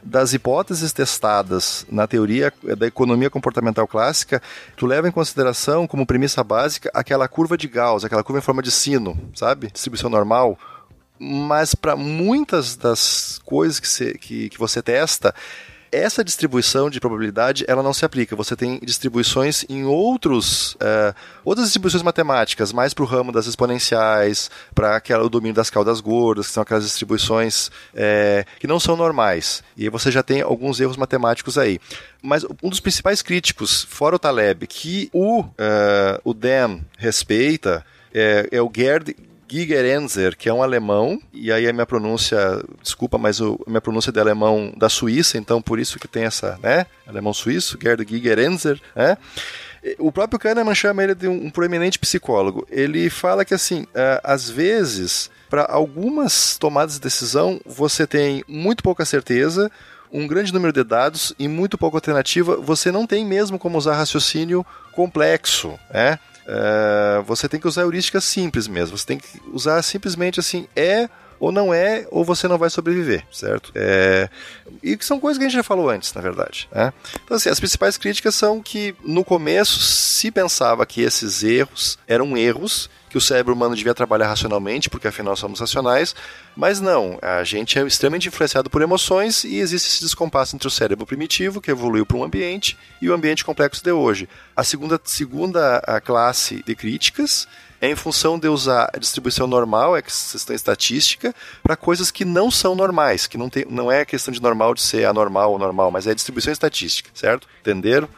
das hipóteses testadas na teoria da economia comportamental clássica, tu leva em consideração como premissa básica aquela curva de Gauss, aquela curva em forma de sino, sabe? Distribuição normal. Mas para muitas das coisas que, você- que, que você testa, essa distribuição de probabilidade ela não se aplica. Você tem distribuições em outros eh, outras distribuições matemáticas, mais para o ramo das exponenciais, para o domínio das caudas gordas, que são aquelas distribuições eh, que não são normais. E você já tem alguns erros matemáticos aí. Mas um dos principais críticos, fora o Taleb, que o, eh, o Dan respeita, é, é o Gerd Gigerenzer, que é um alemão, e aí a minha pronúncia, desculpa, mas a minha pronúncia é de alemão da Suíça, então por isso que tem essa, né? Alemão suíço, Gerd Gigerenzer, né? O próprio Kahneman chama ele de um, proeminente psicólogo. Ele fala que, assim, ah, às vezes, para algumas tomadas de decisão, você tem muito pouca certeza, um grande número de dados e muito pouca alternativa, você não tem mesmo como usar raciocínio complexo, né? É, você tem que usar heurísticas simples mesmo. Você tem que usar simplesmente assim, é ou não é, ou você não vai sobreviver, certo? É, e que são coisas que a gente já falou antes, na verdade. Né? Então, assim, as principais críticas são que no começo se pensava que esses erros eram erros, que o cérebro humano devia trabalhar racionalmente, porque afinal somos racionais, mas não, a gente é extremamente influenciado por emoções e existe esse descompasso entre o cérebro primitivo, que evoluiu para um ambiente, e o ambiente complexo de hoje. A segunda, segunda a classe de críticas é em função de usar a distribuição normal, é questão estatística, para coisas que não são normais, que não, tem, não é questão de normal de ser anormal ou normal, mas é distribuição estatística, certo? Entenderam?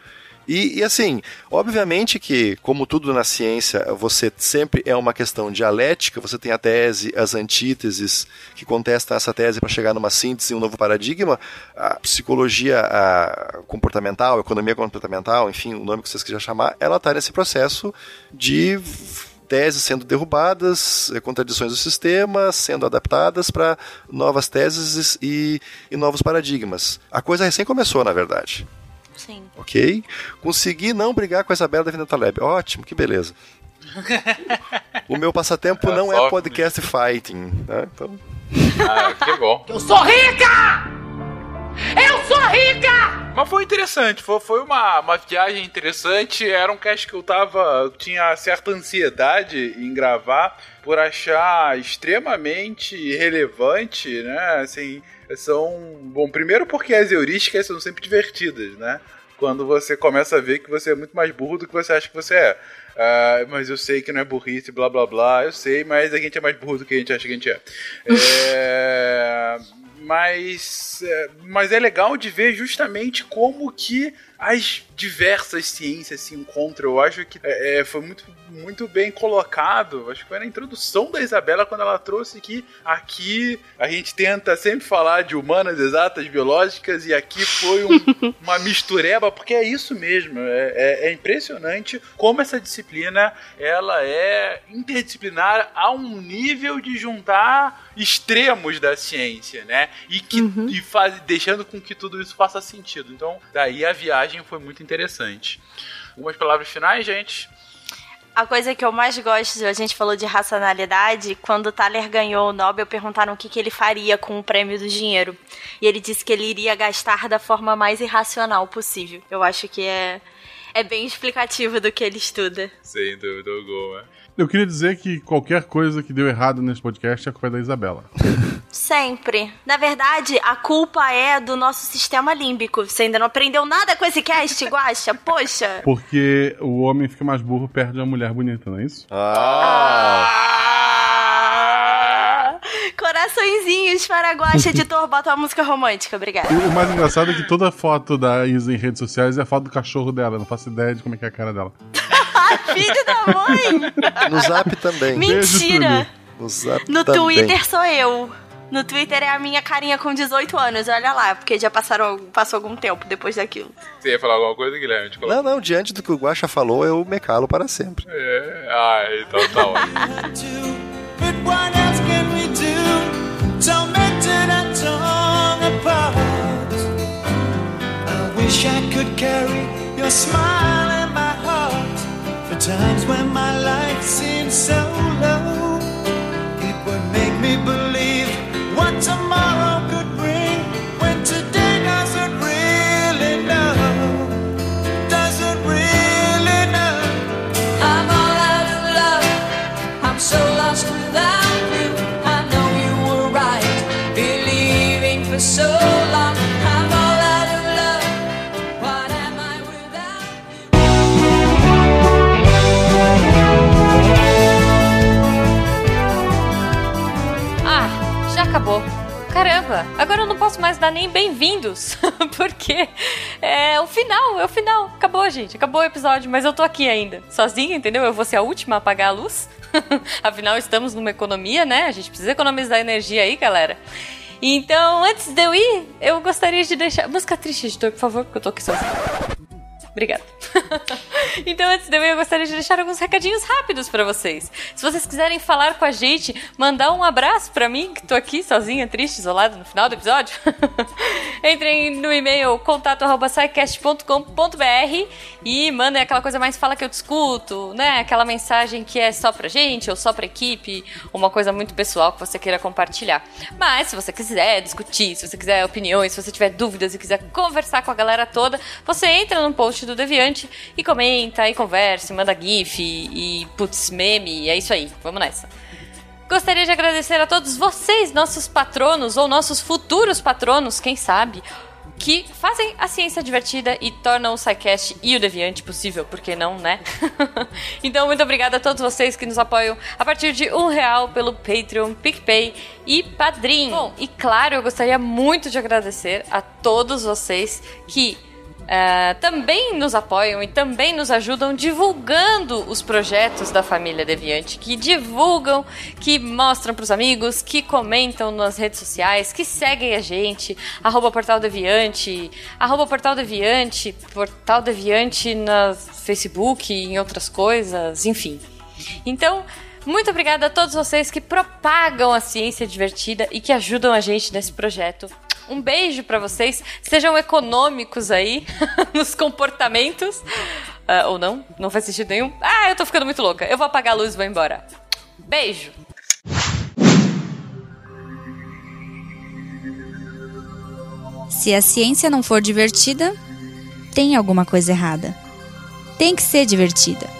E, e, assim, obviamente que, como tudo na ciência, você sempre é uma questão dialética, você tem a tese, as antíteses que contestam essa tese para chegar numa síntese, um novo paradigma. A psicologia a comportamental, a economia comportamental, enfim, o nome que vocês quiserem chamar, ela está nesse processo de teses sendo derrubadas, contradições do sistema sendo adaptadas para novas teses e, e novos paradigmas. A coisa recém começou, na verdade. Sim. Ok? Consegui não brigar com a Isabela da Vinda Taleb. Ótimo, que beleza. (laughs) o meu passatempo É, não é podcast fighting. Né? Então, Ah, que bom. Eu sou rica! Eu sou rica! Mas foi interessante, foi, foi uma, uma viagem interessante. Era um cast que eu tava. Eu tinha certa ansiedade em gravar por achar extremamente relevante, né? Assim, são. Bom, primeiro porque as heurísticas são sempre divertidas, né? Quando você começa a ver que você é muito mais burro do que você acha que você é. Ah, mas eu sei que não é burrice, blá blá blá. Eu sei, mas a gente é mais burro do que a gente acha que a gente é. (laughs) É, mas, é, mas é legal de ver justamente como que as diversas ciências se encontram. Eu acho que é, é, foi muito, muito bem colocado. Acho que foi na introdução da Isabela quando ela trouxe que aqui a gente tenta sempre falar de humanas exatas, biológicas, e aqui foi um- (laughs) uma mistureba, porque é isso mesmo. É, é- é impressionante como essa disciplina ela é interdisciplinar a um nível de juntar extremos da ciência, né? E que e faz, deixando com que tudo isso faça sentido. Então, daí a viagem foi muito interessante. Algumas palavras finais, gente? A coisa que eu mais gosto, a gente falou de racionalidade, quando o Thaler ganhou o Nobel, perguntaram o que, que ele faria com o prêmio do dinheiro. E ele disse que ele iria gastar da forma mais irracional possível. Eu acho que é, é bem explicativo do que ele estuda. Sem dúvida alguma. Eu queria dizer que qualquer coisa que deu errado nesse podcast é culpa da Isabela. (laughs) Sempre. Na verdade, a culpa é do nosso sistema límbico. Você ainda não aprendeu nada com esse cast, Guaxa? Poxa. Porque o homem fica mais burro perto de uma mulher bonita, não é isso? ah, Ah! Coraçõezinhos para Guaxa, editor, (laughs) bota uma música romântica, obrigada. O mais engraçado é que toda foto da Isa em redes sociais é a foto do cachorro dela. Eu não faço ideia de como é que é a cara dela. (laughs) Filho da mãe! No zap também. Mentira! No zap No também. Twitter sou eu. No Twitter é a minha carinha com 18 anos, olha lá, porque já passaram, passou algum tempo depois daquilo. Você ia falar alguma coisa, Guilherme? Não, não, diante do que o Guaxa falou, eu me calo para sempre. É, ah, então tá ótimo. But what else can we do? Tormented and torn apart. I wish I could carry your smile times when my life seems so low, it would make me believe Agora eu não posso mais dar nem bem-vindos, (laughs) porque é o final, é o final. Acabou, gente, acabou o episódio, mas eu tô aqui ainda, sozinha, entendeu? Eu vou ser a última a apagar a luz. (laughs) Afinal, estamos numa economia, né? A gente precisa economizar energia aí, galera. Então, antes de eu ir, eu gostaria de deixar. Música triste, editor, por favor, porque eu tô aqui sozinha. Obrigada. (laughs) então, antes de eu eu gostaria de deixar alguns recadinhos rápidos pra vocês. Se vocês quiserem falar com a gente, mandar um abraço pra mim, que tô aqui sozinha, triste, isolada no final do episódio, (laughs) entrem no e-mail contato.sicast.com.br e mandem aquela coisa mais fala que eu discuto, né? Aquela mensagem que é só pra gente ou só pra equipe, uma coisa muito pessoal que você queira compartilhar. Mas, se você quiser discutir, se você quiser opiniões, se você tiver dúvidas e quiser conversar com a galera toda, você entra no post do Deviante e comenta, e conversa, e manda gif, e, e putz, meme, é isso aí. Vamos nessa. Gostaria de agradecer a todos vocês, nossos patronos ou nossos futuros patronos, quem sabe, que fazem a ciência divertida e tornam o SciCast e o Deviante possível, por que não, né? (laughs) então, muito obrigada a todos vocês que nos apoiam a partir de um real pelo Patreon, PicPay e Padrim. Bom, e claro, eu gostaria muito de agradecer a todos vocês que eh, também nos apoiam e também nos ajudam divulgando os projetos da família Deviante, que divulgam, que mostram pros amigos, que comentam nas redes sociais, que seguem a gente, arroba Portal Deviante, arroba Portal Deviante, Portal Deviante na Facebook e em outras coisas, enfim. Então, muito obrigada a todos vocês que propagam a ciência divertida e que ajudam a gente nesse projeto. Um beijo pra vocês. Sejam econômicos aí (laughs) nos comportamentos. Ah, ou não, não faz sentido nenhum. Ah, eu tô ficando muito louca. Eu vou apagar a luz e vou embora. Beijo. Se a ciência não for divertida, tem alguma coisa errada. Tem que ser divertida.